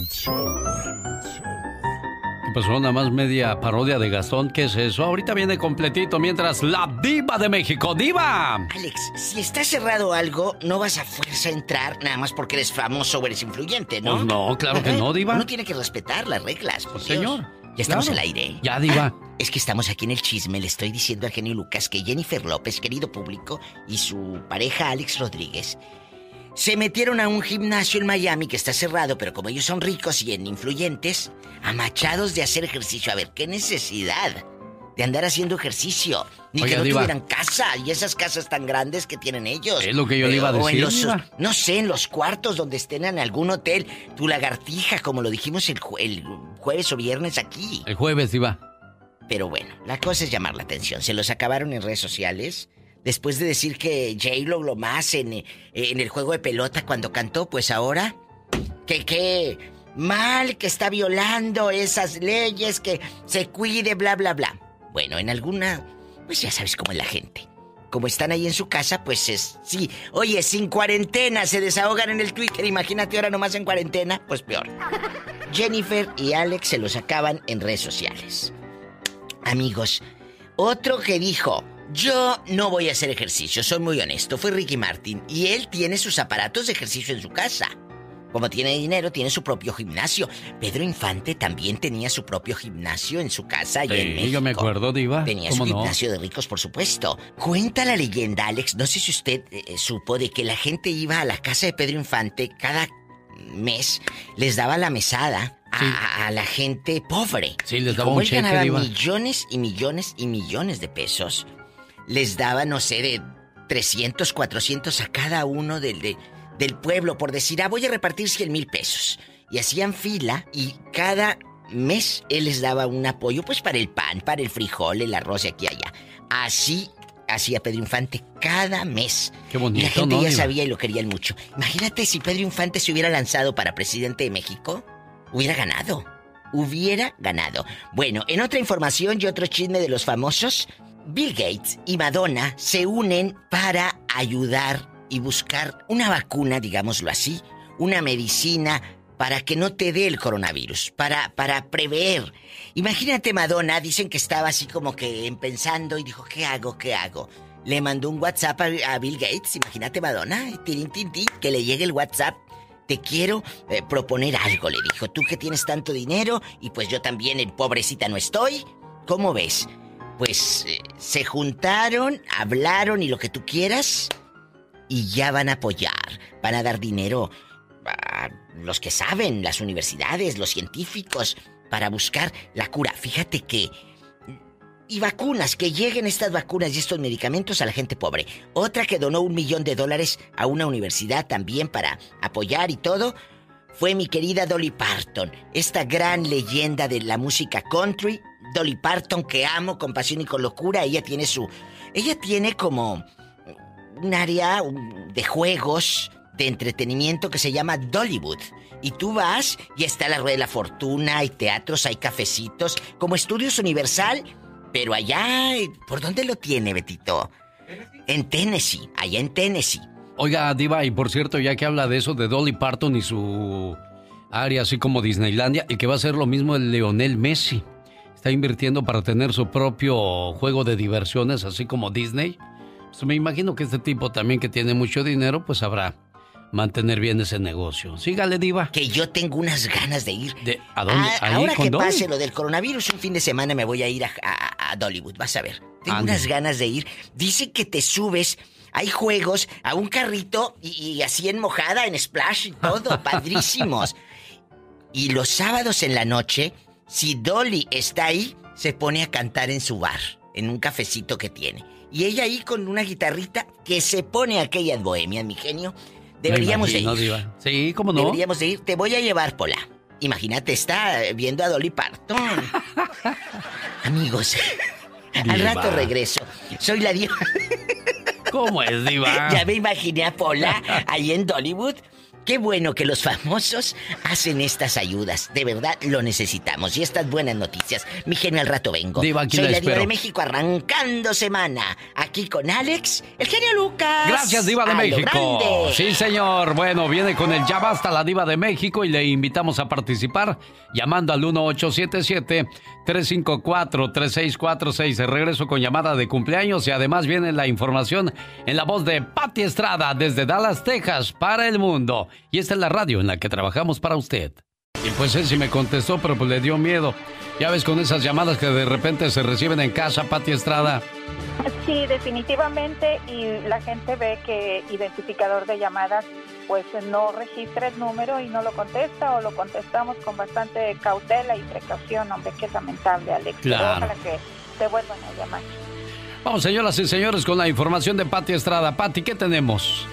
¿Qué pasó? Nada más media parodia de Gastón. ¿Qué es eso? Ahorita viene completito mientras la diva de México, diva. Alex, si está cerrado algo, no vas a fuerza a entrar nada más porque eres famoso o eres influyente, ¿no? Pues no, claro que no, diva. Uno tiene que respetar las reglas, por Señor. Ya estamos al aire. Ya, diva. Es que estamos aquí en el chisme. Le estoy diciendo al genio Lucas que Jennifer López, querido público, y su pareja Alex Rodríguez se metieron a un gimnasio en Miami que está cerrado, pero como ellos son ricos y en influyentes, amachados de hacer ejercicio. A ver, ¿qué necesidad de andar haciendo ejercicio? Ni que no tuvieran casa y esas casas tan grandes que tienen ellos. Es lo que yo le iba a decir. no sé, en los cuartos donde estén en algún hotel, tu lagartija, como lo dijimos el, el jueves o viernes aquí. El jueves iba. Pero bueno, la cosa es llamar la atención. Se los acabaron en redes sociales Después de decir que J-Lo lo más en, eh, en el juego de pelota cuando cantó, pues ahora. Que qué mal que está violando esas leyes, que se cuide, bla, bla, bla. Bueno, en alguna. Pues ya sabes cómo es la gente. Como están ahí en su casa, pues es. Sí. Oye, sin cuarentena se desahogan en el Twitter. Imagínate ahora nomás en cuarentena, pues peor. <laughs> Jennifer y Alex se los acaban en redes sociales. Amigos, otro que dijo, yo no voy a hacer ejercicio, soy muy honesto. Fue Ricky Martin y él tiene sus aparatos de ejercicio en su casa. Como tiene dinero, tiene su propio gimnasio. Pedro Infante también tenía su propio gimnasio en su casa y en México. yo me acuerdo, Diva. Tenía su gimnasio de ricos, por supuesto. Cuenta la leyenda, Alex, no sé si usted eh, supo de que la gente iba a la casa de Pedro Infante cada mes, les daba la mesada a, la gente pobre. Sí, les daba un cheque, ganaba millones y millones y millones de pesos les daba, no sé, de 300, 400 a cada uno del, del pueblo por decir, ah, voy a repartir 100 mil pesos. Y hacían fila y cada mes él les daba un apoyo, pues para el pan, para el frijol, el arroz y aquí y allá. Así hacía Pedro Infante cada mes. Qué bonito, y la gente ya sabía y lo querían mucho. Imagínate si Pedro Infante se hubiera lanzado para presidente de México, hubiera ganado. Hubiera ganado. Bueno, en otra información y otro chisme de los famosos, Bill Gates y Madonna se unen para ayudar y buscar una vacuna, digámoslo así, una medicina para que no te dé el coronavirus, para, para prever. Imagínate Madonna, dicen que estaba así como que pensando y dijo, ¿qué hago? ¿Qué hago? Le mandó un WhatsApp a, Bill Gates, imagínate Madonna, que le llegue el WhatsApp te quiero eh, proponer algo, le dijo. Tú que tienes tanto dinero y pues yo también, en pobrecita, no estoy. ¿Cómo ves? Pues eh, se juntaron, hablaron y lo que tú quieras y ya van a apoyar, van a dar dinero a los que saben, las universidades, los científicos, para buscar la cura. Fíjate que... Y vacunas, que lleguen estas vacunas y estos medicamentos a la gente pobre. Otra que donó un millón de dólares a una universidad también para apoyar y todo, fue mi querida Dolly Parton, esta gran leyenda de la música country. Dolly Parton, que amo con pasión y con locura. Ella tiene su... Ella tiene como un área de juegos de entretenimiento que se llama Dollywood. Y tú vas y está la Rueda de la Fortuna, hay teatros, hay cafecitos, como Estudios Universal, pero allá, ¿por dónde lo tiene, Betito? En Tennessee, allá en Tennessee. Oiga, Diva, y por cierto, ya que habla de eso de Dolly Parton y su área, así como Disneylandia, y que va a ser lo mismo el Leonel Messi. Está invirtiendo para tener su propio juego de diversiones, así como Disney. Pues me imagino que este tipo también que tiene mucho dinero, pues habrá mantener bien ese negocio. Sígale, Diva. Que yo tengo unas ganas de ir. De, ¿A dónde? Ah, ahora que pase lo del coronavirus, un fin de semana me voy a ir a, a, Dollywood, vas a ver. Tengo unas ganas de ir. Dice que te subes, hay juegos, a un carrito y, así en mojada, en splash y todo, <laughs> padrísimos. Y los sábados en la noche, si Dolly está ahí, se pone a cantar en su bar, en un cafecito que tiene. Y ella ahí con una guitarrita que se pone aquella bohemia, mi genio. Deberíamos de ir. Sí, ¿cómo no? Deberíamos de ir. Te voy a llevar, Pola. Imagínate, está viendo a Dolly Parton. <laughs> Amigos, al rato regreso. Soy la diva. ¿Cómo es, diva? <laughs> Ya me imaginé a Pola <laughs> ahí en Dollywood Qué bueno que los famosos hacen estas ayudas. De verdad lo necesitamos. Y estas buenas noticias. Mi genio al rato vengo. Diva, aquí Soy la, Diva de México arrancando semana. Aquí con Alex, el genio Lucas. Gracias, Diva de México. Sí, señor. Bueno, viene con el Ya Basta la Diva de México y le invitamos a participar llamando al 1877 354-3646. Regreso con llamada de cumpleaños y además viene la información en la voz de Patti Estrada desde Dallas, Texas, para el mundo. Y esta es la radio en la que trabajamos para usted. Y pues él sí me contestó, pero pues le dio miedo. Ya ves con esas llamadas que de repente se reciben en casa, Patti Estrada. Sí, definitivamente. Y la gente ve que identificador de llamadas pues no registra el número y no lo contesta o lo contestamos con bastante cautela y precaución, hombre, qué lamentable, Alex. Claro. Ojalá que te vuelvan a llamar. Vamos, señoras y señores, con la información de Patti Estrada. Patti, ¿qué tenemos?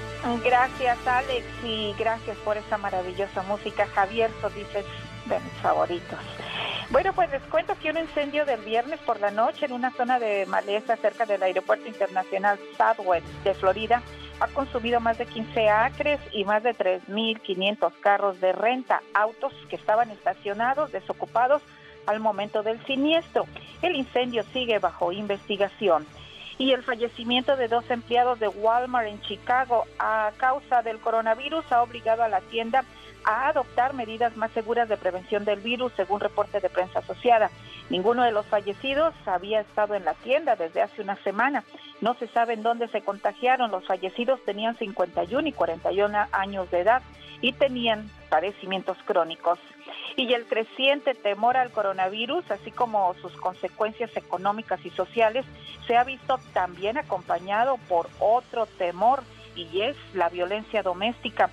Gracias, Alex, y gracias por esa maravillosa música. Javier dices de mis favoritos. Bueno, pues les cuento que un incendio del viernes por la noche en una zona de maleza cerca del Aeropuerto Internacional Southwest de Florida ha consumido más de 15 acres y más de 3.500 carros de renta, autos que estaban estacionados, desocupados al momento del siniestro. El incendio sigue bajo investigación. Y el fallecimiento de dos empleados de Walmart en Chicago a causa del coronavirus ha obligado a la tienda a adoptar medidas más seguras de prevención del virus, según reporte de prensa asociada. Ninguno de los fallecidos había estado en la tienda desde hace una semana. No se sabe en dónde se contagiaron. Los fallecidos tenían 51 y 41 años de edad y tenían padecimientos crónicos. Y el creciente temor al coronavirus, así como sus consecuencias económicas y sociales, se ha visto también acompañado por otro temor y es la violencia doméstica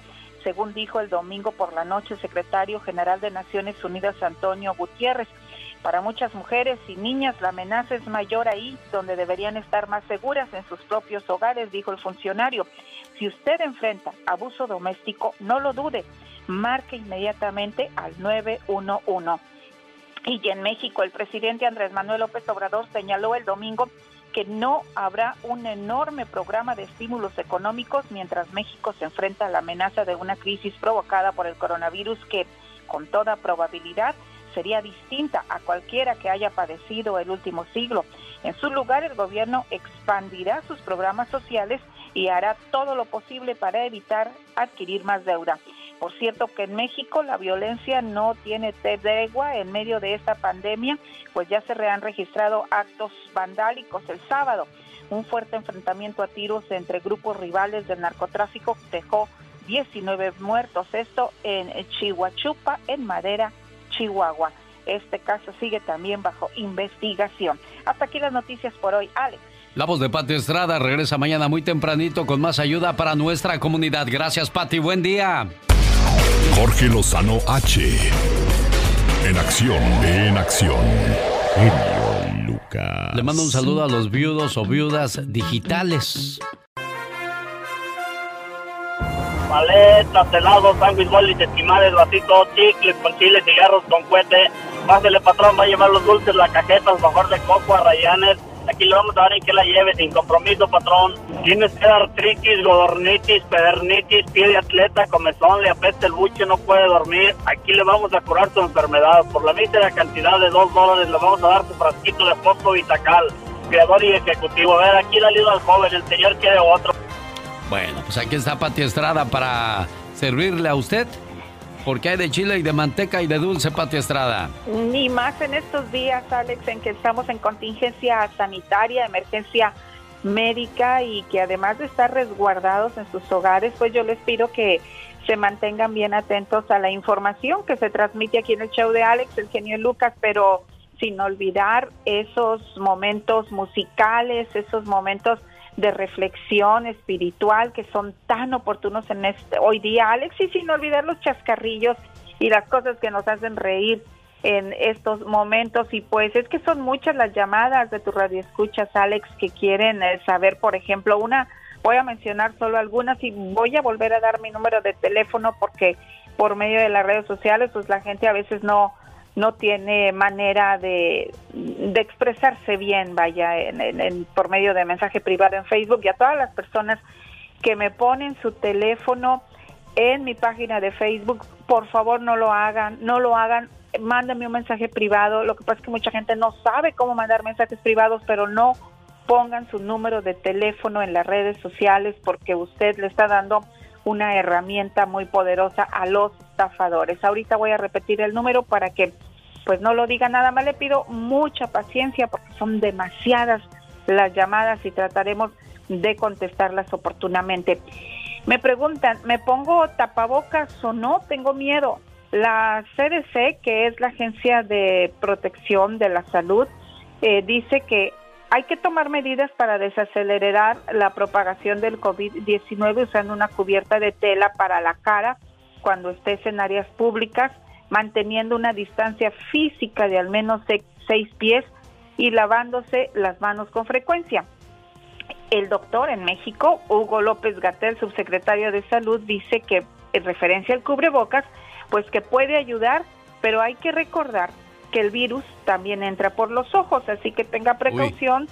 según dijo el domingo por la noche el secretario general de Naciones Unidas Antonio Gutiérrez. Para muchas mujeres y niñas la amenaza es mayor ahí, donde deberían estar más seguras en sus propios hogares, dijo el funcionario. Si usted enfrenta abuso doméstico, no lo dude, marque inmediatamente al 911. Y en México, el presidente Andrés Manuel López Obrador señaló el domingo que no habrá un enorme programa de estímulos económicos mientras México se enfrenta a la amenaza de una crisis provocada por el coronavirus que, con toda probabilidad, sería distinta a cualquiera que haya padecido el último siglo. En su lugar, el gobierno expandirá sus programas sociales y hará todo lo posible para evitar adquirir más deuda. Por cierto que en México la violencia no tiene tregua en medio de esta pandemia, pues ya se han registrado actos vandálicos el sábado. Un fuerte enfrentamiento a tiros entre grupos rivales del narcotráfico dejó 19 muertos. Esto en Chihuachupa, en Madera, Chihuahua. Este caso sigue también bajo investigación. Hasta aquí las noticias por hoy, Alex. La voz de Pati Estrada regresa mañana muy tempranito con más ayuda para nuestra comunidad. Gracias, Pati. Buen día. Jorge Lozano H. En acción, en acción. Genio Lucas. Le mando un saludo a los viudos o viudas digitales. Paletas, helados, sándwich, bolis, esquimales, vasitos, chicles con chile, cigarros con cohete. Pásele, patrón, va a llevar los dulces, la cajeta, mejor de coco, a rayanes Aquí le vamos a dar en que la lleve sin compromiso, patrón. Tienes que artritis, godornitis, pedernitis, pie de atleta, comezón, le apesta el buche, no puede dormir. Aquí le vamos a curar su enfermedad. Por la mísera cantidad de dos dólares le vamos a dar su frasquito de fosfo vitacal. Creador y ejecutivo. A ver, aquí le ayuda al joven, el señor quiere otro. Bueno, pues aquí está Pati Estrada para servirle a usted porque hay de chile y de manteca y de dulce, Pati Estrada. Ni más en estos días, Alex, en que estamos en contingencia sanitaria, emergencia médica y que además de estar resguardados en sus hogares, pues yo les pido que se mantengan bien atentos a la información que se transmite aquí en el show de Alex, el genio Lucas, pero sin olvidar esos momentos musicales, esos momentos de reflexión espiritual que son tan oportunos en este hoy día, Alex, y sin olvidar los chascarrillos y las cosas que nos hacen reír en estos momentos. Y pues es que son muchas las llamadas de tu radio escuchas Alex que quieren eh, saber por ejemplo una voy a mencionar solo algunas y voy a volver a dar mi número de teléfono porque por medio de las redes sociales pues la gente a veces no no tiene manera de, expresarse bien, vaya, en, por medio de mensaje privado en Facebook y a todas las personas que me ponen su teléfono en mi página de Facebook, por favor no lo hagan, no lo hagan, mándenme un mensaje privado. Lo que pasa es que mucha gente no sabe cómo mandar mensajes privados, pero no pongan su número de teléfono en las redes sociales porque usted le está dando una herramienta muy poderosa a los estafadores. Ahorita voy a repetir el número para que pues no lo diga nada más. Le pido mucha paciencia porque son demasiadas las llamadas y trataremos de contestarlas oportunamente. Me preguntan, ¿me pongo tapabocas o no? Tengo miedo. La CDC, que es la Agencia de Protección de la Salud, eh, dice que hay que tomar medidas para desacelerar la propagación del COVID-19 usando una cubierta de tela para la cara cuando estés en áreas públicas manteniendo una distancia física de al menos seis pies y lavándose las manos con frecuencia. El doctor en México, Hugo López Gatel, subsecretario de Salud, dice que en referencia al cubrebocas, pues que puede ayudar, pero hay que recordar que el virus también entra por los ojos, así que tenga precaución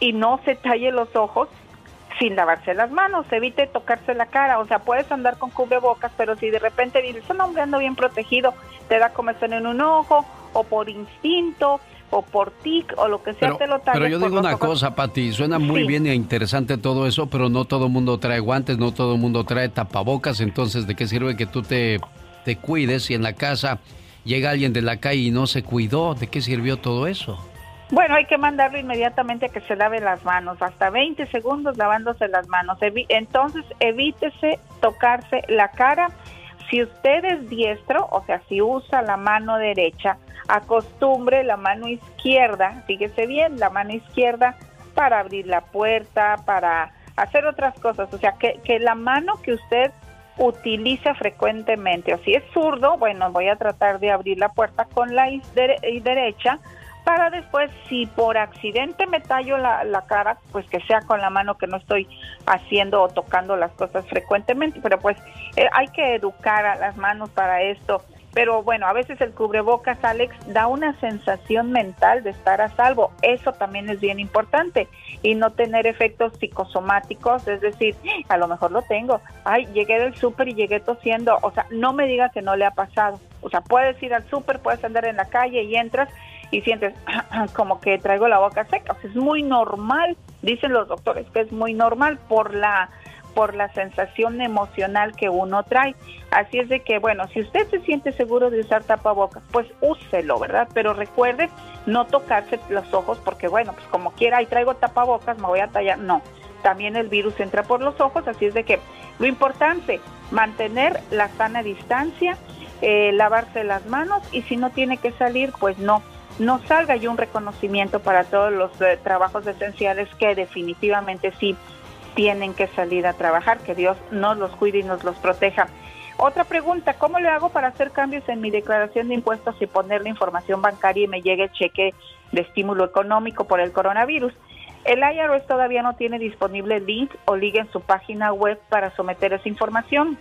y no se talle los ojos sin lavarse las manos, evite tocarse la cara, o sea, puedes andar con cubrebocas, pero si de repente dices, un hombre ando bien protegido, te da comezón en un ojo, o por instinto, o por tic, o lo que sea, te lo Pero yo digo una cosa, Pati, suena muy bien e interesante todo eso, pero no todo el mundo trae guantes, no todo el mundo trae tapabocas, entonces, ¿de qué sirve que tú te, te cuides si en la casa llega alguien de la calle y no se cuidó? ¿De qué sirvió todo eso? Bueno, hay que mandarlo inmediatamente a que se lave las manos, hasta 20 segundos lavándose las manos. Entonces, evítese tocarse la cara. Si usted es diestro, o sea, si usa la mano derecha, acostumbre la mano izquierda, fíjese bien, la mano izquierda para abrir la puerta, para hacer otras cosas. O sea, que, que la mano que usted utiliza frecuentemente, o si es zurdo, bueno, voy a tratar de abrir la puerta con la derecha para después, si por accidente me tallo la, cara, pues que sea con la mano que no estoy haciendo o tocando las cosas frecuentemente, pero pues eh, hay que educar a las manos para esto. Pero bueno, a veces el cubrebocas, Alex, da una sensación mental de estar a salvo. Eso también es bien importante. Y no tener efectos psicosomáticos, es decir, a lo mejor lo tengo. Ay, llegué del súper y llegué tosiendo. O sea, no me diga que no le ha pasado. O sea, puedes ir al súper, puedes andar en la calle y entras y sientes <clears throat> como que traigo la boca seca. es muy normal, dicen los doctores que es muy normal por la por la sensación emocional que uno trae. Así es de que, bueno, si usted se siente seguro de usar tapabocas, pues úselo, ¿verdad? Pero recuerde no tocarse los ojos porque, bueno, pues como quiera, y traigo tapabocas, me voy a tallar. No, también el virus entra por los ojos, así es de que lo importante, mantener la sana distancia, eh, lavarse las manos y si no tiene que salir, pues no, no salga y un reconocimiento para todos los eh, trabajos esenciales que definitivamente sí tienen que salir a trabajar, que Dios nos los cuide y nos los proteja. Otra pregunta, ¿cómo le hago para hacer cambios en mi declaración de impuestos y poner la información bancaria y me llegue el cheque de estímulo económico por el coronavirus? El IRS todavía no tiene disponible link o liga en su página web para someter esa información.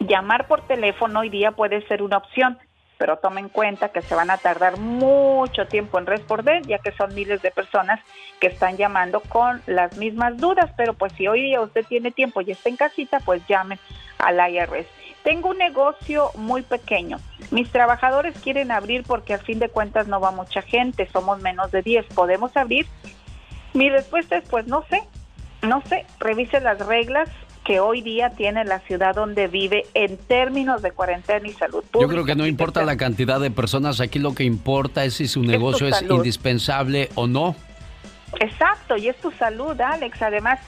Llamar por teléfono hoy día puede ser una opción, pero tome en cuenta que se van a tardar mucho tiempo en responder, ya que son miles de personas que están llamando con las mismas dudas, pero pues si hoy día usted tiene tiempo y está en casita, pues llame al IRS. Tengo un negocio muy pequeño. Mis trabajadores quieren abrir porque al fin de cuentas no va mucha gente, somos menos de 10. ¿Podemos abrir? Mi respuesta es pues no sé, no sé, revise las reglas que hoy día tiene la ciudad donde vive en términos de cuarentena y salud pública. Yo creo que no importa la cantidad de personas, aquí lo que importa es si su negocio es, indispensable o no. Exacto, y es tu salud, Alex. Además,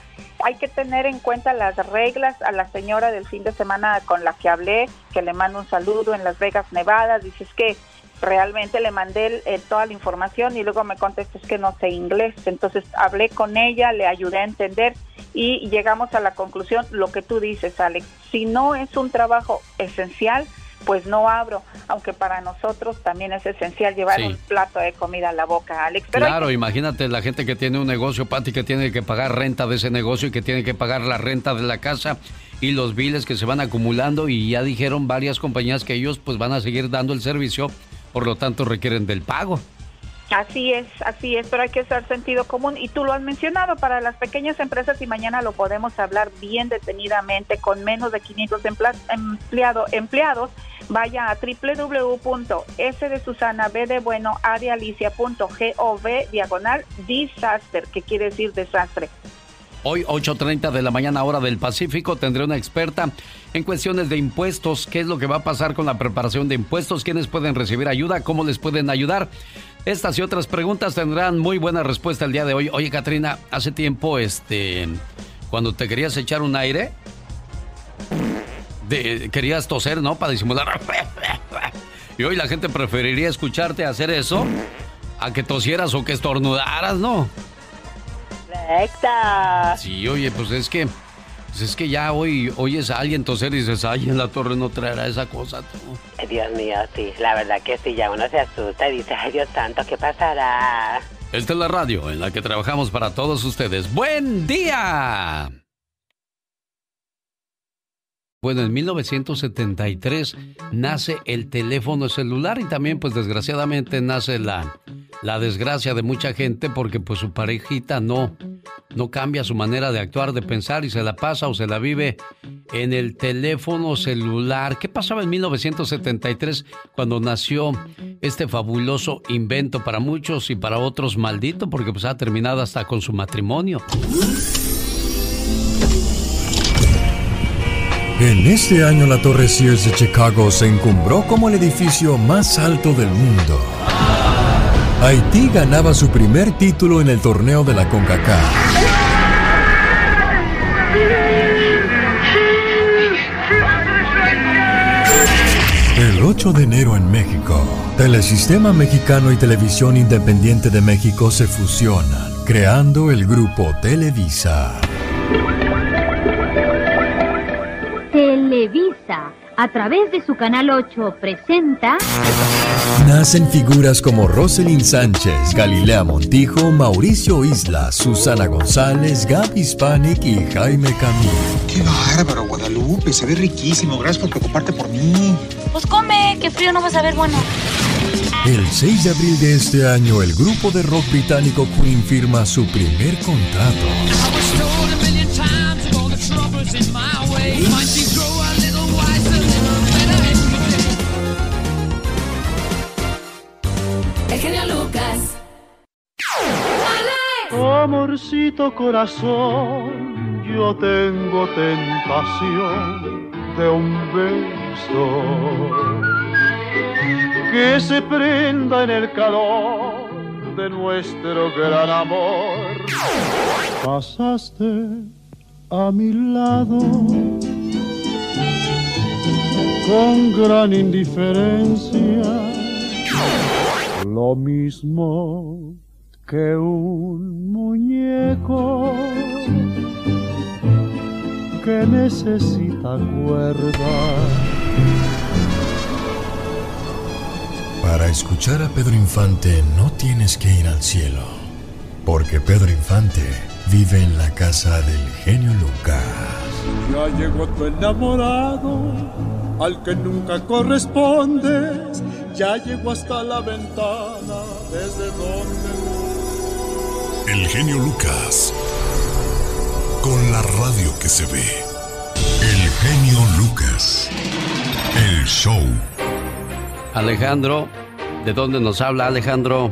hay que tener en cuenta las reglas. A la señora del fin de semana con la que hablé, que le mando un saludo en Las Vegas, Nevada, dices que realmente le mandé toda la información y luego me contestó que no sé inglés. Entonces hablé con ella, le ayudé a entender y llegamos a la conclusión, lo que tú dices, Alex, si no es un trabajo esencial, pues no abro, aunque para nosotros también es esencial llevar un plato de comida a la boca, Alex. claro, imagínate la gente que tiene un negocio, Pati, que tiene que pagar renta de ese negocio y que tiene que pagar la renta de la casa y los biles que se van acumulando y ya dijeron varias compañías que ellos pues van a seguir dando el servicio por lo tanto requieren del pago. Así es, así es, pero hay que usar sentido común y tú lo has mencionado para las pequeñas empresas y mañana lo podemos hablar bien detenidamente con menos de 500 empleado, empleados. Vaya a www.s de Susana B de bueno diagonal disaster, que quiere decir desastre. Hoy, 8.30 de la mañana, hora del Pacífico, tendré una experta en cuestiones de impuestos. ¿Qué es lo que va a pasar con la preparación de impuestos? ¿Quiénes pueden recibir ayuda? ¿Cómo les pueden ayudar? Estas y otras preguntas tendrán muy buena respuesta el día de hoy. Oye, Katrina, hace tiempo, este, cuando te querías echar un aire, querías toser, ¿no? Para disimular. Y hoy la gente preferiría escucharte hacer eso a que tosieras o que estornudaras, ¿no? Correcto. Sí, oye, pues es que pues es que ya hoy oyes a alguien toser y dices, ay, en la torre no traerá esa cosa. Tú. Dios mío, sí, la verdad que sí, ya uno se asusta y dice, ay, Dios santo, ¿qué pasará? Esta es la radio en la que trabajamos para todos ustedes. ¡Buen día! Bueno, en 1973 nace el teléfono celular y también pues desgraciadamente nace la, la desgracia de mucha gente porque pues su parejita no, no cambia su manera de actuar, de pensar y se la pasa o se la vive en el teléfono celular. ¿Qué pasaba en 1973 cuando nació este fabuloso invento para muchos y para otros maldito porque pues ha terminado hasta con su matrimonio? En este año la Torre Sears de Chicago se encumbró como el edificio más alto del mundo. Haití ganaba su primer título en el torneo de la CONCACAF. El 8 de enero en México, Telesistema Mexicano y Televisión Independiente de México se fusionan, creando el grupo Televisa. Televisa, a través de su canal 8, presenta. Nacen figuras como Roselyn Sánchez, Galilea Montijo, Mauricio Isla, Susana González, Gaby Hispanic y Jaime Camil. ¡Qué bárbaro, Guadalupe! Se ve riquísimo. Gracias por preocuparte por mí. Pues come, que frío no vas a ver bueno. El 6 de abril de este año, el grupo de rock británico Queen firma su primer contrato. Amorcito corazón, yo tengo tentación de un beso que se prenda en el calor de nuestro gran amor. Pasaste a mi lado con gran indiferencia, lo mismo que un muñeco que necesita cuerda. Para escuchar a Pedro Infante no tienes que ir al cielo, porque Pedro Infante vive en la casa del genio Lucas. Ya llegó tu enamorado, al que nunca correspondes. Ya llegó hasta la ventana, desde donde... El genio Lucas. Con la radio que se ve. El genio Lucas. El show. Alejandro, ¿de dónde nos habla Alejandro?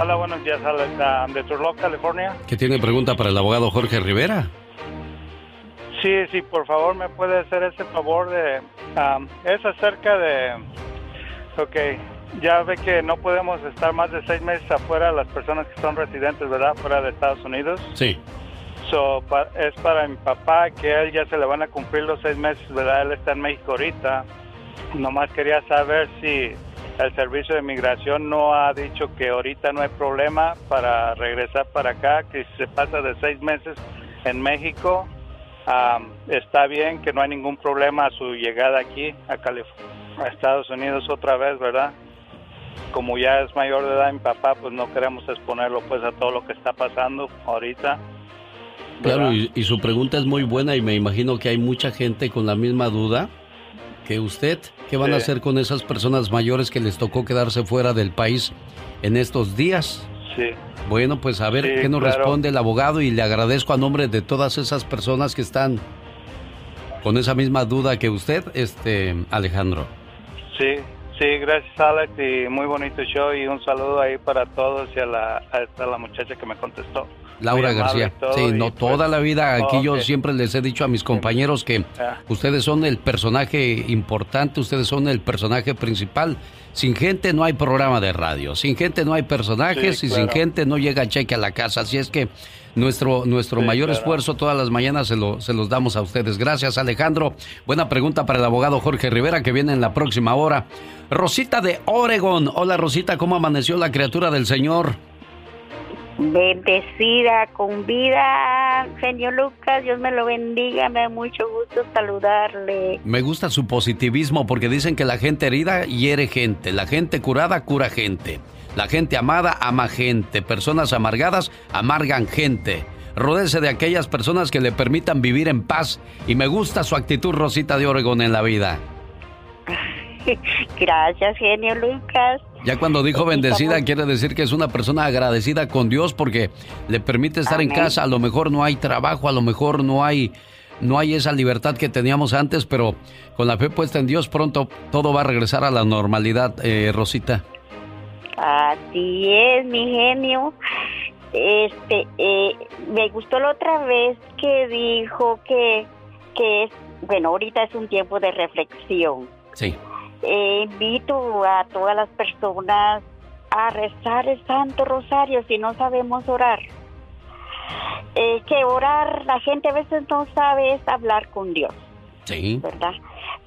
Hola, buenos días, Alex, de Turlock, California. ¿Qué tiene pregunta para el abogado Jorge Rivera? Sí, sí, por favor, me puede hacer ese favor de... es acerca de... Ok, ya ve que no podemos estar más de seis meses afuera las personas que son residentes, ¿verdad? Fuera de Estados Unidos. Sí. So, pa- es para mi papá que a él ya se le van a cumplir los seis meses, ¿verdad? Él está en México ahorita. Nomás quería saber si el servicio de migración no ha dicho que ahorita no hay problema para regresar para acá, que si se pasa de seis meses en México, am, está bien, que no hay ningún problema a su llegada aquí a, Calif- a Estados Unidos otra vez, ¿verdad? Como ya es mayor de edad mi papá, pues no queremos exponerlo pues a todo lo que está pasando ahorita. Claro, y, y su pregunta es muy buena y me imagino que hay mucha gente con la misma duda que usted. ¿Qué van a hacer con esas personas mayores que les tocó quedarse fuera del país en estos días? Sí. Bueno, pues a ver Sí, qué nos claro. responde el abogado y le agradezco a nombre de todas esas personas que están con esa misma duda que usted, este Alejandro. Sí, sí, gracias Alex y muy bonito show y un saludo ahí para todos y a la, a esta- la muchacha que me contestó. Laura García. Sí, no, pues- toda la vida aquí yo siempre les he dicho a mis compañeros que Ah. ustedes son el personaje importante, ustedes son el personaje principal. Sin gente no hay programa de radio, sin gente no hay personajes Sí, y sin gente no llega cheque a la casa. Así es que nuestro, nuestro Sí, mayor claro. esfuerzo todas las mañanas se, lo, se los damos a ustedes. Gracias Alejandro. Buena pregunta para el abogado Jorge Rivera que viene en la próxima hora. Rosita de Oregon. Hola Rosita, ¿cómo amaneció la criatura del Señor? Bendecida con vida, genio Lucas, Dios me lo bendiga, me da mucho gusto saludarle. Me gusta su positivismo porque dicen que la gente herida hiere gente, la gente curada cura gente, la gente amada ama gente, personas amargadas amargan gente. Rodece de aquellas personas que le permitan vivir en paz y me gusta su actitud Rosita de Oregón en la vida. <laughs> Gracias, genio Lucas. Ya cuando dijo bendecida quiere decir que es una persona agradecida con Dios porque le permite estar en casa, a lo mejor no hay trabajo, a lo mejor no hay no hay esa libertad que teníamos antes, pero con la fe puesta en Dios pronto todo va a regresar a la normalidad, eh, Rosita. Así es, mi genio. Este, eh, me gustó la otra vez que dijo que, que es, bueno, ahorita es un tiempo de reflexión. Sí. Eh, invito a todas las personas a rezar el Santo Rosario si no sabemos orar. Eh, que orar, la gente a veces no sabe es hablar con Dios, Sí. ¿verdad?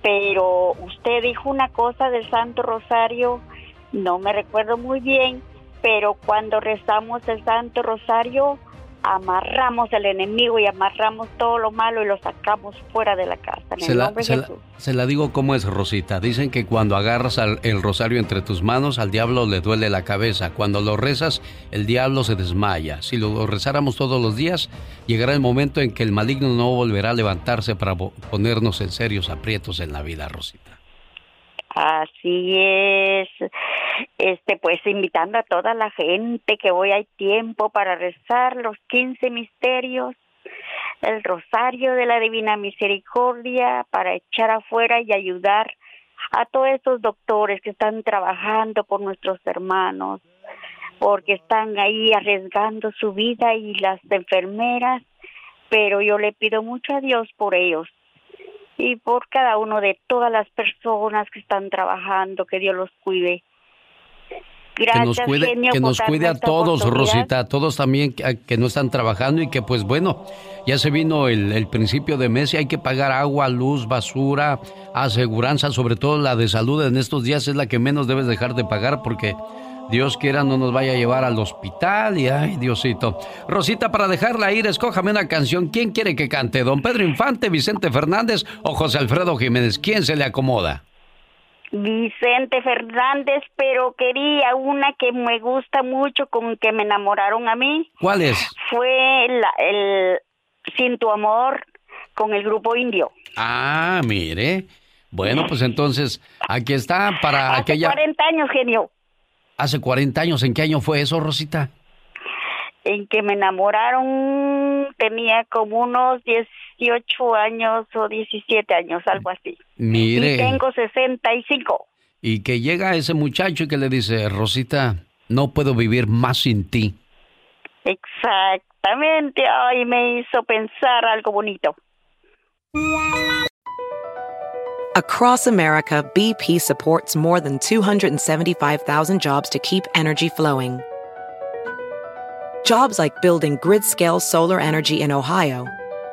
Pero usted dijo una cosa del Santo Rosario, no me recuerdo muy bien, pero cuando rezamos el Santo Rosario, amarramos al enemigo y amarramos todo lo malo y lo sacamos fuera de la casa. En Se el la, se digo como es Rosita. Dicen que cuando agarras al- el rosario entre tus manos, al diablo le duele la cabeza. Cuando lo rezas, el diablo se desmaya. Si lo rezáramos todos los días, llegará el momento en que el maligno no volverá a levantarse para ponernos en serios aprietos en la vida, Rosita. Así es. Este, pues invitando a toda la gente que hoy hay tiempo para rezar los 15 misterios, el rosario de la Divina Misericordia, para echar afuera y ayudar a todos estos doctores que están trabajando por nuestros hermanos, porque están ahí arriesgando su vida y las enfermeras, pero yo le pido mucho a Dios por ellos y por cada uno de todas las personas que están trabajando, que Dios los cuide. Gracias, que nos cuide, genio, que nos cuide a todos. Rosita, a todos también que, que no están trabajando y que pues bueno, ya se vino el, el principio de mes y hay que pagar agua, luz, basura, aseguranza, sobre todo la de salud en estos días es la que menos debes dejar de pagar porque Dios quiera no nos vaya a llevar al hospital y ay Diosito. Rosita, para dejarla ir, escójame una canción. ¿Quién quiere que cante? ¿Don Pedro Infante, Vicente Fernández o José Alfredo Jiménez? ¿Quién se le acomoda? Vicente Fernández, pero quería una que me gusta mucho, con que me enamoraron a mí. ¿Cuál es? Fue la- el Sin tu amor con el grupo indio. Ah, mire. Bueno, pues entonces, aquí está para Hace aquella... 40 años, genio, Hace 40 años, ¿en qué año fue eso, Rosita? en que me enamoraron, tenía como unos 18 años o 17 años, algo así. Mire. Y tengo 65. Y que llega ese muchacho y que le dice, Rosita, no puedo vivir más sin ti. Exactamente, ay, me hizo pensar algo bonito. Across America, BP supports more than 275,000 jobs to keep energy flowing. Jobs like building grid scale solar energy in Ohio